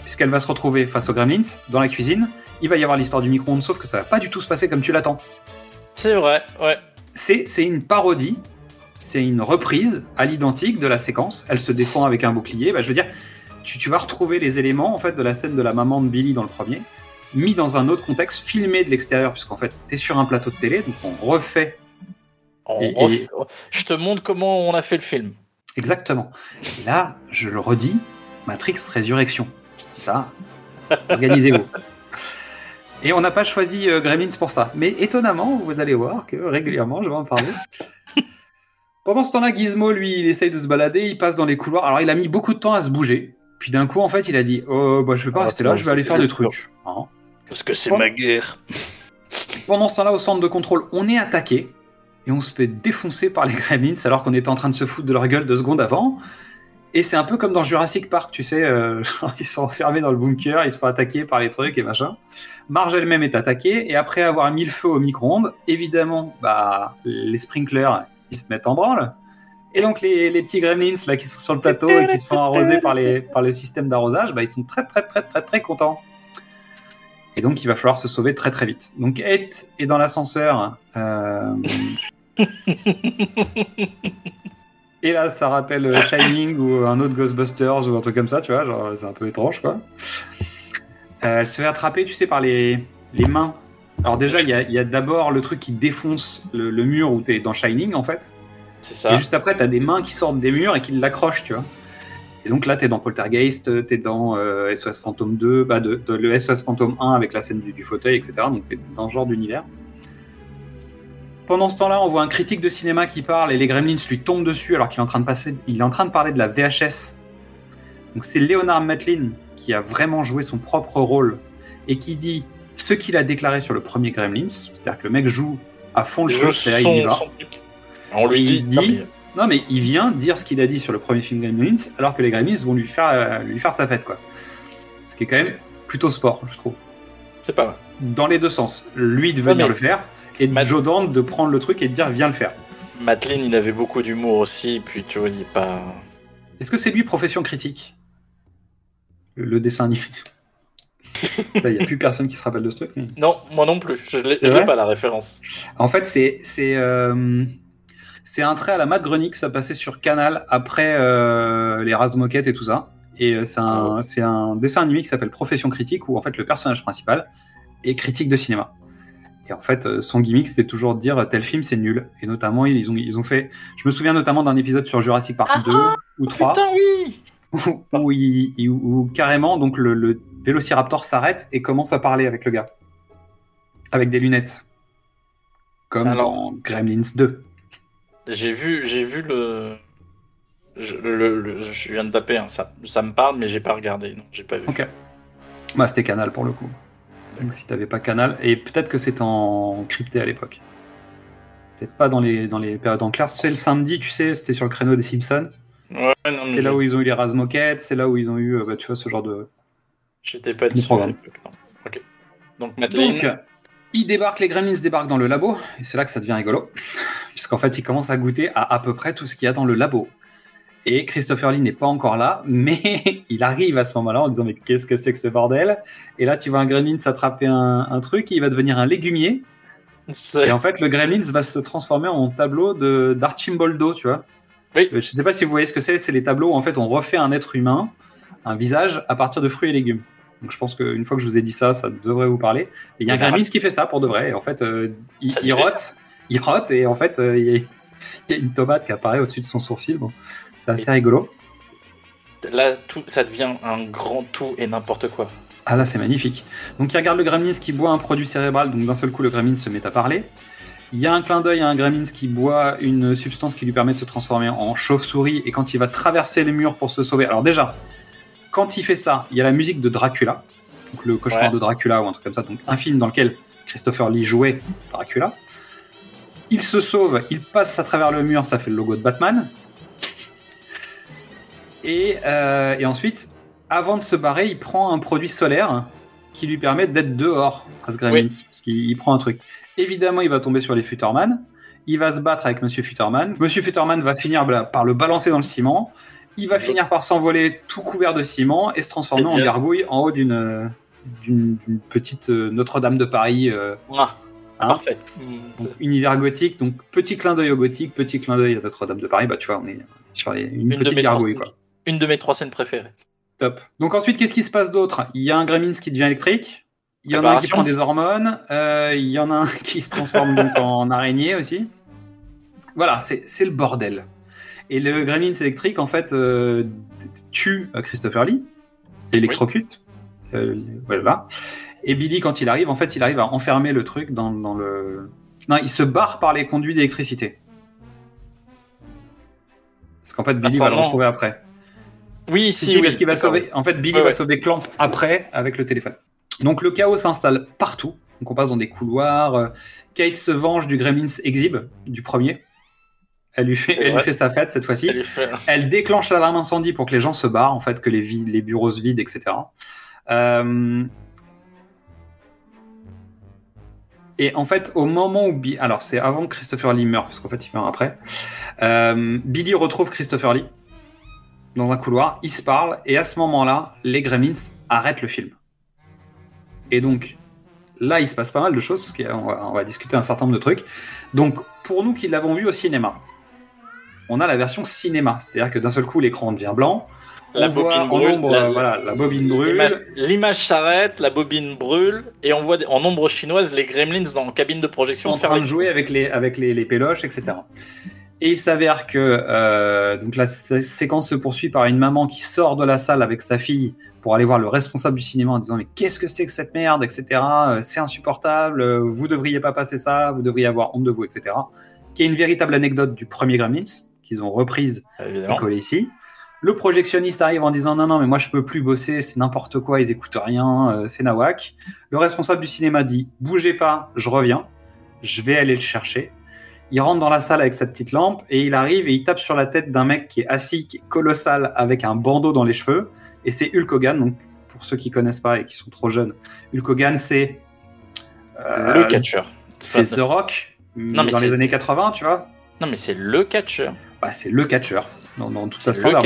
Puisqu'elle va se retrouver face aux Gremlins dans la cuisine. Il va y avoir l'histoire du micro-ondes, sauf que ça va pas du tout se passer comme tu l'attends. C'est vrai, ouais. C'est c'est une parodie, c'est une reprise à l'identique de la séquence. Elle se défend avec un bouclier. Bah, je veux dire, tu, tu vas retrouver les éléments en fait de la scène de la maman de Billy dans le premier, mis dans un autre contexte, filmé de l'extérieur, puisqu'en fait, tu es sur un plateau de télé, donc on refait On- Et- on- et- Je te montre comment on a fait le film. Exactement. Et là, je le redis, Matrix Résurrection. Ça, organisez-vous. Et on n'a pas choisi euh, Gremlins pour ça. Mais étonnamment, vous allez voir que régulièrement, je vais en parler. Pendant ce temps-là, Gizmo, lui, il essaye de se balader, il passe dans les couloirs. Alors, il a mis beaucoup de temps à se bouger. Puis d'un coup, en fait, il a dit Oh, bah, je vais pas Ah, rester là, je vais aller faire des trucs. Hein? Parce que c'est ma guerre. Pendant ce temps-là, au centre de contrôle, on est attaqué et on se fait défoncer par les Gremlins alors qu'on était en train de se foutre de leur gueule deux secondes avant. Et c'est un peu comme dans Jurassic Park, tu sais, euh, ils sont enfermés dans le bunker, ils se font attaquer par les trucs et machin. Marge elle-même est attaquée et après avoir mis le feu au micro-ondes, évidemment, bah, les sprinklers, ils se mettent en branle. Et donc les, les petits gremlins là qui sont sur le plateau et qui se font arroser par, les, par le système d'arrosage, bah, ils sont très très très très très contents. Et donc, il va falloir se sauver très très vite. Donc, Ed est dans l'ascenseur. euh, Et là, ça rappelle euh, Shining ou un autre Ghostbusters ou un truc comme ça, tu vois. Genre, c'est un peu étrange, quoi. Euh, elle se fait attraper, tu sais, par les, les mains. Alors, déjà, il y a, d'abord le truc qui défonce le, le mur où t'es dans Shining, en fait. C'est Et ça. juste après, t'as des mains qui sortent des murs et qui l'accrochent, tu vois. Et donc là, t'es dans Poltergeist, t'es dans euh, SOS Phantom 2, bah de, de- le SOS Phantom 1 avec la scène du, du fauteuil, etc. Donc t'es dans ce genre d'univers. Pendant ce temps-là, on voit un critique de cinéma qui parle et les Gremlins lui tombent dessus alors qu'il est en train de passer, il est en train de parler de la VHS. Donc c'est Leonard Matlin qui a vraiment joué son propre rôle et qui dit ce qu'il a déclaré sur le premier Gremlins, c'est-à-dire que le mec joue à fond le Je jeu, c'est-à-dire il y son, va. son truc. On lui dit. Non, mais il vient dire ce qu'il a dit sur le premier film Gremlins, alors que les Gremlins vont lui faire, euh, lui faire sa fête, quoi. Ce qui est quand même plutôt sport, je trouve. C'est pas mal. Dans les deux sens. Lui de venir Ouais, le faire, et Matt- Joe Dante de prendre le truc et de dire viens le faire. Madeline, il avait beaucoup d'humour aussi, puis tu vois, il est pas. Est-ce que c'est lui profession critique? Le, le dessin animé Il n'y a plus personne qui se rappelle de ce truc. mais- Non, moi non plus. Je je l'ai pas la référence. En fait, c'est c'est euh, c'est un trait à la Matt Groening, ça passait sur Canal après euh, les races de moquette et tout ça. Et euh, c'est un, c'est un dessin animé qui s'appelle Profession critique où en fait le personnage principal est critique de cinéma. Et en fait, euh, son gimmick c'était toujours de dire tel film c'est nul. Et notamment ils ont ils ont fait. Je me souviens notamment d'un épisode sur Jurassic Park 2 ou 3 Putain, oui où, où il- il- où carrément donc le, le Vélociraptor s'arrête et commence à parler avec le gars avec des lunettes comme Alors- dans Gremlins 2. J'ai vu, j'ai vu le. Je, le- le- je viens de taper, hein. ça, ça me parle, mais j'ai pas regardé. Non, j'ai pas vu. Ok. Bah, c'était Canal pour le coup. Donc si t'avais pas Canal, et peut-être que c'était en crypté à l'époque. Peut-être pas dans les, dans les périodes en clair. C'est le samedi, tu sais, c'était sur le créneau des Simpsons. Ouais, non, mais C'est là où ils ont eu les Razmoquettes, c'est là où ils ont eu, euh, bah, tu vois, ce genre de. j'étais pas dessus. à l'époque. Ok. Donc, Madeline, Donc, ils débarquent, les Gremlins débarquent dans le labo, et c'est là que ça devient rigolo. Puisqu'en fait, ils commencent à goûter à à peu près tout ce qu'il y a dans le labo. Et Christopher Lee n'est pas encore là, mais il arrive à ce moment-là en disant Mais qu'est-ce que c'est que ce bordel? Et là, tu vois un Gremlin s'attraper un, un truc, et il va devenir un légumier. Et en fait, le Gremlins va se transformer en tableau de d'Archimboldo, tu vois. Oui. Euh, Je sais pas si vous voyez ce que c'est. C'est les tableaux où en fait on refait un être humain, un visage à partir de fruits et légumes. Donc je pense qu'une fois que je vous ai dit ça, ça devrait vous parler. Et il y a un Ah. Gremlins qui fait ça pour de vrai. Et en fait, euh, il, rote, il rote et en fait euh, il y, a, il y a une tomate qui apparaît au-dessus de son sourcil. Bon, c'est assez rigolo. là, tout, ça devient un grand tout et n'importe quoi. Ah là, c'est magnifique. Donc il regarde le Gremlins qui boit un produit cérébral, donc d'un seul coup le Gremlins se met à parler. Il y a un clin d'œil à un Gremlins qui boit une substance qui lui permet de se transformer en chauve-souris et quand il va traverser les murs pour se sauver. Alors déjà, quand il fait ça, il y a la musique de Dracula, donc le cauchemar Ouais. de Dracula ou un truc comme ça, donc un film dans lequel Christopher Lee jouait Dracula. Il se sauve, il passe à travers le mur, ça fait le logo de Batman. Et, euh, et ensuite, avant de se barrer, il prend un produit solaire qui lui permet d'être dehors à ce parce qu'il il prend un truc. Évidemment, il va tomber sur les Futterman. Il va se battre avec Monsieur Futterman. Monsieur Futterman va finir bla- par le balancer dans le ciment. Il va finir par s'envoler tout couvert de ciment et se transformer en gargouille en haut d'une petite euh, Notre-Dame de Paris. euh, Ah, hein. parfait. Donc, univers gothique, donc petit clin d'œil au gothique, petit clin d'œil à Notre-Dame de Paris. Bah, tu vois, on est sur les- une, petite mes gargouille, quoi. une de mes trois scènes préférées. Top. Donc ensuite, qu'est-ce qui se passe d'autre? Il y a un Gremlins qui devient électrique. Il y en a un qui prend des hormones. euh, il y en a un qui se transforme donc en araignée aussi. voilà, c'est le bordel. Et le Gremlins électrique, en fait, euh, tue euh, Christopher Lee, électrocute. Euh, voilà. Et Billy, quand il arrive, en fait, il arrive à enfermer le truc dans, dans le. Non, il se barre par les conduits d'électricité. Parce qu'en fait, Billy va le non. retrouver après. Oui, Si, si, oui. parce qu'il va sauver. En fait, Billy Ouais, va ouais. sauver Clamp après avec le téléphone. Donc le chaos s'installe partout. Donc on passe dans des couloirs. Kate se venge du Gremlins Exhib, du premier. Elle lui fait, C'est elle lui vrai. fait sa fête cette fois-ci. Elle fait- Elle déclenche l'alarme incendie pour que les gens se barrent, en fait, que les, bureaux se vident, etc. Euh, Et en fait, au moment où Billy... Alors, c'est avant que Christopher Lee meurt, parce qu'en fait, il meurt après. Euh, Billy retrouve Christopher Lee dans un couloir, ils se parlent, et à ce moment-là, les Gremlins arrêtent le film. Et donc, là, il se passe pas mal de choses, parce qu'on va, on va discuter un certain nombre de trucs. Donc, pour nous qui l'avons vu au cinéma, on a la version cinéma, c'est-à-dire que d'un seul coup, l'écran devient blanc. La bobine brûle, ombre, la- euh, voilà, la bobine brûle. L'image- s'arrête, la bobine brûle, et on voit en ombre chinoise les gremlins dans la cabine de projection en train les- de jouer avec les, avec les, les péloches, etc. Et il s'avère que euh, donc la sé- séquence se poursuit par une maman qui sort de la salle avec sa fille pour aller voir le responsable du cinéma en disant mais qu'est-ce que c'est que cette merde, etc. Euh, C'est insupportable, vous devriez pas passer ça, vous devriez avoir honte de vous, etc. Qui est une véritable anecdote du premier Gremlins qu'ils ont reprise et Évidemment. collée ici. Le projectionniste arrive en disant non non mais moi je peux plus bosser, c'est n'importe quoi, ils écoutent rien, euh, c'est nawak. Le responsable du cinéma dit bougez pas, je reviens, je vais aller le chercher. Il rentre dans la salle avec sa petite lampe et il arrive et il tape sur la tête d'un mec qui est assis, qui est colossal avec un bandeau dans les cheveux et c'est Hulk Hogan. Donc pour ceux qui connaissent pas et qui sont trop jeunes, Hulk Hogan c'est euh, Le catcheur. c'est The Rock Non, mais dans les années 80, tu vois. Non, mais c'est le catcheur. Bah, c'est le catcheur dans, dans toute sa Le splendeur.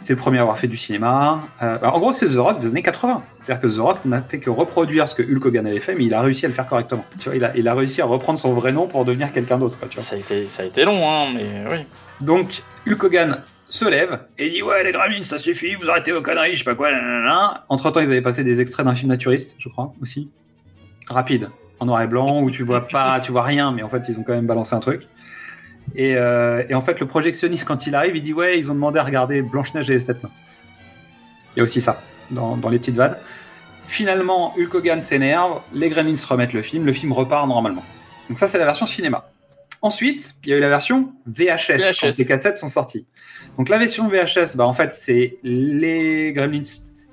C'est le premier à avoir fait du cinéma. Euh, en gros, c'est The Rock des années 80. C'est-à-dire que The Rock n'a fait que reproduire ce que Hulk Hogan avait fait, mais il a réussi à le faire correctement. Tu vois, il a, il a réussi à reprendre son vrai nom pour devenir quelqu'un d'autre. Ça a été, ça a été long, hein, mais oui. Donc, Hulk Hogan se lève et dit Ouais, les Gremlins, ça suffit, vous arrêtez vos conneries, je sais pas quoi. Entre temps, ils avaient passé des extraits d'un film naturiste, je crois, aussi. Rapide, en noir et blanc, où tu vois pas, tu vois rien, mais en fait, ils ont quand même balancé un truc. Et, euh, et en fait, le projectionniste, quand il arrive, il dit Ouais, ils ont demandé à regarder Blanche-Neige et les sept nains. Il y a aussi ça, dans, dans les petites vannes. Finalement, Hulk Hogan s'énerve, les Gremlins remettent le film, le film repart normalement. Donc, ça, c'est la version cinéma. Ensuite, il y a eu la version VHS, VHS. quand les cassettes sont sorties. Donc la version VHS, bah, en fait, c'est les Gremlins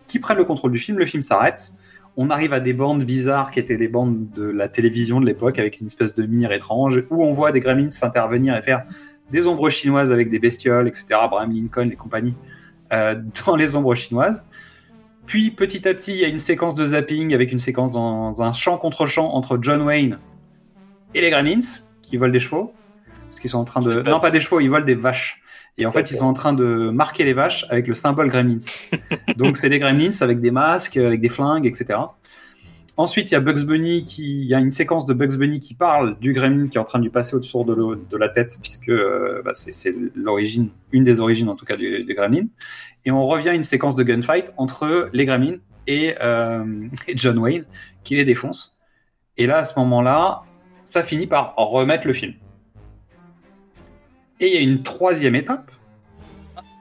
qui prennent le contrôle du film, le film s'arrête. On arrive à des bandes bizarres qui étaient des bandes de la télévision de l'époque avec une espèce de mire étrange où on voit des Gremlins intervenir et faire des ombres chinoises avec des bestioles, etc. Abraham Lincoln et compagnie euh, dans les ombres chinoises. Puis petit à petit, il y a une séquence de zapping avec une séquence dans un champ contre champ entre John Wayne et les Gremlins qui volent des chevaux. Parce qu'ils sont en train de. Non, pas des chevaux, ils volent des vaches. Et en fait, ils sont en train de marquer les vaches avec le symbole Gremlins. Donc, c'est des Gremlins avec des masques, avec des flingues, etc. Ensuite, il y a Bugs Bunny qui. Il y a une séquence de Bugs Bunny qui parle du Gremlin qui est en train de lui passer au-dessus de, de la tête, puisque euh, bah, c'est c'est l'origine, une des origines en tout cas du, du Gremlin. Et on revient à une séquence de gunfight entre les Gremlins et, euh, et John Wayne qui les défonce. Et là, à ce moment-là, ça finit par remettre le film. Et il y a une troisième étape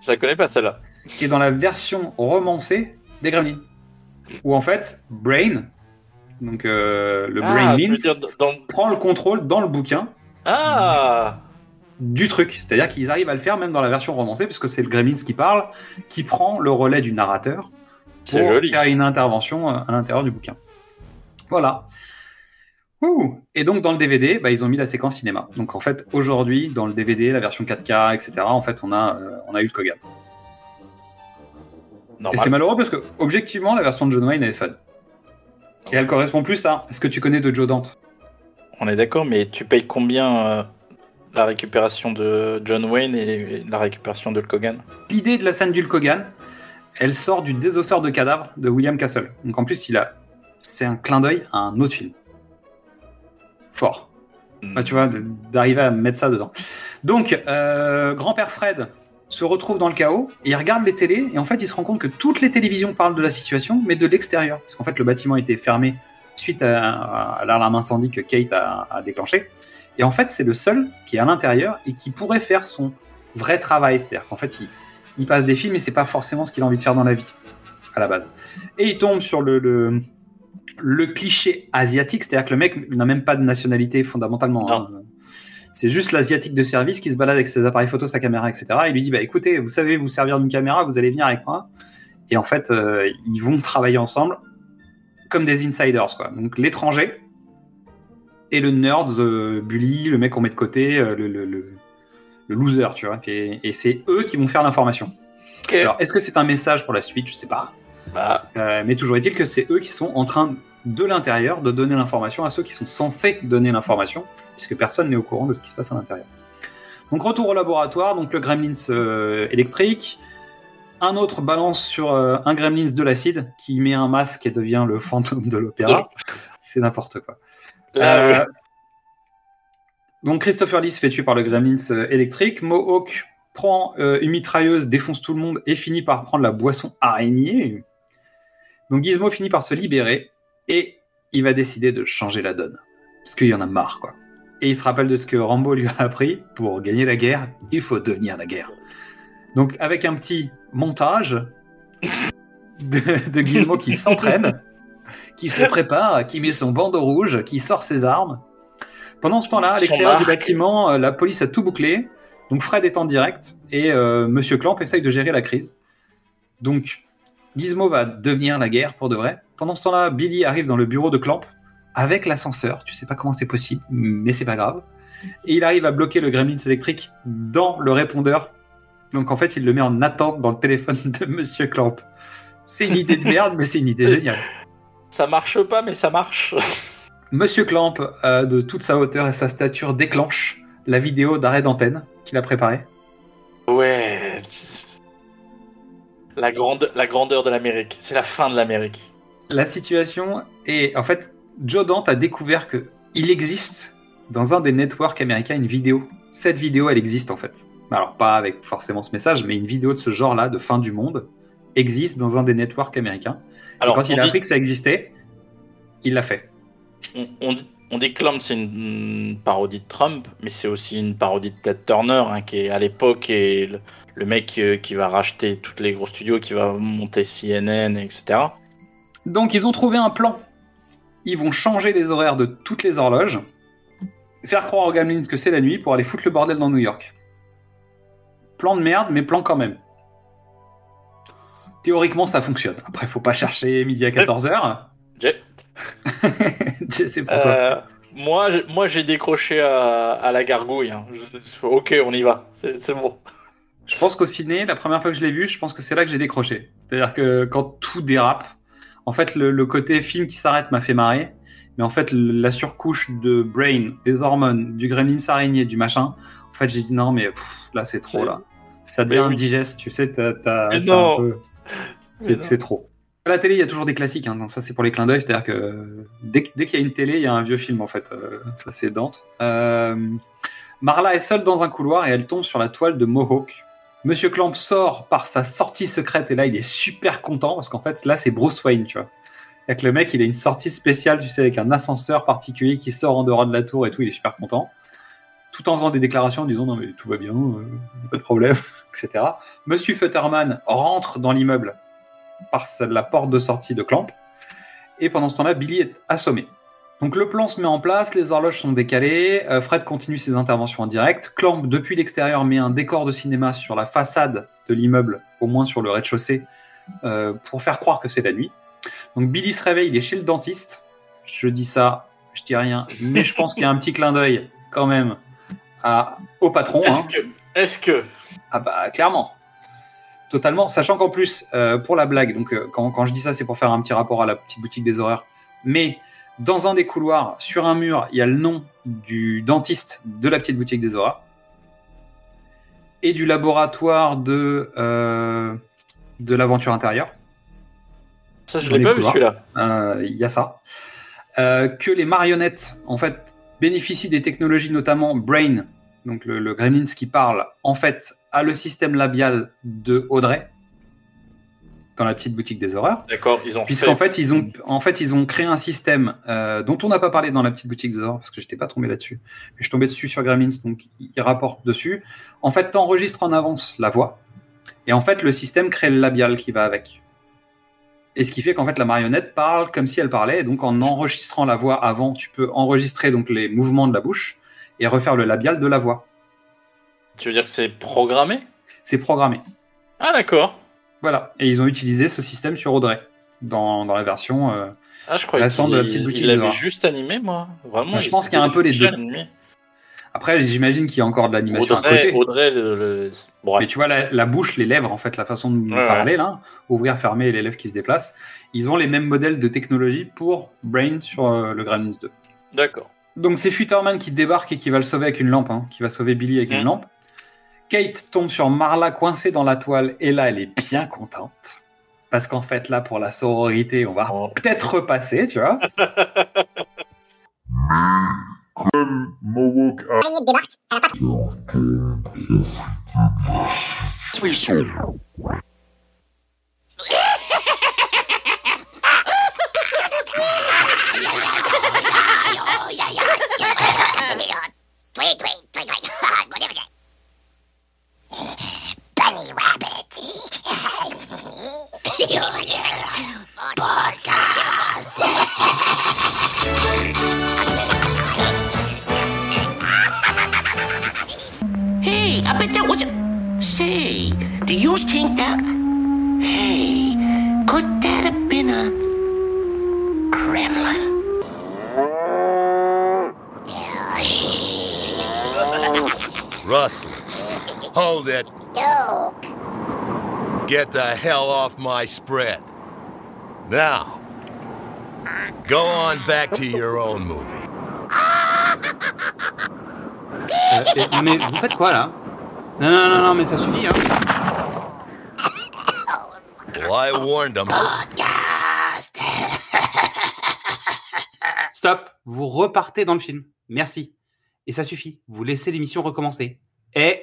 Je la connais pas celle-là. qui est dans la version romancée des Gremlins. Où en fait, Brain, donc euh, le Ah, Brain Mince, dans- prend le contrôle dans le bouquin Ah du truc. C'est-à-dire qu'ils arrivent à le faire même dans la version romancée, puisque c'est le Gremlins qui parle, qui prend le relais du narrateur pour joli. faire une intervention euh, à l'intérieur du bouquin. Voilà. Ouh. Et donc dans le DVD, bah, ils ont mis la séquence cinéma. Donc en fait, aujourd'hui, dans le DVD, la version 4K, etc., en fait, on a, euh, on a Hulk Hogan. Et Normal. c'est malheureux parce que, objectivement, la version de John Wayne elle est fun. Et elle correspond plus à ce que tu connais de Joe Dante? On est d'accord, mais tu payes combien euh, la récupération de John Wayne et la récupération de Hulk Hogan L'idée de la scène d'Hulk Hogan, elle sort du désosseur de cadavres de William Castle. Donc en plus, il a, c'est un clin d'œil à un autre film. Fort. Bah, tu vois, d'arriver à mettre ça dedans. Donc, euh, grand-père Fred se retrouve dans le chaos, et il regarde les télés, et en fait, il se rend compte que toutes les télévisions parlent de la situation, mais de l'extérieur. Parce qu'en fait, le bâtiment était fermé suite à, à l'alarme incendie que Kate a, a déclenché. Et en fait, c'est le seul qui est à l'intérieur et qui pourrait faire son vrai travail. C'est-à-dire qu'en fait, il, il passe des films, mais c'est pas forcément ce qu'il a envie de faire dans la vie, à la base. Et il tombe sur le, le, le cliché asiatique, c'est-à-dire que le mec n'a même pas de nationalité fondamentalement. hein. C'est juste l'asiatique de service qui se balade avec ses appareils photo, sa caméra, etc. Il lui dit bah écoutez, vous savez vous servir d'une caméra, vous allez venir avec moi. Et en fait, euh, ils vont travailler ensemble comme des insiders, quoi. Donc l'étranger et le nerd, euh, bully, le mec qu'on met de côté, euh, le, le, le- le loser, tu vois. Et, et c'est eux qui vont faire l'information. Alors, est-ce que c'est un message pour la suite? Je sais pas. Bah, Euh, mais toujours est-il que c'est eux qui sont en train de l'intérieur de donner l'information à ceux qui sont censés donner l'information, puisque personne n'est au courant de ce qui se passe à l'intérieur. Donc retour au laboratoire, donc le gremlins euh, électrique, un autre balance sur euh, un gremlins de l'acide qui met un masque et devient le fantôme de l'opéra. C'est n'importe quoi. Là, Euh. Donc Christopher Lee se fait tuer par le gremlins électrique. Mohawk prend une mitrailleuse, défonce tout le monde et finit par prendre la boisson araignée. Donc Gizmo finit par se libérer et il va décider de changer la donne. Parce qu'il y en a marre, quoi. Et il se rappelle de ce que Rambo lui a appris. Pour gagner la guerre, il faut devenir la guerre. Donc avec un petit montage de, de Gizmo qui s'entraîne, qui se prépare, qui met son bandeau rouge, qui sort ses armes. Pendant ce temps-là, à l'extérieur du bâtiment, euh, la police a tout bouclé. Donc Fred est en direct et euh, Monsieur Clamp essaye de gérer la crise. Donc Gizmo va devenir la guerre pour de vrai. Pendant ce temps-là, Billy arrive dans le bureau de Clamp avec l'ascenseur. Tu sais pas comment c'est possible, mais c'est pas grave. Et il arrive à bloquer le gremlins électrique dans le répondeur. Donc en fait, il le met en attente dans le téléphone de Monsieur Clamp. C'est une idée de merde, mais c'est une idée géniale. Ça marche pas, mais ça marche. Monsieur Clamp, euh, de toute sa hauteur et sa stature, déclenche la vidéo d'arrêt d'antenne qu'il a préparée. Ouais. La, grande, la grandeur de l'Amérique. C'est la fin de l'Amérique. La situation est, en fait, Joe Dante a découvert que il existe dans un des networks américains une vidéo. Cette vidéo, elle existe en fait. Alors pas avec forcément ce message, mais une vidéo de ce genre-là, de fin du monde, existe dans un des networks américains. Et quand il a appris que ça existait, il l'a fait. On, on, on Clamp, c'est une, parodie de Trump, mais c'est aussi une parodie de Ted Turner, hein, qui est à l'époque est le, le mec euh, qui va racheter toutes les gros studios, qui va monter CNN, etc. Donc ils ont trouvé un plan. Ils vont changer les horaires de toutes les horloges, faire croire aux Gremlins que c'est la nuit pour aller foutre le bordel dans New York. Plan de merde, mais plan quand même. Théoriquement, ça fonctionne. Après, faut pas chercher midi à 14h. J'ai- c'est pour toi. Euh, moi, j'ai- moi, j'ai décroché à, à la gargouille. hein. Je- ok, on y va. C'est c'est bon. Je pense qu'au ciné, la première fois que je l'ai vu, je pense que c'est là que j'ai décroché. C'est-à-dire que quand tout dérape, en fait, le, le côté film qui s'arrête m'a fait marrer. Mais en fait, la surcouche de brain, des hormones, du gremlins araignée, du machin, en fait, j'ai dit non, mais pff, là, c'est trop, là. Ça devient oui. indigeste, tu sais, t'as, peu- c'est, trop. À la télé, il y a toujours des classiques, hein, donc ça, c'est pour les clins d'œil, c'est-à-dire que dès, que- dès qu'il y a une télé, il y a un vieux film, en fait. Euh, ça, c'est Dante. Euh, Marla est seule dans un couloir et elle tombe sur la toile de Mohawk. Monsieur Clamp sort par sa sortie secrète et là il est super content parce qu'en fait là c'est Bruce Wayne, tu vois. Et que le mec il a une sortie spéciale, tu sais, avec un ascenseur particulier qui sort en dehors de la tour et tout, il est super content. Tout en faisant des déclarations en disant non mais tout va bien, euh, pas de problème, etc. Monsieur Futterman rentre dans l'immeuble par la porte de sortie de Clamp et pendant ce temps-là Billy est assommé. Donc le plan se met en place, les horloges sont décalées, euh, Fred continue ses interventions en direct, Clamp depuis l'extérieur met un décor de cinéma sur la façade de l'immeuble, au moins sur le rez-de-chaussée, euh, pour faire croire que c'est la nuit. Donc Billy se réveille, il est chez le dentiste. Je dis ça, je dis rien, mais je pense qu'il y a un petit clin d'œil quand même à, au patron. Est-ce hein. que, est-ce que, Ah bah clairement. Totalement, sachant qu'en plus, euh, pour la blague, donc euh, quand, quand je dis ça, c'est pour faire un petit rapport à la petite boutique des horreurs, mais dans un des couloirs, sur un mur, il y a le nom du dentiste de la petite boutique des horreurs et du laboratoire de, euh, de l'aventure intérieure. ça, je l'ai pas vu celui-là. Euh, Il y a ça. Euh, que les marionnettes, en fait, bénéficient des technologies, notamment Brain, donc le, le Gremlins qui parle, en fait, a le système labial de Audrey. Dans la petite boutique des horreurs. D'accord, ils ont Puisqu'en fait, ils ont, en fait, ils ont créé un système euh, dont on n'a pas parlé dans la petite boutique des horreurs parce que j'étais pas tombé là-dessus. Mais je suis tombé dessus sur Gremlins, donc ils rapportent dessus. En fait, tu enregistres en avance la voix. Et en fait, le système crée le labial qui va avec. Et ce qui fait qu'en fait, la marionnette parle comme si elle parlait. Et donc, en enregistrant la voix avant, tu peux enregistrer donc les mouvements de la bouche et refaire le labial de la voix. Tu veux dire que c'est programmé? C'est programmé. Ah d'accord. Voilà. Et ils ont utilisé ce système sur Audrey dans, dans la version. Euh, ah, je récente de la petite boutique il l'avait juste animé, moi. Vraiment. Ouais, je pense qu'il y a un peu les deux. animé. Après, j'imagine qu'il y a encore de l'animation à Audrey, côté. Audrey, le, le- bon, Mais tu vois, la, la bouche, les lèvres, en fait, la façon de Ouais, parler, là, ouvrir, fermer et les lèvres qui se déplacent, ils ont les mêmes modèles de technologie pour Brain sur euh, le Gremlins 2. D'accord. Donc c'est Futterman qui débarque et qui va le sauver avec une lampe, hein, qui va sauver Billy avec une Mhm. lampe. Kate tombe sur Marla coincée dans la toile et là elle est bien contente. Parce qu'en fait là pour la sororité on va Oh. peut-être repasser, tu vois. Get the hell off my spread. Now, go on back to your own movie. Euh, et- mais vous faites quoi là? Non non non non mais ça suffit hein. Well, I warned them. Stop, vous repartez dans le film. Merci. Et ça suffit. Vous laissez l'émission recommencer. Et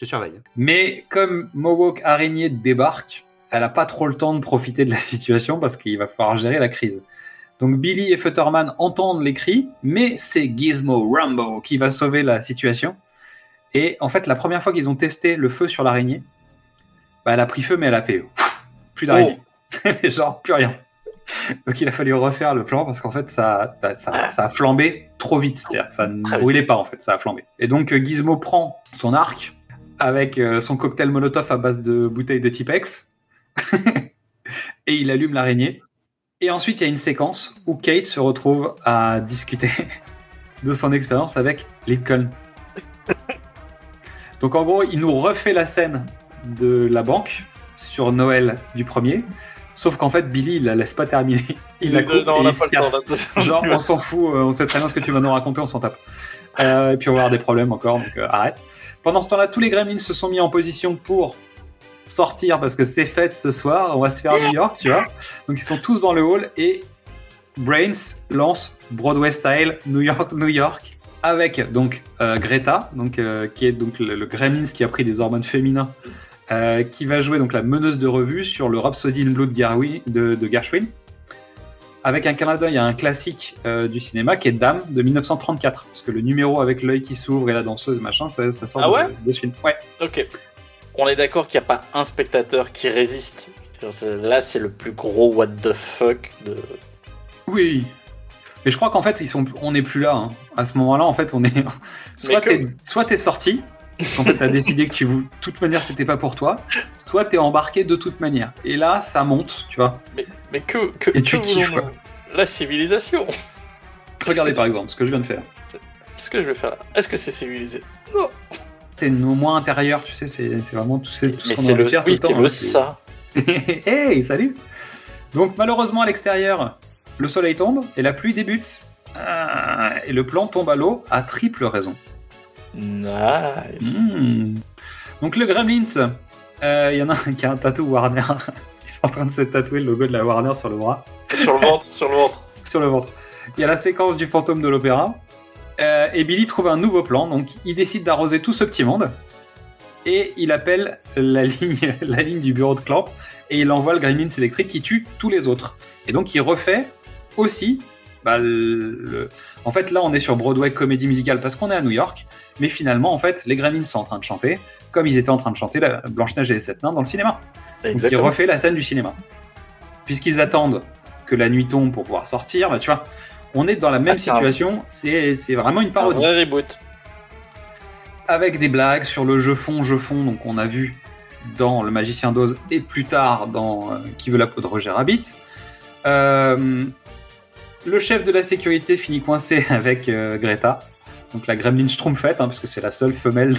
te surveille. Mais comme Mohawk Araignée débarque, elle a pas trop le temps de profiter de la situation parce qu'il va falloir gérer la crise. Donc Billy et Futterman entendent les cris, mais c'est Gizmo Rambo qui va sauver la situation. Et en fait, la première fois qu'ils ont testé le feu sur l'araignée, bah, elle a pris feu, mais elle a fait plus d'araignée. Genre plus rien. Donc il a fallu refaire le plan parce qu'en fait ça, bah, ça, ça a flambé trop vite. C'est-à-dire ça ne brûlait pas en fait, ça a flambé. Et donc euh, Gizmo prend son arc avec euh, son cocktail Molotov à base de bouteilles de Tipex et il allume l'araignée. Et ensuite il y a une séquence où Kate se retrouve à discuter de son expérience avec Lincoln. Donc en gros il nous refait la scène de la banque sur Noël du premier. Sauf qu'en fait, Billy, il la laisse pas terminer. Il la coupe Non, on et n'a il se pas le temps, casse. Genre, on s'en fout, euh, on sait très bien ce que tu vas nous raconter, on s'en tape. Euh, et puis on va avoir des problèmes encore, donc euh, arrête. Pendant ce temps-là, tous les gremlins se sont mis en position pour sortir parce que c'est fête ce soir, on va se faire New York, tu vois. Donc ils sont tous dans le hall et Brains lance Broadway Style New York, New York avec donc euh, Greta, donc euh, qui est donc le, le Gremlins qui a pris des hormones féminins, euh, qui va jouer donc la meneuse de revue sur le Rhapsody in Blue de, Garwi- de, de Gershwin. Avec un clin d'œil à un classique euh, du cinéma qui est Dame de 1934, parce que le numéro avec l'œil qui s'ouvre et la danseuse machin, ça, ça sort Ah de- ouais de, ce film. Ouais. Ok. On est d'accord qu'il n'y a pas un spectateur qui résiste. Là, c'est le plus gros what the fuck de. Oui. Mais je crois qu'en fait, ils sont, on n'est plus là. hein. À ce moment-là, en fait, on est. Soit que- t'es, t'es sorti, parce qu'en fait, t'as décidé que tu de toute manière, c'était pas pour toi. Soit t'es embarqué de toute manière. Et là, ça monte, tu vois. Mais, mais que, que, Et tu que kiffes, voulons-nous La civilisation. Regardez par exemple ce que je viens de faire. Qu'est-ce que je vais faire là Est-ce que c'est civilisé? C'est nos moins intérieurs, tu sais. C'est, c'est vraiment tout, c'est tout Mais ce qu'on c'est a envie le, de faire oui, tout c'est temps, le hein, c'est- ça. hey, salut Donc malheureusement à l'extérieur, le soleil tombe et la pluie débute. Ah, et le plan tombe à l'eau à triple raison. Nice. Hmm. Donc le Gremlins, euh, il y en a un qui a un tatou Warner. En train de se tatouer le logo de la Warner sur le bras. Sur le ventre, sur le ventre. Sur le ventre. Il y a la séquence du fantôme de l'opéra. Euh, et Billy trouve un nouveau plan, donc il décide d'arroser tout ce petit monde. et il appelle la ligne, la ligne du bureau de Clamp et il envoie le Gremlins électrique qui tue tous les autres. Et donc il refait aussi. bah, le- En fait, là, on est sur Broadway comédie musicale parce qu'on est à New York, mais finalement, en fait, les Gremlins sont en train de chanter comme ils étaient en train de chanter la Blanche-Neige et les Sept Nains dans le cinéma. Donc il Exactement. refait la scène du cinéma. Puisqu'ils attendent que la nuit tombe pour pouvoir sortir, bah, tu vois, on est dans la même Ah, un- situation. C'est vraiment une Un parodie vrai reboot. avec des blagues sur le jeu fond, jeu fond. Donc on a vu dans Le Magicien d'Oz et plus tard dans euh, Qui veut la peau de Roger Rabbit. Euh, le chef de la sécurité finit coincé avec euh, Greta. Donc la Gremlin Schtroumpfette, hein, parce que c'est la seule femelle.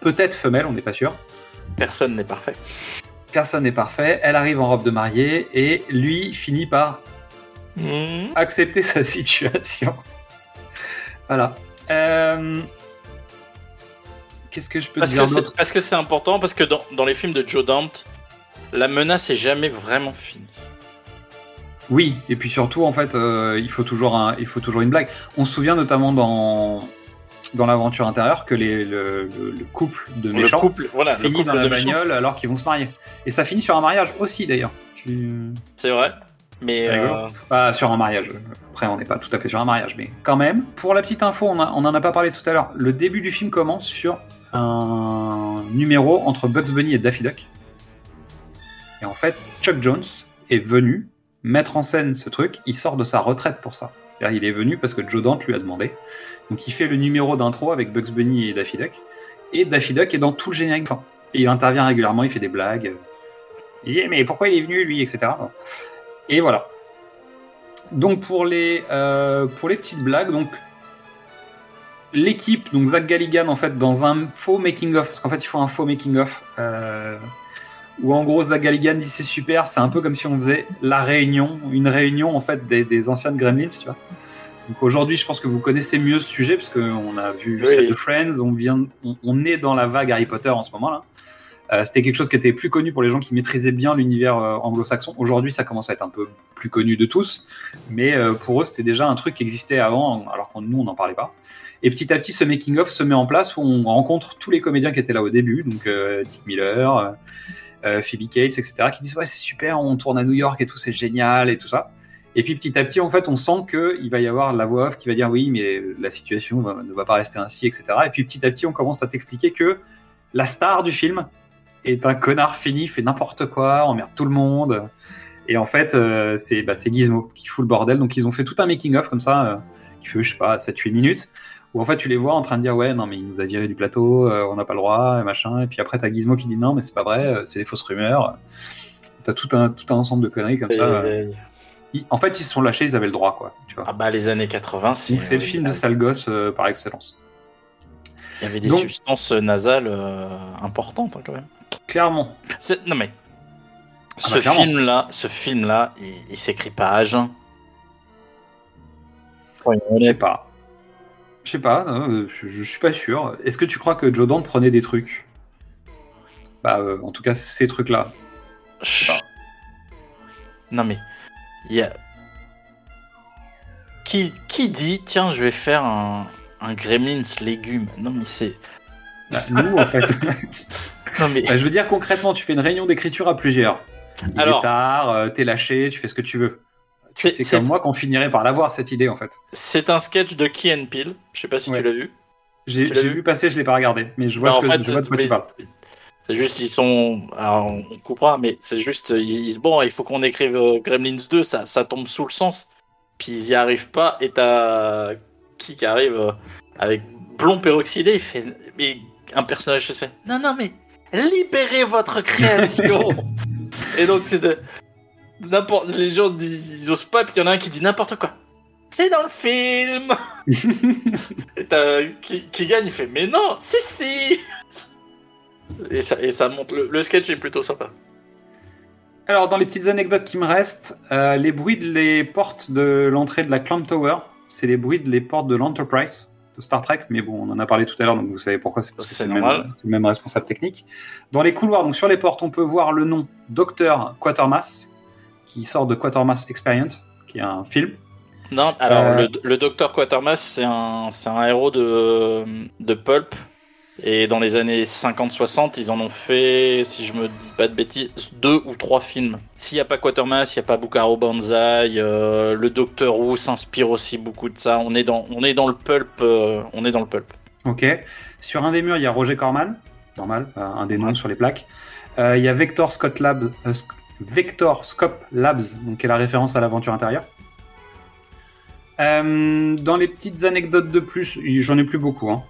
Peut-être femelle, on n'est pas sûr. Personne n'est parfait. Personne n'est parfait. Elle arrive en robe de mariée et lui finit par accepter sa situation. voilà. Euh, Qu'est-ce que je peux Parce dire que, parce que c'est important, parce que dans, dans les films de Joe Dante, la menace est jamais vraiment finie. Oui, et puis surtout, en fait, euh, il, faut toujours un, il faut toujours une blague. On se souvient notamment dans, dans l'aventure intérieure que les, le, le- le couple de Le méchants couple- voilà, le finit couple dans la méchants. bagnole alors qu'ils vont se marier. Et ça finit sur un mariage aussi, d'ailleurs. Tu- C'est vrai. Mais euh, sur un mariage. Après, on n'est pas tout à fait sur un mariage, mais quand même. Pour la petite info, on, a- on en a pas parlé tout à l'heure. Le début du film commence sur un numéro entre Bugs Bunny et Daffy Duck. Et en fait, Chuck Jones est venu mettre en scène ce truc. Il sort de sa retraite pour ça. Il est venu parce que Joe Dante lui a demandé. Donc, il fait le numéro d'intro avec Bugs Bunny et Daffy Duck. Et Daffy Duck est dans tout le générique. Enfin, et il intervient régulièrement, il fait des blagues. Il dit, mais pourquoi il est venu, lui, etc. Et voilà. Donc pour les euh, pour les petites blagues, donc l'équipe, donc Zach Galligan en fait dans un faux making of, parce qu'en fait il faut un faux making of euh, où en gros Zach Galligan dit c'est super, c'est un peu comme si on faisait la réunion, une réunion en fait des, des anciennes Gremlins, tu vois. Donc aujourd'hui, je pense que vous connaissez mieux ce sujet parce qu'on a vu Oui. de Friends, on vient, on, on est dans la vague Harry Potter en ce moment là. Euh, C'était quelque chose qui était plus connu pour les gens qui maîtrisaient bien l'univers euh, anglo-saxon. Aujourd'hui, ça commence à être un peu plus connu de tous, mais euh, pour eux, c'était déjà un truc qui existait avant, alors que nous, on n'en parlait pas. Et petit à petit, ce making-of se met en place où on rencontre tous les comédiens qui étaient là au début, donc Dick Miller, Phoebe Cates, etc., qui disent ouais c'est super, on tourne à New York et tout, c'est génial et tout ça. Et puis petit à petit, en fait, on sent qu'il va y avoir la voix off qui va dire oui, mais la situation va- ne va pas rester ainsi, etc. Et puis petit à petit, on commence à t'expliquer que la star du film est un connard fini, fait n'importe quoi, emmerde tout le monde. Et en fait, euh, c'est bah, Gizmo qui fout le bordel. Donc ils ont fait tout un making-of comme ça, euh, qui fait, je sais pas, 7-8 minutes, où en fait tu les vois en train de dire ouais, non mais il nous a viré du plateau, euh, on n'a pas le droit, et machin. Et puis après t'as Gizmo qui dit non mais c'est pas vrai, c'est des fausses rumeurs. T'as tout un, tout un ensemble de conneries comme ça. Ils- en fait, ils se sont lâchés, ils avaient le droit, quoi. Tu vois. ah bah les années 80, c'est. Donc c'est le film de sale gosse euh, par excellence. Il y avait des Donc- substances nasales euh, importantes hein, quand même. Clairement. C'est- Non mais. Ah ce bah, film-là, ce film-là, il, il s'écrit pas à jeun. Je sais pas. Je sais pas, euh, je, je suis pas sûr. Est-ce que tu crois que Joe Dante prenait des trucs? Bah, euh, en tout cas, ces trucs-là. Non mais, il y a. Qui, qui dit, tiens, je vais faire un, un Gremlins légumes Non mais c'est. Bah, nous, en fait. Non mais. Bah, je veux dire, concrètement, tu fais une réunion d'écriture à plusieurs. Il Alors- est tard, euh, t'es lâché, tu fais ce que tu veux. C'est- C'est c'est- comme moi qu'on finirait par l'avoir, cette idée, en fait. C'est un sketch de Key and Peele. Je sais pas si Ouais. tu l'as vu. J'ai vu passer, je l'ai pas regardé, mais je vois, Bah, ce que, fait, je vois de quoi tu parles. C'est juste, ils sont. Alors, on coupera, mais c'est juste. Ils bon, il faut qu'on écrive euh, Gremlins 2, ça, ça tombe sous le sens. Puis ils y arrivent pas, et t'as. Qui qui arrive euh, avec blond peroxydé, il fait. Mais un personnage se fait. Non, non, mais libérez votre création Et donc, c'est. N'importe. Les gens disent, ils osent pas, puis il y en a un qui dit n'importe quoi. C'est dans le film Et t'as qui, qui gagne, il fait Mais non, si, si et ça, et ça monte. Le, le sketch est plutôt sympa. Alors, dans les petites anecdotes qui me restent, euh, les bruits de les portes de l'entrée de la Clamp Tower, c'est les bruits de les portes de l'Enterprise de Star Trek, mais bon, on en a parlé tout à l'heure, donc vous savez pourquoi, c'est parce que C'est le, normal. même- c'est le même responsable technique. Dans les couloirs, donc sur les portes, on peut voir le nom Dr. Quatermass, qui sort de Quatermass Experience, qui est un film. Non, alors Euh, le, le docteur Quatermass, c'est un, un héros de, de Pulp. Et dans les années 50-60, ils en ont fait, si je me dis pas de bêtises, deux ou trois films. S'il n'y a pas Quatermass, il n'y a pas Bukaro Banzai, euh, le Docteur Who s'inspire aussi beaucoup de ça. On est dans, on est dans le pulp. euh, on est dans le pulp. Ok. Sur un des murs, il y a Roger Corman, normal, euh, un des noms sur les plaques. Il y a Vector Scott Vector Scope Labs, donc qui est la référence à l'aventure intérieure. Dans les petites anecdotes de plus, j'en ai plus beaucoup. hein.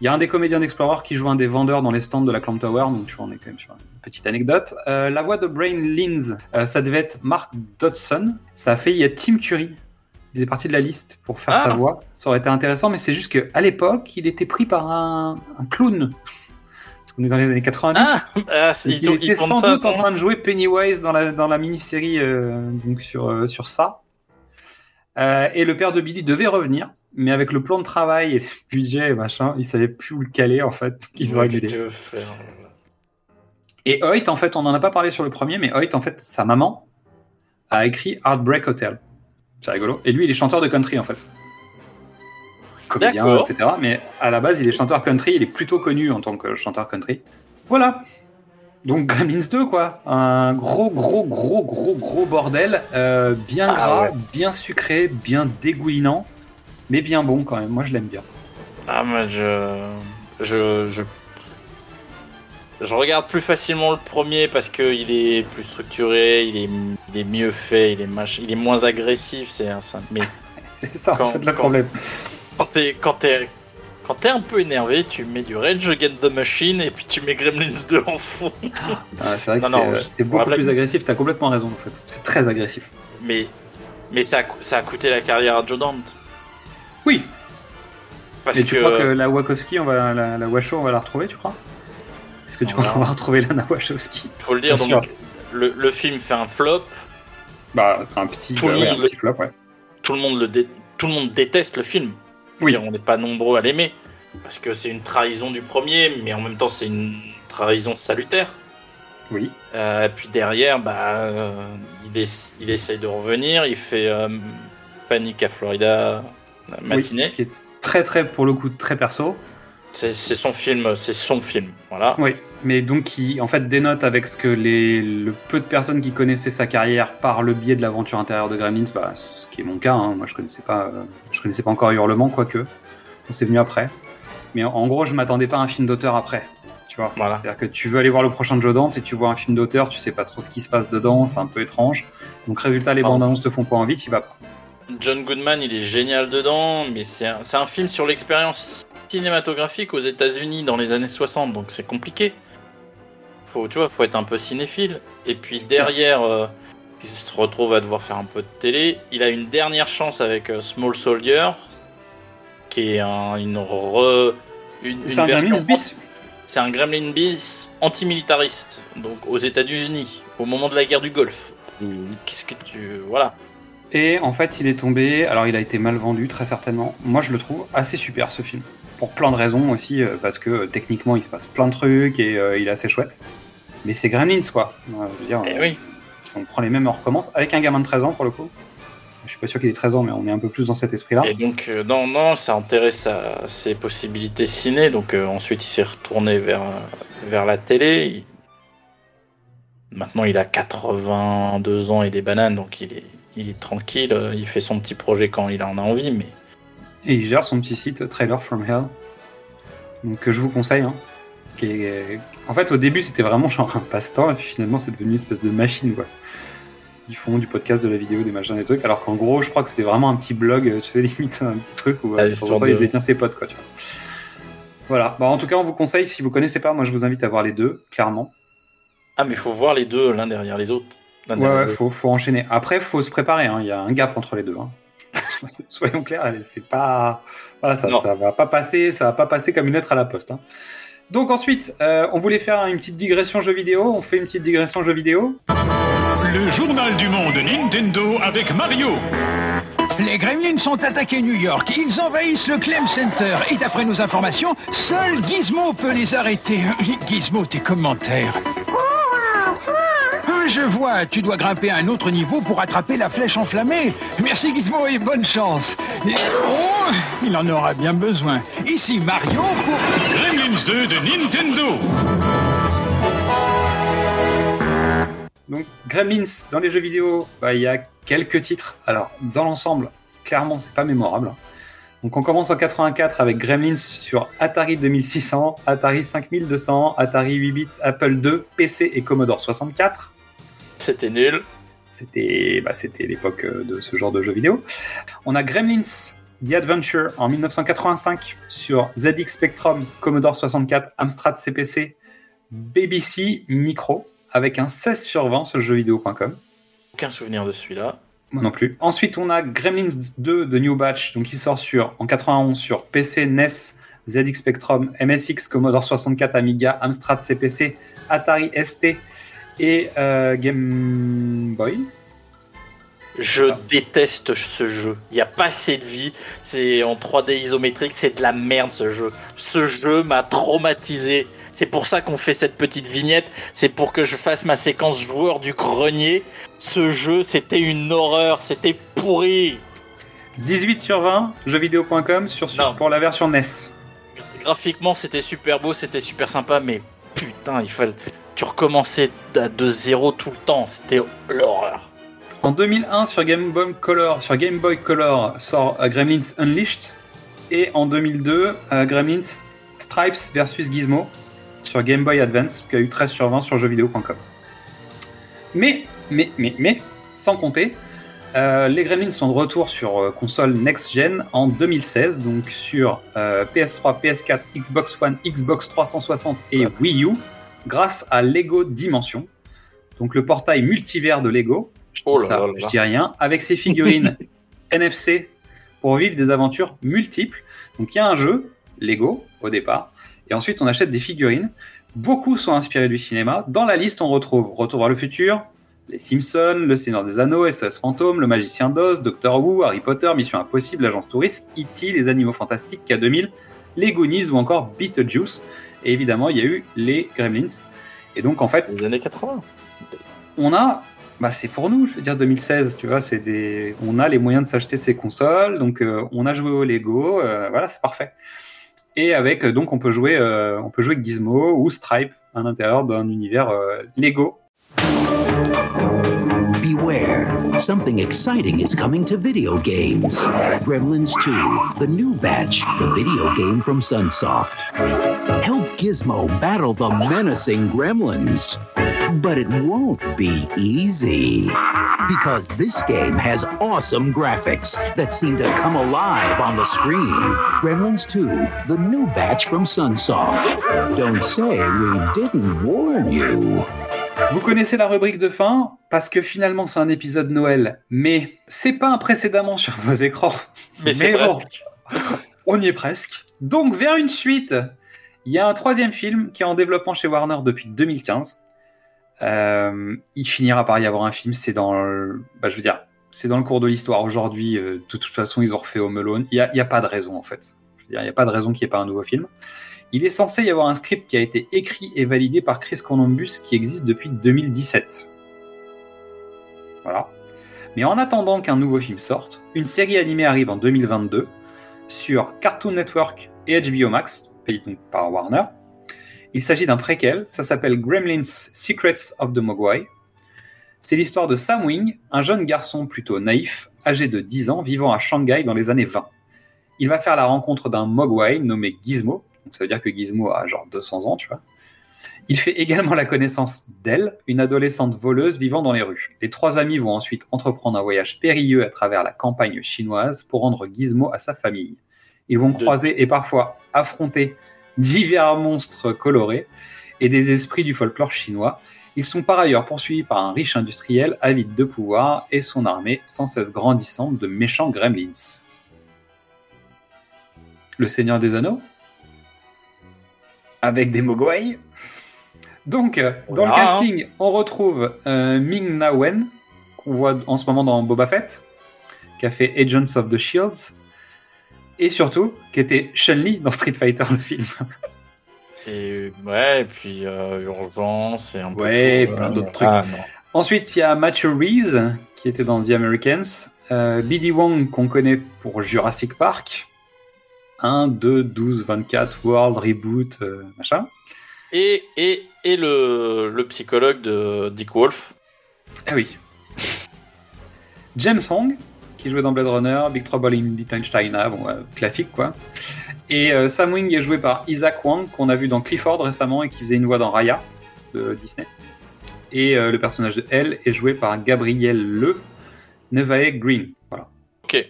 Il y a un des comédiens d'Explorer qui joue un des vendeurs dans les stands de la Clamp Tower, donc tu vois, on est quand même sur une petite anecdote. Euh, la voix de Brain Lins, euh, ça devait être Mark Dodson. Ça a fait, il y a Tim Curry. Il faisait partie de la liste pour faire Ah. sa voix. Ça aurait été intéressant, mais c'est juste qu'à l'époque, il était pris par un, un clown. Parce qu'on est dans les années 90. Ah, ah, il tournent- était sans ça, doute en train de jouer Pennywise dans la, dans la mini-série euh, donc sur, euh, sur ça. Euh, et le père de Billy devait revenir, mais avec le plan de travail et le budget et machin, il savait plus où le caler en fait. Ils ont Ouais, qu'est-ce annulé. que tu veux faire Et Hoyt, en fait, on n'en a pas parlé sur le premier, mais Hoyt, en fait, sa maman a écrit Heartbreak Hotel. C'est rigolo. Et lui, il est chanteur de country, en fait. Comédien, etc. Mais à la base, il est chanteur country. Il est plutôt connu en tant que chanteur country. Voilà. Donc Gremlins 2, quoi. Un gros, gros, gros, gros, gros bordel. euh, bien Ah gras, ouais. bien sucré, bien dégoulinant. Mais bien bon, quand même. Moi, je l'aime bien. Ah, moi, je, je, je, je regarde plus facilement le premier parce que il est plus structuré, il est, il est mieux fait, il est mach... il est moins agressif. C'est un, mais C'est ça, Quand- en fait, le quand- problème. quand t'es, quand t'es, quand t'es un peu énervé, tu mets du Rage Against the Machine et puis tu mets Gremlins 2 en fond. Ah, c'est vrai que Non, c'est, euh, c'est beaucoup plus agressif. T'as complètement raison, en fait. C'est très agressif. Mais, mais ça, a, ça a coûté la carrière à Joe Dante. Oui. Parce Et tu que, crois que la Wachowski, on va la, la Washo, on va la retrouver, tu crois? Est-ce que tu crois qu'on va retrouver Lana Wachowski? Faut le dire, Bien donc le, le film fait un flop. Bah, un petit, Tout bah ouais, monde un le- petit flop, ouais. tout le monde le dé- tout le monde déteste le film. Oui. dire, on n'est pas nombreux à l'aimer parce que c'est une trahison du premier, mais en même temps c'est une trahison salutaire. Oui. Euh, puis derrière, bah, euh, il essaye de revenir, il fait euh, Panique à Florida la matinée. Oui, qui est très, très, pour le coup, très perso. C'est son film, c'est son film, voilà. Oui, mais donc qui, en fait, dénote avec ce que les, le peu de personnes qui connaissaient sa carrière par le biais de l'aventure intérieure de Gremlins, bah, ce qui est mon cas, hein. moi je connaissais pas, euh, je connaissais pas encore Hurlement, quoique, c'est venu après. Mais en, en gros, je m'attendais pas à un film d'auteur après, tu vois. Voilà. C'est-à-dire que tu veux aller voir le prochain Joe Dante et tu vois un film d'auteur, tu sais pas trop ce qui se passe dedans, c'est un peu étrange. Donc résultat, les bandes annonces te font pas envie, tu vas pas. John Goodman, il est génial dedans, mais c'est un, film sur l'expérience cinématographique aux États-Unis dans les années 60, donc c'est compliqué. Faut, tu vois, faut être un peu cinéphile. Et puis derrière, euh, il se retrouve à devoir faire un peu de télé. Il a une dernière chance avec euh, Small Soldier, qui est un- une re, une, C'est une un version- C'est un Gremlin bis antimilitariste, donc aux États-Unis, au moment de la guerre du Golfe. Qu'est-ce que tu, voilà. Et en fait, il est tombé. Alors, il a été mal vendu, très certainement. Moi, je le trouve assez super ce film. Pour plein de raisons aussi, euh, parce que euh, techniquement, il se passe plein de trucs et euh, il est assez chouette. Mais c'est Gremlins, quoi. Je veux dire, Eh oui. si on prend les mêmes, on recommence. Avec un gamin de 13 ans, pour le coup. Je suis pas sûr qu'il ait 13 ans, mais on est un peu plus dans cet esprit-là. Et donc, non, non, ça intéresse à ses possibilités ciné. Donc, ensuite, il s'est retourné vers, vers la télé. Il- Maintenant, il a 82 ans et des bananes, donc il est, il est tranquille. Il fait son petit projet quand il en a envie, mais Et il gère son petit site Trailer from Hell. Donc, que je vous conseille. hein, qui est- En fait, au début, c'était vraiment genre un passe-temps, et puis finalement, c'est devenu une espèce de machine, quoi. Ils font du podcast, de la vidéo, des machins, des trucs, alors qu'en gros, je crois que c'était vraiment un petit blog, euh, tu sais, limite un petit truc où Ah, euh, en temps, de- il détient ses potes, quoi, tu vois. Voilà. Bah, en tout cas, on vous conseille, si vous connaissez pas, moi, je vous invite à voir les deux, clairement. ah, mais il faut voir les deux l'un derrière les autres. Ouais, ouais, faut, faut enchaîner. Après, faut se préparer, hein, il y a un gap entre les deux. hein. Soyons- clairs, c'est pas. Voilà, ça, va pas passer, ça va pas passer comme une lettre à la poste. hein. Donc ensuite, euh, on voulait faire une petite digression jeu vidéo. On fait une petite digression jeu vidéo. Le journal du monde Nintendo avec Mario. Les Gremlins sont attaqués New York. Ils envahissent le Clem Center. Et d'après nos informations, seul Gizmo peut les arrêter. Gizmo, tes commentaires. Je vois, tu dois grimper à un autre niveau pour attraper la flèche enflammée. Merci Gizmo et bonne chance. Oh, il en aura bien besoin. Ici Mario pour... Gremlins 2 de Nintendo. Donc, Gremlins, dans les jeux vidéo, bah, il y a quelques titres. Alors, dans l'ensemble, clairement, c'est pas mémorable. Donc, on commence en 84 avec Gremlins sur Atari 2600, Atari 5200, Atari 8 bits, Apple II, PC et Commodore 64. C'était nul. C'était bah, c'était l'époque euh, de ce genre de jeux vidéo. On a Gremlins The Adventure en 1985 sur ZX Spectrum, Commodore 64, Amstrad CPC, BBC Micro avec un 16 sur 20 sur jeuxvideo.com. Aucun souvenir de celui-là. Moi non plus. Ensuite, on a Gremlins 2 de New Batch, donc qui sort sur, en 91 sur PC, NES, ZX Spectrum, MSX, Commodore 64, Amiga, Amstrad CPC, Atari ST et euh, Game Boy. Je déteste ce jeu. Il n'y a pas assez de vie. C'est en 3D isométrique. C'est de la merde ce jeu. Ce jeu m'a traumatisé. C'est pour ça qu'on fait cette petite vignette. C'est pour que je fasse ma séquence joueur du grenier. Ce jeu, c'était une horreur. C'était pourri. 18 sur 20, jeuxvideo.com sur, sur, pour la version NES. Graphiquement, c'était super beau. C'était super sympa. Mais putain, il fallait. Tu recommençais de de zéro tout le temps. C'était l'horreur. En 2001, sur Game Boy Color, sur Game Boy Color sort euh, Gremlins Unleashed. Et en 2002, euh, Gremlins Stripes versus Gizmo sur Game Boy Advance, qui a eu 13 sur 20 sur jeuxvideo.com. Mais, mais, mais, mais, sans compter, euh, les Gremlins sont de retour sur euh, console next-gen en 2016, donc sur euh, PS3, PS4, Xbox One, Xbox 360 et Wii U, grâce à Lego Dimension, donc le portail multivers de Lego. Je dis, Oh là ça, là là je dis rien, avec ses figurines NFC pour vivre des aventures multiples. Donc il y a un jeu, Lego, au départ, et ensuite on achète des figurines. Beaucoup sont inspirés du cinéma. Dans la liste, on retrouve Retour vers le futur, Les Simpsons, Le Seigneur des Anneaux, SOS Fantôme, Le Magicien d'Oz, Doctor Who, Harry Potter, Mission Impossible, L'Agence Touriste, E.T., Les Animaux Fantastiques, K2000, Les Goonies ou encore Beetlejuice. Et évidemment, il y a eu les Gremlins. Et donc, en fait. Les années 80. On a. Bah, c'est pour nous, je veux dire 2016, tu vois, c'est des, on a les moyens de s'acheter ces consoles, donc euh, on a joué au Lego, euh, voilà, c'est parfait. Et avec, euh, donc on peut jouer, euh, on peut jouer avec Gizmo ou Stripe à l'intérieur d'un univers euh, Lego. Beware, something exciting is coming to video games. Gremlins 2, the new batch, the video game from Sunsoft. Help Gizmo battle the menacing gremlins. But it won't be easy. Because this game has awesome graphics that seem to come alive on the screen. Gremlins 2, the new batch from Sunsoft. Don't say we didn't warn you. Vous connaissez la rubrique de fin parce que finalement c'est un épisode Noël, mais c'est pas un précédemment sur vos écrans. Mais c'est presque. on y est presque. Donc vers une suite, il y a un troisième film qui est en développement chez Warner depuis 2015. Euh, il finira par y avoir un film. C'est dans, le, bah, je veux dire, c'est dans le cours de l'histoire aujourd'hui. euh, de toute façon, ils ont refait Home Alone. Il y a, a pas de raison en fait. Il n'y a pas de raison qu'il n'y ait pas un nouveau film. Il est censé y avoir un script qui a été écrit et validé par Chris Columbus qui existe depuis 2017. Voilà. Mais en attendant qu'un nouveau film sorte, une série animée arrive en 2022 sur Cartoon Network et HBO Max, payé donc par Warner. Il s'agit d'un préquel, ça s'appelle Gremlins Secrets of the Mogwai. C'est l'histoire de Sam Wing, un jeune garçon plutôt naïf, âgé de 10 ans, vivant à Shanghai dans les années 20. Il va faire la rencontre d'un Mogwai nommé Gizmo, donc ça veut dire que Gizmo a genre 200 ans, tu vois. Il fait également la connaissance d'elle, une adolescente voleuse vivant dans les rues. Les trois amis vont ensuite entreprendre un voyage périlleux à travers la campagne chinoise pour rendre Gizmo à sa famille. Ils vont croiser et parfois affronter divers monstres colorés et des esprits du folklore chinois. Ils sont par ailleurs poursuivis par un riche industriel avide de pouvoir et son armée sans cesse grandissante de méchants gremlins. Le Seigneur des Anneaux? Avec des Mogwai Donc, euh, dans le casting, on retrouve euh, Ming Na Wen, qu'on voit en ce moment dans Boba Fett, qui a fait Agents of the Shields, et surtout, qui était Chun-Li dans Street Fighter, le film. Et ouais, et puis euh, Urgence et un peu Ouais, tout, plein euh, d'autres trucs. ah. Ensuite, il y a Matthew Reese, qui était dans The Americans. B.D. Wong, qu'on connaît pour Jurassic Park. 1, 2, 12, 24, World, Reboot, euh, machin. Et, et, et le, le psychologue de Dick Wolf. Ah oui. James Hong, qui jouait dans Blade Runner, Big Trouble in Little China, bon, euh, classique quoi. Et euh, Sam Wing est joué par Isaac Wang, qu'on a vu dans Clifford récemment et qui faisait une voix dans Raya de Disney. Et euh, le personnage de Elle est joué par Gabriel Le Nevaeh Green. Voilà. Ok.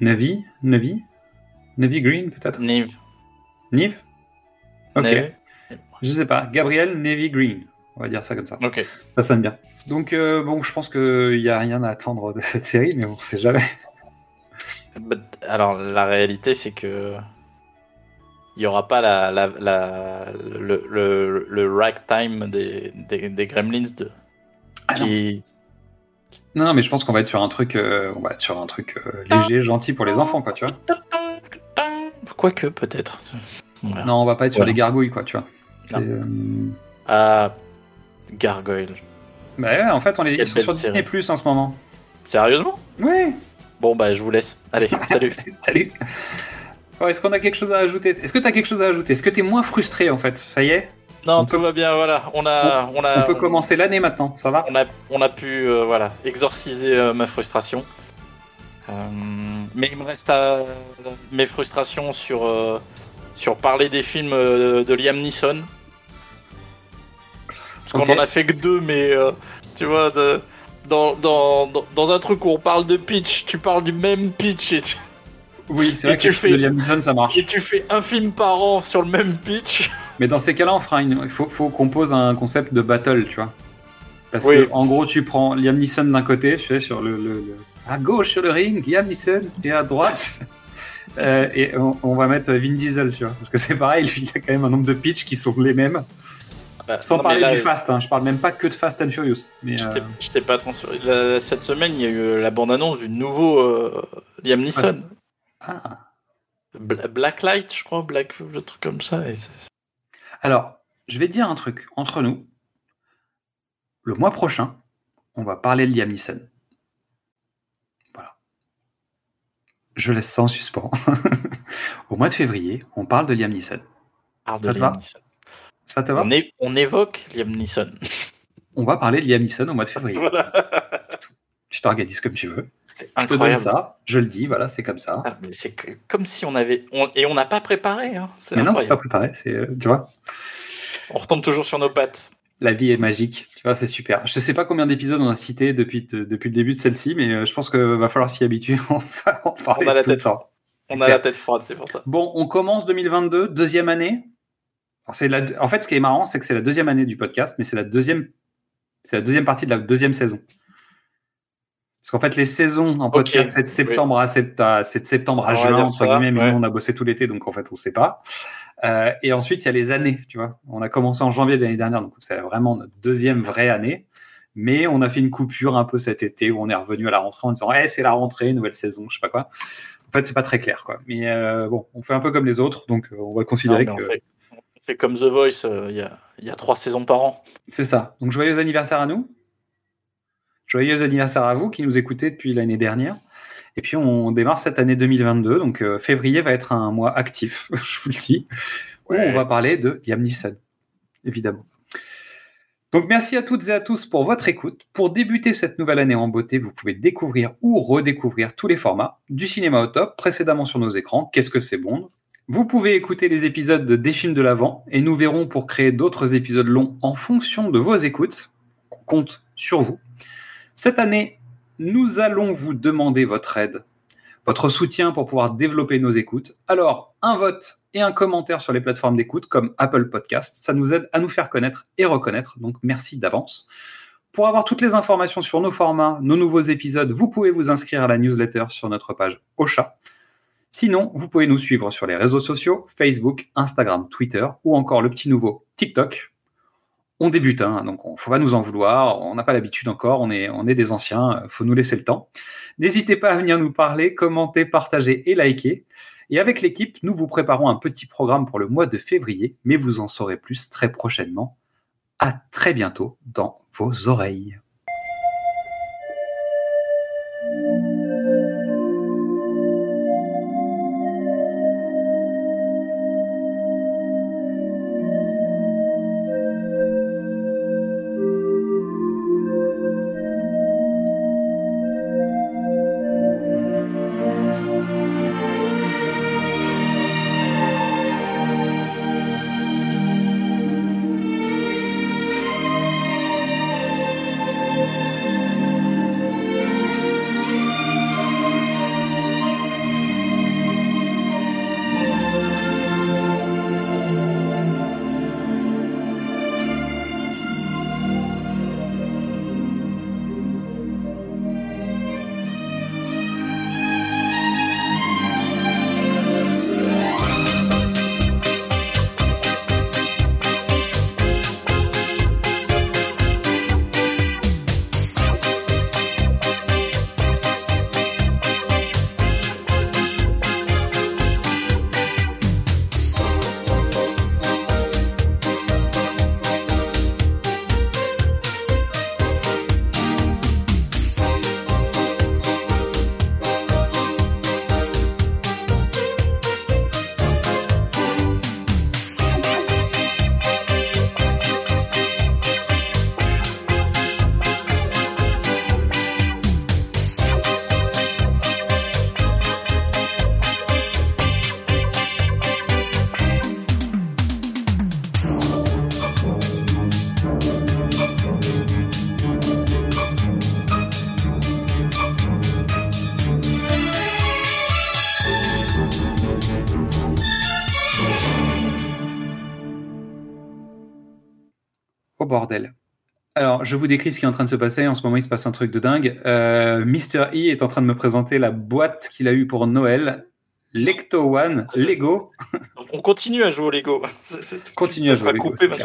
Navi Navi Navi Green peut-être? Nive. Nive Ok. Neve. Je sais pas. Gabriel Navy Green. On va dire ça comme ça. Ok. Ça sonne bien. Donc, euh, bon, je pense qu'il n'y a rien à attendre de cette série, mais on sait jamais. But- Alors, la réalité, c'est que. Il n'y aura pas la, la, la- le, le, le ragtime des, des, des Gremlins de. qui, Non, non, mais je pense qu'on va être sur un truc, euh, on va être sur un truc euh, léger, gentil pour les enfants, quoi, tu vois. Quoique, peut-être. Non, on va pas être sur Voilà. les gargouilles, quoi, tu vois. Euh, Ah, Gargoyle. Bah ouais, en fait, on est sur série. Disney Plus en ce moment. Sérieusement? Oui. Bon, bah, je vous laisse. Allez, salut. Salut. Bon, Est-ce qu'on a quelque chose à ajouter? Est-ce que tu as quelque chose à ajouter? Est-ce que tu es moins frustré en fait? Ça y est? Non, tout va bien, voilà. On a. On, a, On peut commencer l'année maintenant, ça va? On a, on a pu euh, voilà, exorciser euh, ma frustration. Euh, mais il me reste à, mes frustrations sur, euh, sur parler des films euh, de Liam Neeson. Parce qu'on en a fait que deux, mais euh, tu vois, de, dans, dans, dans, un truc où on parle de pitch, tu parles du même pitch et tu, Oui, c'est vrai que tu fais- de Liam Neeson, ça marche. et tu fais un film par an sur le même pitch. Mais dans ces cas-là, on fera une... il faut, faut qu'on pose un concept de battle, tu vois. Parce Oui. que, en gros, tu prends Liam Neeson d'un côté, tu sais, sur le, le- le- à gauche sur le ring, Liam Neeson, et à droite, euh, et on, on va mettre Vin Diesel, tu vois. Parce que c'est pareil, lui, il a quand même un nombre de pitchs qui sont les mêmes. Bah, Sans non, parler là, du Fast, hein. je parle même pas que de Fast and Furious. Mais, Je euh, t'ai- pas transféré. La- cette semaine, il y a eu la bande-annonce du nouveau euh, Liam Neeson. Ah. Bla- Blacklight, je crois, Black, le truc comme ça. et Alors, je vais te dire un truc entre nous. Le mois prochain, on va parler de Liam Neeson. Voilà. Je laisse ça en suspens. Au mois de février, on parle de Liam Neeson. Parle de Ça te Liam va Neeson. Ça te va On, é- on évoque Liam Neeson. On va parler de Liam Neeson au mois de février. Voilà. Tu t'organises comme tu veux. Je te donne incroyable. ça, je le dis, voilà, c'est comme ça. Ah, mais c'est que- comme si on avait. on- et on n'a pas préparé. Hein. C'est Mais non, c'est incroyable. pas préparé, c'est, euh, tu vois. On retombe toujours sur nos pattes. La vie est magique, tu vois, c'est super. Je sais pas combien d'épisodes on a cité depuis, depuis le début de celle-ci, mais euh, je pense qu'il va falloir s'y habituer. on va en parler On a la tout le tête temps. On C'est a clair. la tête froide, c'est pour ça. Bon, on commence 2022, deuxième année. Alors, c'est la, en fait, ce qui est marrant, c'est que c'est la deuxième année du podcast, mais c'est la deuxième, c'est la deuxième partie de la deuxième saison. Parce qu'en fait, les saisons en podcast, c'est de septembre à, sept- septembre à On juin, entre guillemets, mais ouais. nous, on a bossé tout l'été, donc en fait, on sait pas. Euh, et ensuite, il y a les années, tu vois. On a commencé en janvier de l'année dernière, donc c'est vraiment notre deuxième vraie année. Mais on a fait une coupure un peu cet été où on est revenu à la rentrée en disant, eh, c'est la rentrée, nouvelle saison, je sais pas quoi. En fait, c'est pas très clair, quoi. Mais euh, bon, on fait un peu comme les autres, donc euh, on va considérer Non, que fait, comme The Voice, euh, y, il y a trois saisons par an. c'est ça. Donc joyeux anniversaire à nous. Joyeux anniversaire à vous qui nous écoutez depuis l'année dernière. Et puis on démarre cette année 2022, donc euh, février va être un mois actif, je vous le dis, où on va parler de Liam Neeson, évidemment. Donc merci à toutes et à tous pour votre écoute. Pour débuter cette nouvelle année en beauté, vous pouvez découvrir ou redécouvrir tous les formats du cinéma au top précédemment sur nos écrans. Qu'est-ce que c'est bon Vous pouvez écouter les épisodes de des films de l'avant et nous verrons pour créer d'autres épisodes longs en fonction de vos écoutes. On compte sur vous. Cette année, nous allons vous demander votre aide, votre soutien pour pouvoir développer nos écoutes. Alors, un vote et un commentaire sur les plateformes d'écoute comme Apple Podcast, ça nous aide à nous faire connaître et reconnaître, donc merci d'avance. Pour avoir toutes les informations sur nos formats, nos nouveaux épisodes, vous pouvez vous inscrire à la newsletter sur notre page Ocha. Sinon, vous pouvez nous suivre sur les réseaux sociaux, Facebook, Instagram, Twitter ou encore le petit nouveau TikTok. On débute, hein, donc on faut pas nous en vouloir, on n'a pas l'habitude encore, on est, on est des anciens, euh, faut nous laisser le temps. N'hésitez pas à venir nous parler, commenter, partager et liker. Et avec l'équipe, nous vous préparons un petit programme pour le mois de février, mais vous en saurez plus très prochainement. À très bientôt dans vos oreilles. Je vous décris ce qui est en train de se passer. En ce moment, il se passe un truc de dingue. Euh, Mr. E est en train de me présenter la boîte qu'il a eue pour Noël. Lecto One, Lego. On continue à jouer au Lego. Continue à Ça sera jouer au Lego, coupé.